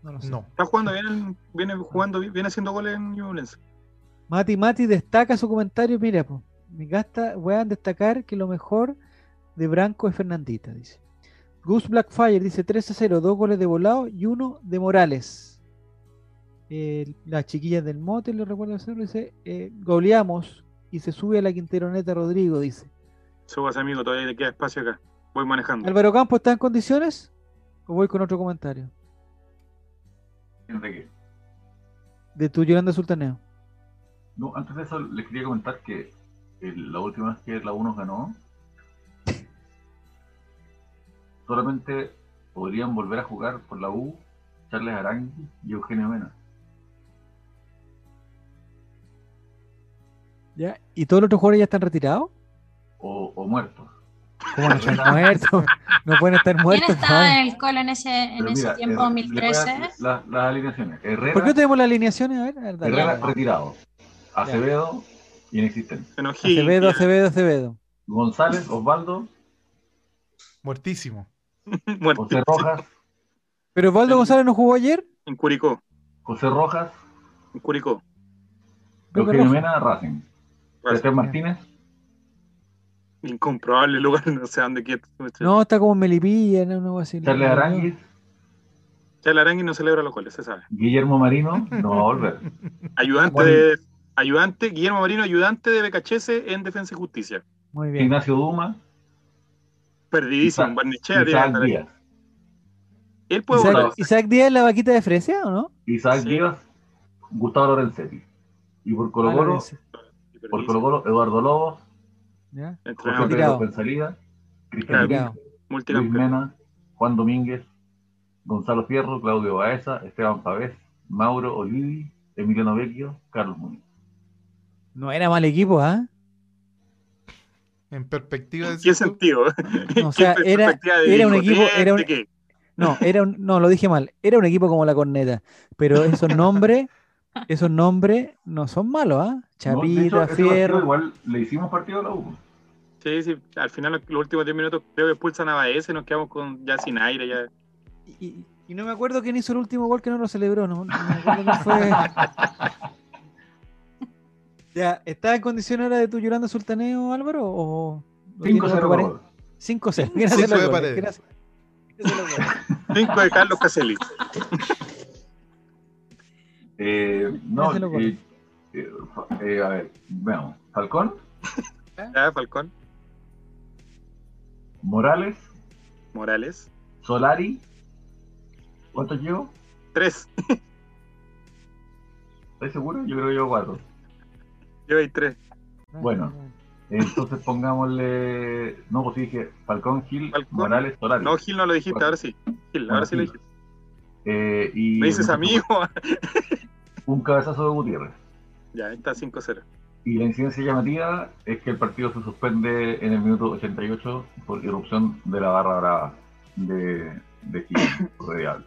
No lo sé. No. Está jugando bien, viene jugando, viene haciendo goles en Ñublense. Mati Mati destaca su comentario. Mira, pues, me gasta, voy a destacar que lo mejor de Branco es Fernandita, dice. Gus Blackfire dice 3 a 0, dos goles de volado y uno de Morales. Eh, las chiquillas del mote, lo recuerdo hacerlo, dice, eh, goleamos y se sube a la Quinteroneta Rodrigo, dice. Subas amigo, todavía le queda espacio acá. Voy manejando. Álvaro Campos, ¿está en condiciones? ¿O voy con otro comentario? ¿De qué? De tu Yolanda Sultaneo. No, antes de eso les quería comentar que el- la última vez que la U nos ganó, solamente podrían volver a jugar por la U Charles Arangui y Eugenio Mena. ¿Ya? ¿Y todos los otros jugadores ya están retirados? O, o muertos. ¿Cómo no están muertos? *laughs* No pueden estar ¿Quién muertos. estaba padre. en el colo en ese, en Pero ese mira, tiempo, eh, 2013? le voy a- la- Las alineaciones. Herrera, ¿Por qué tenemos las alineaciones? A ver, a ver, dale. Herrera retirado. Acevedo, inexistente. Enojí, Acevedo, ya. Acevedo, Acevedo. González, Osvaldo, Muertísimo. Muerto. *laughs* José Rojas, ¿Pero Osvaldo González no jugó ayer? En Curicó. José Rojas, En Curicó. Eugenio. Mena, Racing. Sebastián Martínez, Incomprobable lugar, *laughs* no sé dónde quiere. No, está como en Melipilla, no, no, así. Charles Aranguis, Ya el Arangui no celebra los goles, se sabe. Guillermo Marino, no *laughs* va a volver. Ayudante de. Ayudante, Guillermo Marino, ayudante de Becachese en Defensa y Justicia. Muy bien. Ignacio Duma, Perdidísimo, Isaac- Barnechea Isaac. Díaz. Él puede votar. Isaac, Isaac Díaz en la vaquita de Fresia, ¿o no? Isaac Sí. Díaz, Gustavo Lorenzetti. Y por Colo Ah, Colo. Por Colo Colo, Eduardo Lobos, Ya. Pedro Pensalida, Cristian. Luis. Mena, Juan Domínguez, Gonzalo Fierro, Claudio Baeza, Esteban Pavés, Mauro Olivi, Emiliano Vecchio, Carlos Muñoz. No era mal equipo, ¿ah? En perspectiva de ¿En qué sentido? *laughs* O sea, ¿Qué era- perspectiva de era un equipo- era un-. No, era un, no, lo dije mal. Era un equipo como la corneta. Pero esos nombres, esos nombres no son malos, ¿ah? No, de Chapita, partido Fierro. Igual le hicimos partido a la U. Sí, sí, al final los últimos 10 minutos creo que expulsan a Baez y nos quedamos con ya sin aire. Ya. Y, y no me acuerdo quién hizo el último gol que no lo celebró, no, no me acuerdo quién fue. ya, ¿está en condición ahora de tu llorando sultaneo, Álvaro? ¿O lo tienes 5-0 otro pare- gol. 5-0. Gracias, Cinco de Álvaro, Paredes. gracias. Gracias, Álvaro. 5 de Carlos Caselli. Eh, *laughs* no, eh, eh, eh, a ver, veamos. Falcón, Ya, *laughs* Falcón, Morales, Morales. Solari. ¿Cuántos llevo? 3. *laughs* ¿Estás seguro? Yo creo que llevo cuatro. Yo hay 3. Bueno. Entonces pongámosle. No, pues sí dije Falcón, Gil, Falcón. Morales, Solari. No, Gil no lo dijiste, ahora sí. Gil, ahora sí lo dijiste. Eh, y Me dices amigo. Un cabezazo de Gutiérrez. ya, ahí está 5-0. Y la incidencia llamativa es que el partido se suspende en el minuto 88 por irrupción de la barra brava de, de Chile, *coughs* por Diablo.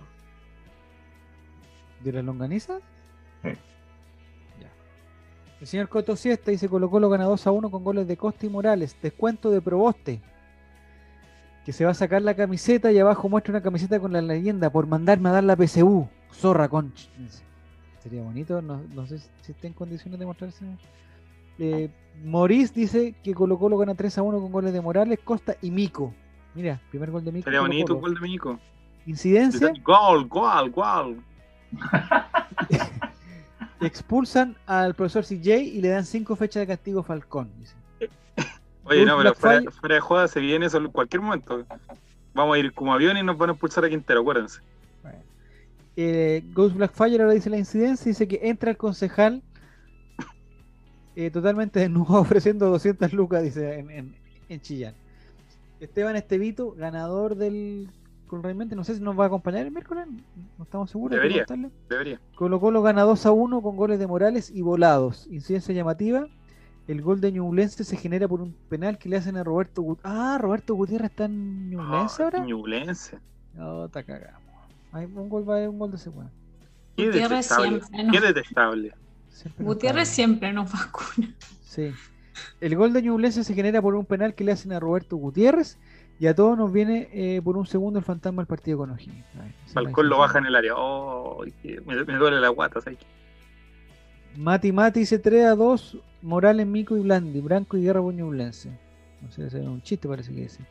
¿De la longaniza? Sí. Ya. El señor Coto Siesta dice Colo Colo gana 2 a 1 con goles de Costa y Morales. Descuento de Proboste. Que se va a sacar la camiseta y abajo muestra una camiseta con la leyenda por mandarme a dar la PSU. Zorra conch. Dice. Sería bonito, no, no sé si está en condiciones de mostrarse. Eh, Maurice dice que Colo Colo gana 3 a 1 con goles de Morales, Costa y Mico. Mira, primer gol de Mico. Sería Colo bonito Colo. un gol de Mico. Incidencia. Gol, gol, gol. *laughs* expulsan al profesor CJ y le dan cinco fechas de castigo a Falcón. dice. Oye, no, pero fuera de joda se viene eso en cualquier momento. Vamos a ir como avión y nos van a expulsar a Quintero, acuérdense. Eh, Ghost Blackfire ahora dice la incidencia, dice que entra el concejal eh, totalmente desnudo *laughs* ofreciendo 200 lucas, dice, en, en- en Chillán. Esteban Estevito, ganador del con realmente no sé si nos va a acompañar el miércoles, no estamos seguros. Debería. Debería. Colo Colo gana 2 a 1 con goles de Morales y volados. Incidencia llamativa. El gol de Ñublense se genera por un penal que le hacen a Roberto Gutiérrez. Ah, Roberto Gutiérrez está en Ñublense Ah, ahora. Ñublense. No, está cagamos. Hay un gol, va a haber un gol de ese weón. Qué Gutiérrez detestable. siempre, ¿no? Qué detestable. Siempre nos Gutiérrez siempre nos vacuna. Sí. El gol de Ñublense se genera por un penal que le hacen a Roberto Gutiérrez y a todos nos viene eh, por un segundo el fantasma del partido con O'Higgins. Falcón lo baja en el área. Oh, me, me duele la guata, ¿sabes? Mati Mati dice 3 a 2, Morales, Mico y Blandi, Branco y Guerra por Ñublense. No sé, ese es un chiste parece que dice.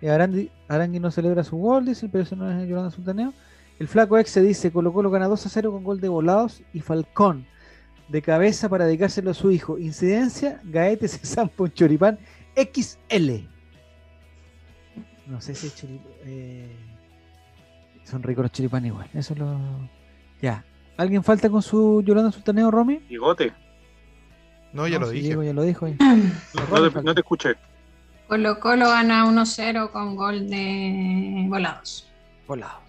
Eh, Arangui no celebra su gol, dice, pero eso no es Yolanda Sultaneo. El flaco ex se dice, Colo Colo gana 2 a 0 con gol de volados y Falcón de cabeza para dedicárselo a su hijo. Incidencia, Gaete se zampa un choripán XL. No sé si es choripán. eh, son ricos los choripanes igual. Eso es lo. Ya. ¿Alguien falta con su Yolanda Sultaneo, Romy? Bigote. No, ya No, lo si dije. Diego ya lo dijo ahí. *clears throat* No te, no te escuché. Colo Colo gana 1-0 con gol de volados. Volados.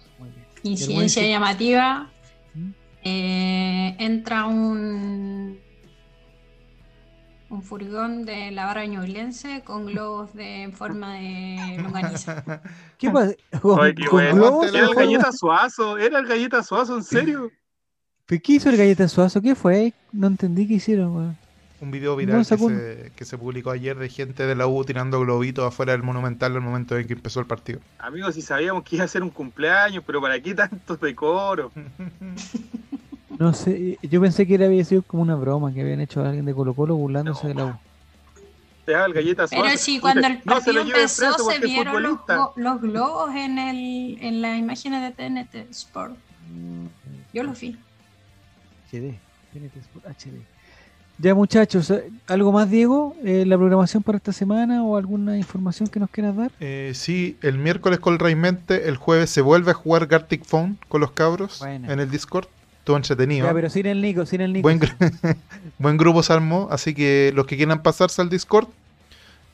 Incidencia llamativa. ¿Mm? eh, entra un un furgón de la barra ñublense con globos de en forma de *laughs* longaniza. ¿Qué pasa? Oye, qué bueno. Era el galleta suazo, era el galleta suazo, en serio. ¿Pero qué hizo el galleta suazo? ¿Qué fue? No entendí qué hicieron, weón. Un video viral No, que, se, que se publicó ayer de gente de la U tirando globitos afuera del Monumental al momento en que empezó el partido. Amigos, si sabíamos que iba a ser un cumpleaños, pero ¿para qué tanto decoro? *laughs* No sé, yo pensé que era había sido como una broma que habían hecho a alguien de Colo Colo burlándose de la U. Te haga el galleta. Pero sí, cuando el No se partido empezó se vieron los, los globos en, el, en las imágenes de TNT Sport. Yo los vi. HD, TNT Sport HD. Ya muchachos, eh, ¿algo más Diego? Eh, ¿La programación para esta semana o alguna información que nos quieras dar? Eh, sí, el miércoles con Raimente, el jueves se vuelve a jugar Gartic Phone con los cabros en el Discord. Todo entretenido. Ya, pero sin el Nico, sin el Nico. Buen, gru- *laughs* buen grupo se armó, así que los que quieran pasarse al Discord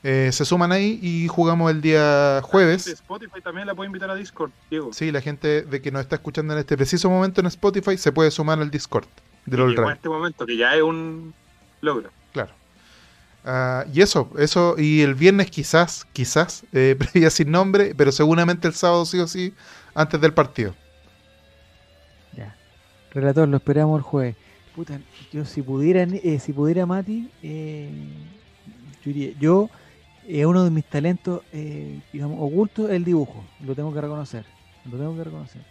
eh, se suman ahí y jugamos el día De jueves. Spotify también la puedo invitar a Discord, Diego. Sí, la gente de que nos está escuchando en este preciso momento en Spotify se puede sumar al Discord Llegó a Right. este momento, que ya es un logro. Claro. Ah, y eso, eso, y el viernes quizás, quizás, eh, *laughs* previa sin nombre, pero seguramente el sábado sí o sí, antes del partido. Ya. Relator, lo esperamos el jueves. Puta, yo si pudiera, eh, si pudiera Mati, eh, yo diría, yo, eh, uno de mis talentos, eh, digamos, ocultos es el dibujo. Lo tengo que reconocer. Lo tengo que reconocer.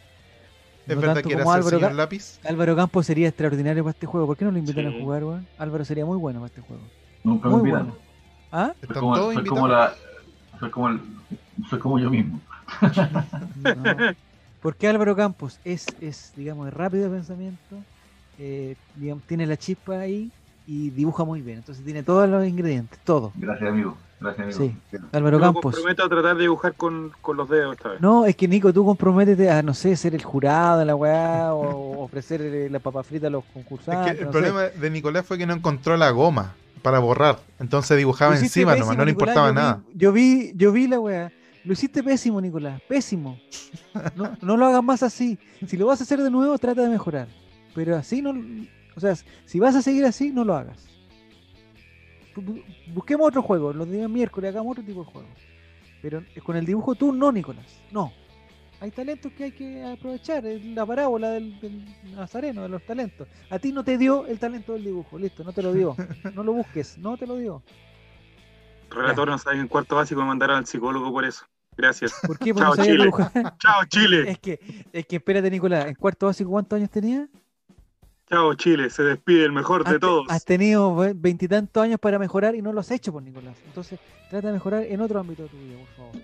Es No verdad que era como Álvaro, señor lápiz. Álvaro Campos sería extraordinario para este juego. ¿Por qué no lo invitan Sí. a jugar, weón? Álvaro sería muy bueno para este juego. Nunca me Muy invitan. bueno. ¿Ah? Soy como, todos soy como la. Soy como, el, soy como yo mismo. *laughs* No. Porque Álvaro Campos es, es, digamos, de rápido pensamiento, eh, digamos, tiene la chispa ahí y dibuja muy bien. Entonces tiene todos los ingredientes, todo. Gracias, amigo. Gracias, amigo. Álvaro Yo me Campos. comprometo a tratar de dibujar con, con los dedos esta vez. No, es que Nico, tú comprométete a, no sé, ser el jurado de la weá o *laughs* ofrecer eh, la papa frita a los Es concursantes. que el no sé. problema de Nicolás fue que no encontró la goma para borrar. Entonces dibujaba encima pésimo, nomás, no le importaba yo vi- nada. yo vi, yo vi la weá. Lo hiciste pésimo, Nicolás. Pésimo. No, no lo hagas más así. Si lo vas a hacer de nuevo, trata de mejorar. Pero así no. O sea, si vas a seguir así, no lo hagas. Bu- bu- Busquemos otro juego. Los días miércoles hagamos otro tipo de juego. Pero con el dibujo tú no, Nicolás. No. Hay talentos que hay que aprovechar. Es la parábola del, del nazareno, de los talentos. A ti no te dio el talento del dibujo. Listo, no te lo dio. *laughs* No lo busques. No te lo dio. Relator no sabe que en cuarto básico me mandaron al psicólogo por eso. Gracias. *laughs* ¿Por qué? Porque Chao, no sabía Chile. dibujar. *laughs* Chao, Chile. Es que, es que espérate, Nicolás, en cuarto básico, ¿cuántos años tenía? Chao, Chile. Se despide el mejor de Has, todos. has tenido ve- veintitantos años para mejorar y no lo has hecho por Nicolás. Entonces, trata de mejorar en otro ámbito de tu vida, por favor.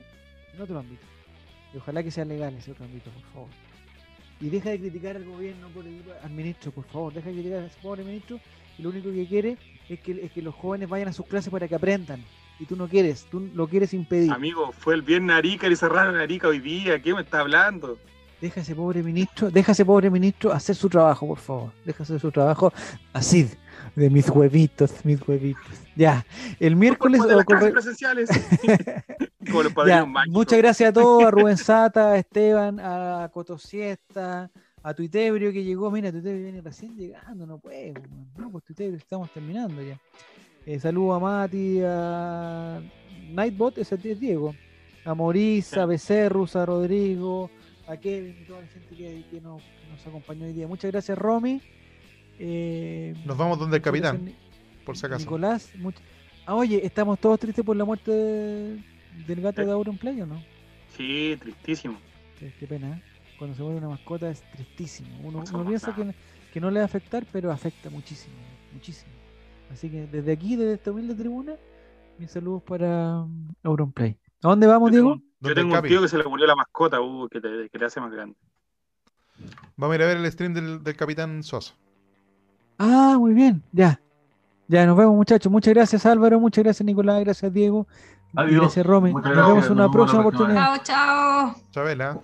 En otro ámbito. Y ojalá que sea legal ese otro ámbito, por favor. Y deja de criticar al gobierno, por el, al ministro, por favor. Deja de criticar a ese pobre ministro. Y lo único que quiere es que, es que los jóvenes vayan a sus clases para que aprendan. Y tú no quieres, tú lo quieres impedir. Amigo, fue el viernes Arica y cerraron Arica hoy día. ¿Qué me está hablando? Deja ese pobre ministro, deja ese pobre ministro hacer su trabajo, por favor. Deja hacer su trabajo así, de mis huevitos, mis huevitos. Ya, el miércoles... De las presenciales. *laughs* Como los Ya, muchas gracias a todos, a Rubén Sata, a Esteban, a Cotosiesta, a Tuitebrio que llegó. Mira, Tuitebrio viene recién llegando, no puede. No, pues Tuitebrio estamos terminando ya. Eh, saludo a Mati, a Nightbot, ese es Diego, a Morisa, a Becerrus, a Rodrigo, a Kevin y toda la gente que, que nos, que nos acompañó hoy día. Muchas gracias, Romy. Eh, Nos vamos donde el capitán, por si acaso. Nicolás, much- ah, oye, ¿estamos todos tristes por la muerte de- del gato de Auronplay o no? Sí, tristísimo. Qué, qué pena, ¿eh? Cuando se muere una mascota es tristísimo. Uno, piensa que, que no le va a afectar, pero afecta muchísimo, muchísimo. Así que desde aquí, desde esta humilde tribuna, mis saludos para um, Auronplay. ¿A dónde vamos, Diego? Yo ¿Dónde tengo el un tío que se le murió la mascota, uh, que, te, que te hace más grande. Vamos a ir a ver el stream del, del capitán Suazo. Ah, muy bien, ya. Ya, nos vemos, muchachos. Muchas gracias, Álvaro. Muchas gracias, Nicolás. Gracias, Diego. Y Adiós. gracias, Romy. Nos vemos en una próxima oportunidad. Chao, chao. Chabela.